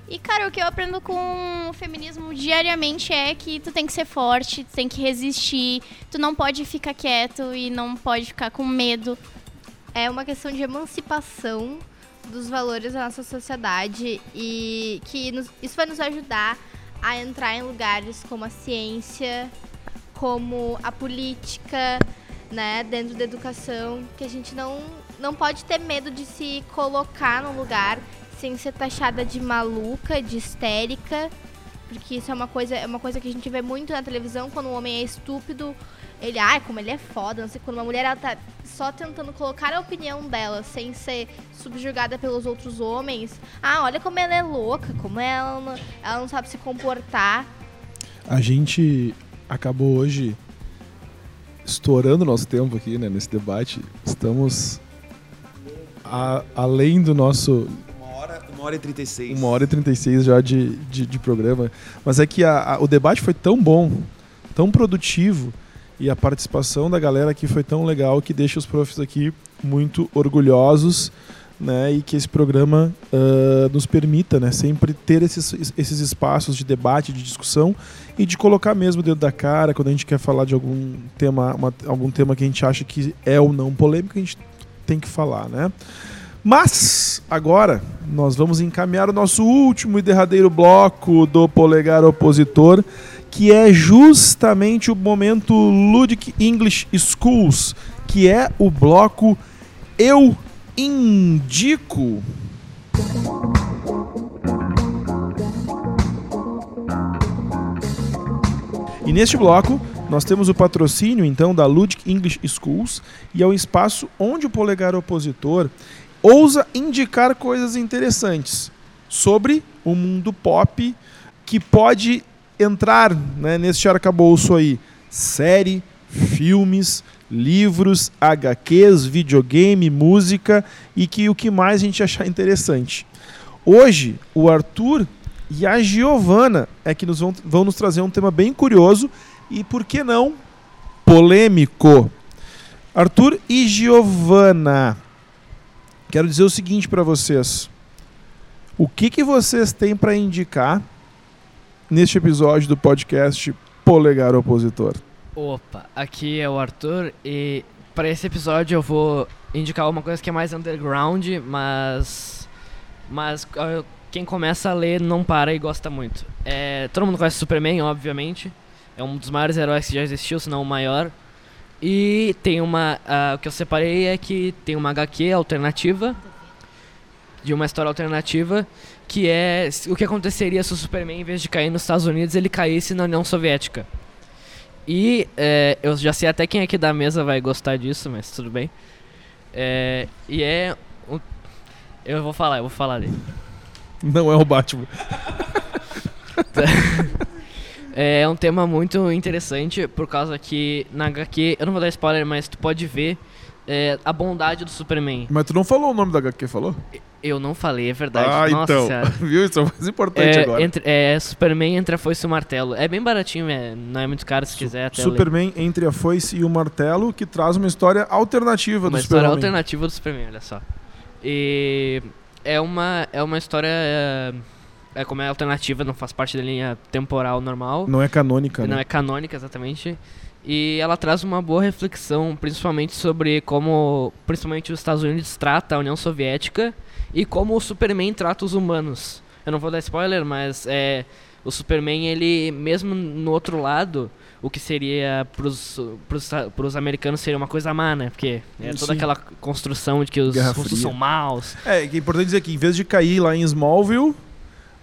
E, cara, o que eu aprendo com o feminismo diariamente é que tu tem que ser forte, tu tem que resistir, tu não pode ficar quieto e não pode ficar com medo. É uma questão de emancipação dos valores da nossa sociedade e que nos- isso vai nos ajudar a entrar em lugares como a ciência, como a política, né, dentro da educação, que a gente não, não pode ter medo de se colocar num lugar sem ser taxada de maluca, de histérica, porque isso é uma coisa, é uma coisa que a gente vê muito na televisão quando um homem é estúpido, ele, ai, como ele é foda, não sei, quando uma mulher ela tá só tentando colocar a opinião dela sem ser subjugada pelos outros homens. Ah, olha como ela é louca, como ela não, ela não sabe se comportar. A gente acabou hoje estourando nosso tempo aqui, né, nesse debate. Estamos a- além do nosso Uma hora, e 36. uma hora e 36 já de, de, de programa. Mas é que a- a- o debate foi tão bom, tão produtivo, e a participação da galera aqui foi tão legal que deixa os profs aqui muito orgulhosos, né? E que esse programa ah, nos permita, né? Sempre ter esses, esses espaços de debate, de discussão e de colocar mesmo dentro da cara quando a gente quer falar de algum tema, uma- algum tema que a gente acha que é ou não polêmico, a gente tem que falar, né? Mas agora nós vamos encaminhar o nosso último e derradeiro bloco do polegar opositor, que é justamente o momento Ludic English Schools, que é o bloco Eu Indico. E neste bloco, nós temos o patrocínio, então, da Ludic English Schools, e é o espaço onde o polegar opositor ousa indicar coisas interessantes sobre o mundo pop que pode entrar né, neste arcabouço aí. Série, filmes, livros, HQs, videogame, música e que o que mais a gente achar interessante. Hoje, o Arthur e a Giovana é que nos vão, vão nos trazer um tema bem curioso e, por que não, polêmico. Arthur e Giovana, quero dizer o seguinte para vocês. O que, que vocês têm para indicar neste episódio do podcast Polegar Opositor? Opa, aqui é o Arthur e para esse episódio eu vou indicar uma coisa que é mais underground, mas mas quem começa a ler não para e gosta muito. É, todo mundo conhece Superman, obviamente. É um dos maiores heróis que já existiu, se não o maior. E tem uma. ah, o que eu separei é que tem uma HQ alternativa. De uma história alternativa. Que é o que aconteceria se o Superman, em vez de cair nos Estados Unidos, ele caísse na União Soviética. E é, eu já sei até quem aqui da mesa vai gostar disso, mas tudo bem. É, e é. um- eu vou falar, eu vou falar dele. Não é o Batman. [laughs] É um tema muito interessante por causa que na HQ, eu não vou dar spoiler, mas tu pode ver é, a bondade do Superman. Mas tu não falou o nome da HQ, falou? Eu não falei, é verdade. Ah, Nossa então. senhora. [laughs] Viu? Isso é o mais importante É, agora. entre- é Superman entre a foice e o martelo. É bem baratinho, é, não é muito caro se quiser até ler. Superman entre a foice e o martelo, que traz uma história alternativa Uma do história Superman. alternativa do Superman, olha só. E é uma, é uma história. É, é como é alternativa, não faz parte da linha temporal normal. Não é canônica, Não né? é canônica exatamente. E ela traz uma boa reflexão, principalmente sobre como, principalmente os Estados Unidos trata a União Soviética e como o Superman trata os humanos. Eu não vou dar spoiler, mas é o Superman ele mesmo no outro lado, o que seria pros, pros, pros americanos seria uma coisa má, né? Porque é toda Sim. aquela construção de que os Guerra russos Fria. são maus. É, que é importante dizer que em vez de cair lá em Smallville,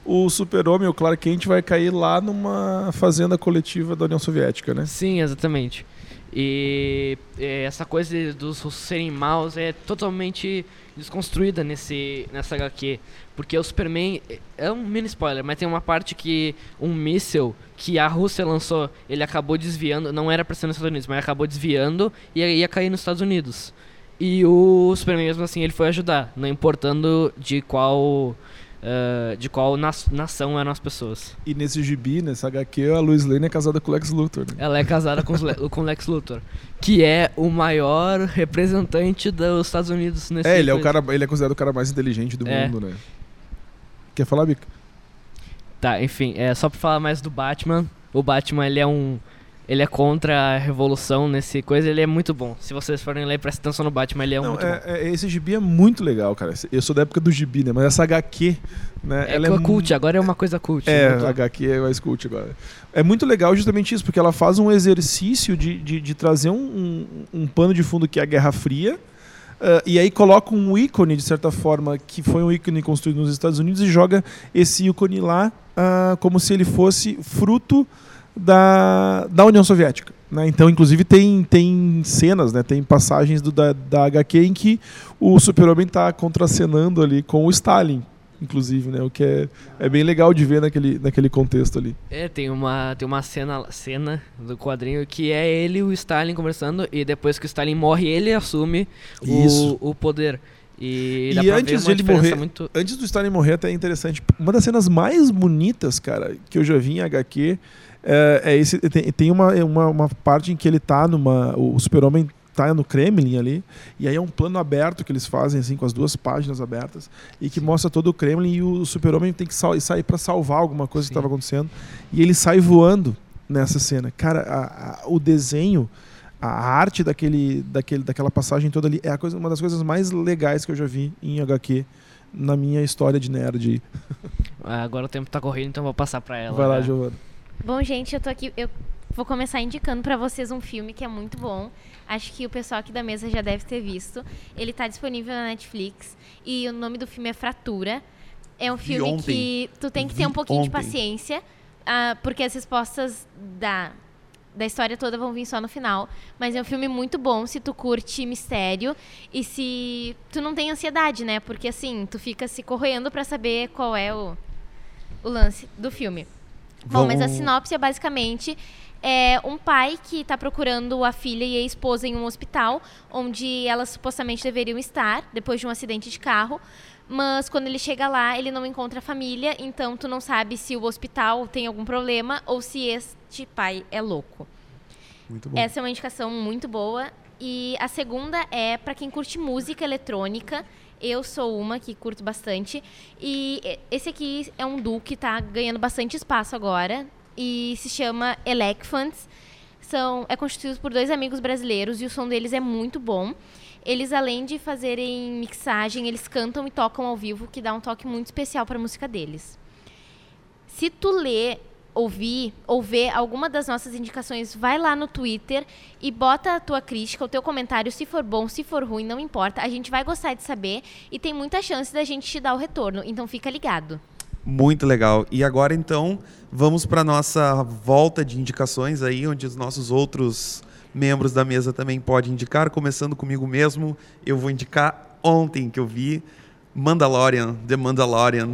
o super-homem, o Clark Kent, vai cair lá numa fazenda coletiva da União Soviética, né? Sim, exatamente. E é, essa coisa dos russos serem maus é totalmente desconstruída nesse, nessa HQ. Porque o Superman. É um mini spoiler, mas tem uma parte que um míssil que a Rússia lançou, ele acabou desviando. Não era pra ser nos Estados Unidos, mas acabou desviando e ia cair nos Estados Unidos. E o Superman, mesmo assim, ele foi ajudar, não importando de qual. Uh, de qual na nação eram as pessoas. E nesse gibi, nessa HQ, a Lois Lane é casada com o Lex Luthor. Né? Ela é casada com, com o Lex Luthor, que é o maior representante dos Estados Unidos nesse É, ele é, o cara, ele é considerado o cara mais inteligente do é. mundo, né? Quer falar, Bica? Tá, enfim, é só pra falar mais do Batman. O Batman, ele é um ele é contra a revolução nesse coisa, ele é muito bom. Se vocês forem ler, prestem atenção no Batman, ele é Não, muito é, bom. É, esse gibi é muito legal, cara. Eu sou da época do gibi, né? Mas essa HQ, né? É, ela é cult, agora é uma coisa cult. É, a HQ é mais cult agora. É muito legal justamente isso, porque ela faz um exercício de, de, de trazer um, um, um pano de fundo que é a Guerra Fria, Uh, e aí coloca um ícone, de certa forma, que foi um ícone construído nos Estados Unidos e joga esse ícone lá uh, como se ele fosse fruto da, da União Soviética. Né? Então, inclusive, tem, tem cenas, né? tem passagens do, da, da HQ em que o super-homem está contracenando ali com o Stalin, inclusive, né? O que é, é bem legal de ver naquele, naquele contexto ali. É, tem uma, tem uma cena, cena do quadrinho que é ele e o Stalin conversando e depois que o Stalin morre, ele assume o, o poder. E, e antes de ele morrer, muito... antes do Stalin morrer, até é interessante. Uma das cenas mais bonitas, cara, que eu já vi em HQ é, é esse, tem, tem uma, uma, uma, parte em que ele tá numa. O super-homem tá no Kremlin ali, e aí é um plano aberto que eles fazem, assim, com as duas páginas abertas, e que mostra todo o Kremlin e o super-homem tem que sair para salvar alguma coisa Sim. que estava acontecendo. E ele sai voando nessa cena. Cara, a, a, o desenho a arte daquele, daquele, daquela passagem toda ali é a coisa, uma das coisas mais legais que eu já vi em HQ na minha história de nerd. [laughs] Ah, agora o tempo está correndo, então vou passar para ela. Vai lá, né? Giovana. Bom, gente, eu tô aqui. Eu vou começar indicando para vocês um filme que é muito bom. Acho que o pessoal aqui da mesa já deve ter visto. Ele está disponível na Netflix. E o nome do filme é Fratura. É um filme que tu tem que ter um pouquinho ontem. de paciência. Uh, porque as respostas da, da história toda vão vir só no final. Mas é um filme muito bom se tu curte mistério e se tu não tem ansiedade, né? Porque assim, tu fica se correndo para saber qual é o, o lance do filme. Bom, mas a sinopse é basicamente é um pai que está procurando a filha e a esposa em um hospital, onde elas supostamente deveriam estar, depois de um acidente de carro. Mas quando ele chega lá, ele não encontra a família, então tu não sabe se o hospital tem algum problema ou se este pai é louco. Muito bom. Essa é uma indicação muito boa. E a segunda é para quem curte música eletrônica. Eu sou uma que curto bastante. E esse aqui é um duo que está ganhando bastante espaço agora. E se chama Elephants. São, é constituído por dois amigos brasileiros e o som deles é muito bom. Eles, além de fazerem mixagem, eles cantam e tocam ao vivo, que dá um toque muito especial para a música deles. Se tu lê ouvir ou ver alguma das nossas indicações, vai lá no Twitter e bota a tua crítica, o teu comentário, se for bom, se for ruim, não importa. A gente vai gostar de saber e tem muita chance da gente te dar o retorno, então fica ligado. Muito legal. E agora então, vamos para nossa volta de indicações aí, onde os nossos outros membros da mesa também podem indicar, começando comigo mesmo. Eu vou indicar ontem que eu vi Mandalorian, The Mandalorian.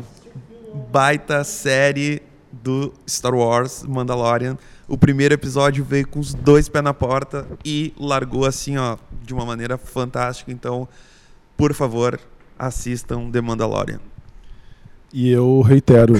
Baita série do Star Wars Mandalorian. O primeiro episódio veio com os dois pés na porta e largou assim, ó, de uma maneira fantástica. Então, por favor, assistam The Mandalorian. E eu reitero,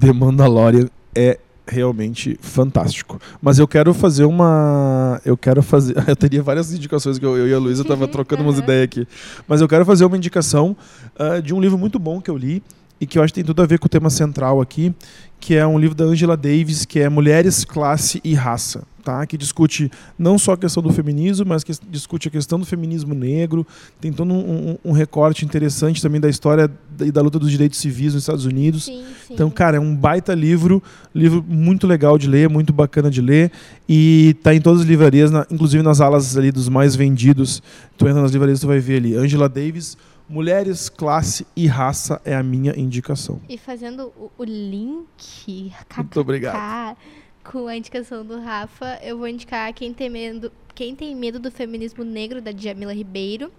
The Mandalorian é realmente fantástico. Mas eu quero fazer uma. Eu quero fazer. [laughs] Eu teria várias indicações que eu, eu e a Luísa tava trocando umas [laughs] ideias aqui. Mas eu quero fazer uma indicação uh, de um livro muito bom que eu li e que eu acho que tem tudo a ver com o tema central aqui, que é um livro da Angela Davis, que é Mulheres, Classe e Raça, tá? que discute não só a questão do feminismo, mas que discute a questão do feminismo negro, tem todo um, um, um recorte interessante também da história e da luta dos direitos civis nos Estados Unidos. Sim, sim. Então, cara, é um baita livro, livro muito legal de ler, muito bacana de ler, e tá em todas as livrarias, na, inclusive nas alas ali dos mais vendidos. Tu entra nas livrarias, tu vai ver ali, Angela Davis, Mulheres, classe e raça é a minha indicação. E fazendo o, o link. Muito obrigado. com a indicação do Rafa, eu vou indicar Quem Tem Medo, Quem Tem Medo do Feminismo Negro, da Djamila Ribeiro.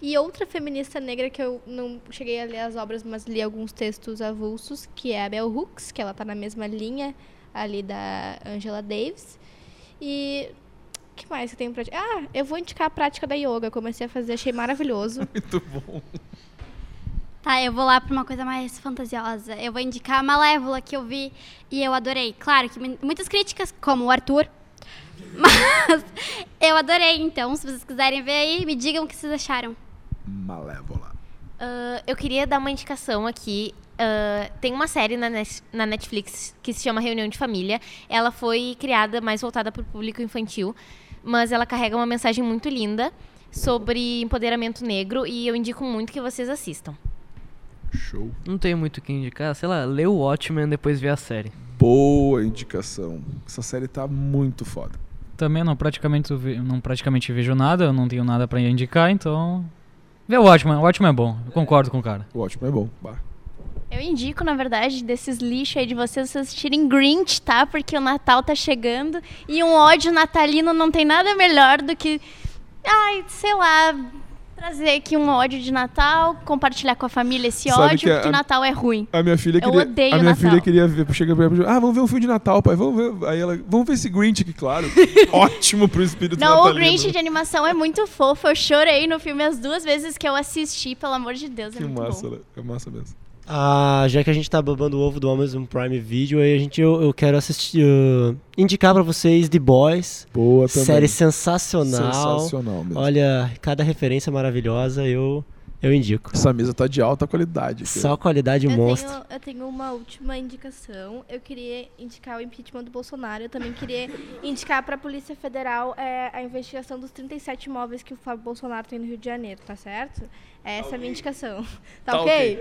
E outra feminista negra que eu não cheguei a ler as obras, mas li alguns textos avulsos, que é a Bell Hooks, que ela tá na mesma linha ali da Angela Davis. E que mais que eu tenho pra... Ah, eu vou indicar a prática da yoga. Eu comecei a fazer, achei maravilhoso. [laughs] Muito bom. Tá, eu vou lá pra uma coisa mais fantasiosa. Eu vou indicar a Malévola que eu vi e eu adorei. Claro que mu- muitas críticas, como o Arthur. [laughs] Mas eu adorei, então, se vocês quiserem ver aí, me digam o que vocês acharam. Malévola. Ah, eu queria dar uma indicação aqui. Ah, tem uma série na Netflix que se chama Reunião de Família. Ela foi criada mais voltada para o público infantil, mas ela carrega uma mensagem muito linda sobre empoderamento negro e eu indico muito que vocês assistam. Show. Não tenho muito o que indicar. Sei lá, lê o Watchmen e depois vê a série. Boa indicação. Essa série tá muito foda. Também não praticamente, não praticamente vejo nada, eu não tenho nada pra indicar, então. Vê o Watchmen, o Watchmen é bom, eu concordo com o cara. O Watchmen é bom. Bah. Eu indico, na verdade, desses lixos aí de vocês, vocês assistirem Grinch, tá? Porque o Natal tá chegando e um ódio natalino não tem nada melhor do que, ai, sei lá, trazer aqui um ódio de Natal, compartilhar com a família esse Sabe ódio, que a- porque Natal é ruim. A minha filha Eu queria. odeio a minha Natal. filha queria ver. Chega pra ela, ah, vamos ver um filme de Natal, pai. Vamos ver. Aí ela, vamos ver esse Grinch aqui, claro. [laughs] Ótimo pro espírito Não, o natalino. Grinch de animação é muito fofo. Eu chorei no filme as duas vezes que eu assisti, pelo amor de Deus. É Que muito massa, bom. né? É massa mesmo. Ah, já que a gente tá babando o ovo do Amazon Prime Video, aí a gente, eu, eu quero assistir, uh, indicar pra vocês The Boys. Boa também. Série sensacional. Sensacional mesmo. Olha, cada referência maravilhosa, eu, eu indico. Essa mesa tá de alta qualidade. aqui. Só qualidade Eu monstro. tenho, eu tenho uma última indicação. Eu queria indicar o impeachment do Bolsonaro. Eu também queria [laughs] indicar para a Polícia Federal é, a investigação dos 37 imóveis que o Fábio Bolsonaro tem no Rio de Janeiro, tá certo? Essa é a minha indicação. [laughs] Tá, Tá ok?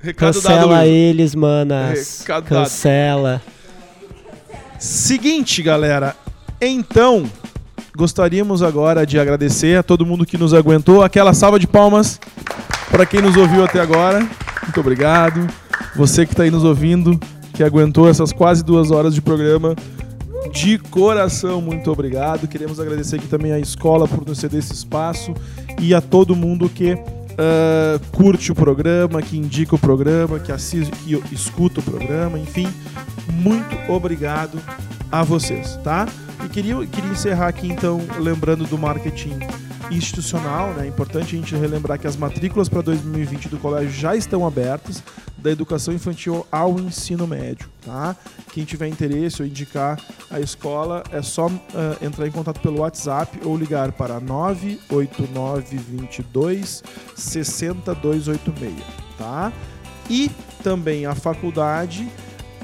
Recado dado, Cancela Luísa. eles, manas. Recado dado. Cancela. Seguinte, galera. Então, gostaríamos agora de agradecer a todo mundo que nos aguentou. Aquela salva de palmas para quem nos ouviu até agora. Muito obrigado. Você que está aí nos ouvindo, que aguentou essas quase duas horas de programa. De coração, muito obrigado. Queremos agradecer aqui também à escola por nos ceder esse espaço e a todo mundo que ah, curte o programa, que indica o programa, que assiste, que escuta o programa, enfim. Muito obrigado a vocês, tá? E queria, queria encerrar aqui então lembrando do marketing institucional, né? É importante a gente relembrar que as matrículas para 2020 do colégio já estão abertas, da educação infantil ao ensino médio, tá? Quem tiver interesse ou indicar a escola é só ah, entrar em contato pelo WhatsApp ou ligar para 98922 60286, tá? E também a faculdade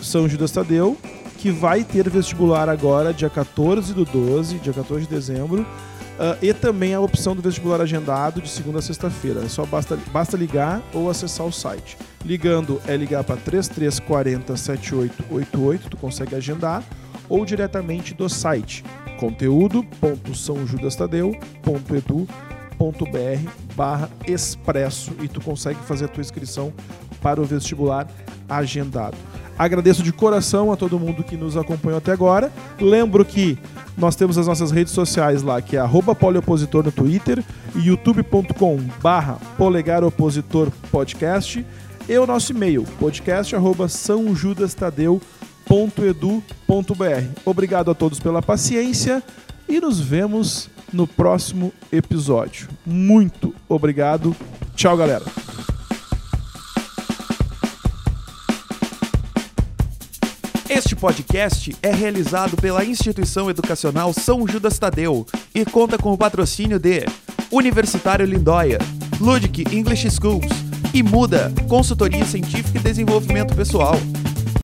São Judas Tadeu, que vai ter vestibular agora, dia 14 do 12, dia 14 de dezembro. Ah, e também a opção do vestibular agendado de segunda a sexta-feira. É só basta, basta ligar ou acessar o site. Ligando é ligar para 3340 7888, tu consegue agendar, ou diretamente do site conteúdo.sãojudastadeu.edu.br barra expresso e tu consegue fazer a tua inscrição para o vestibular agendado. Agradeço de coração a todo mundo que nos acompanhou até agora. Lembro que nós temos as nossas redes sociais lá, que é poliopositor no Twitter youtube.com barra podcast e o nosso e-mail, podcast arroba sãojudastadeu.edu.br. Obrigado a todos pela paciência e nos vemos no próximo episódio. Muito obrigado. Tchau, galera. Este podcast é realizado pela Instituição Educacional São Judas Tadeu e conta com o patrocínio de Universitário Lindóia, Ludic English Schools e Muda, consultoria científica e desenvolvimento pessoal.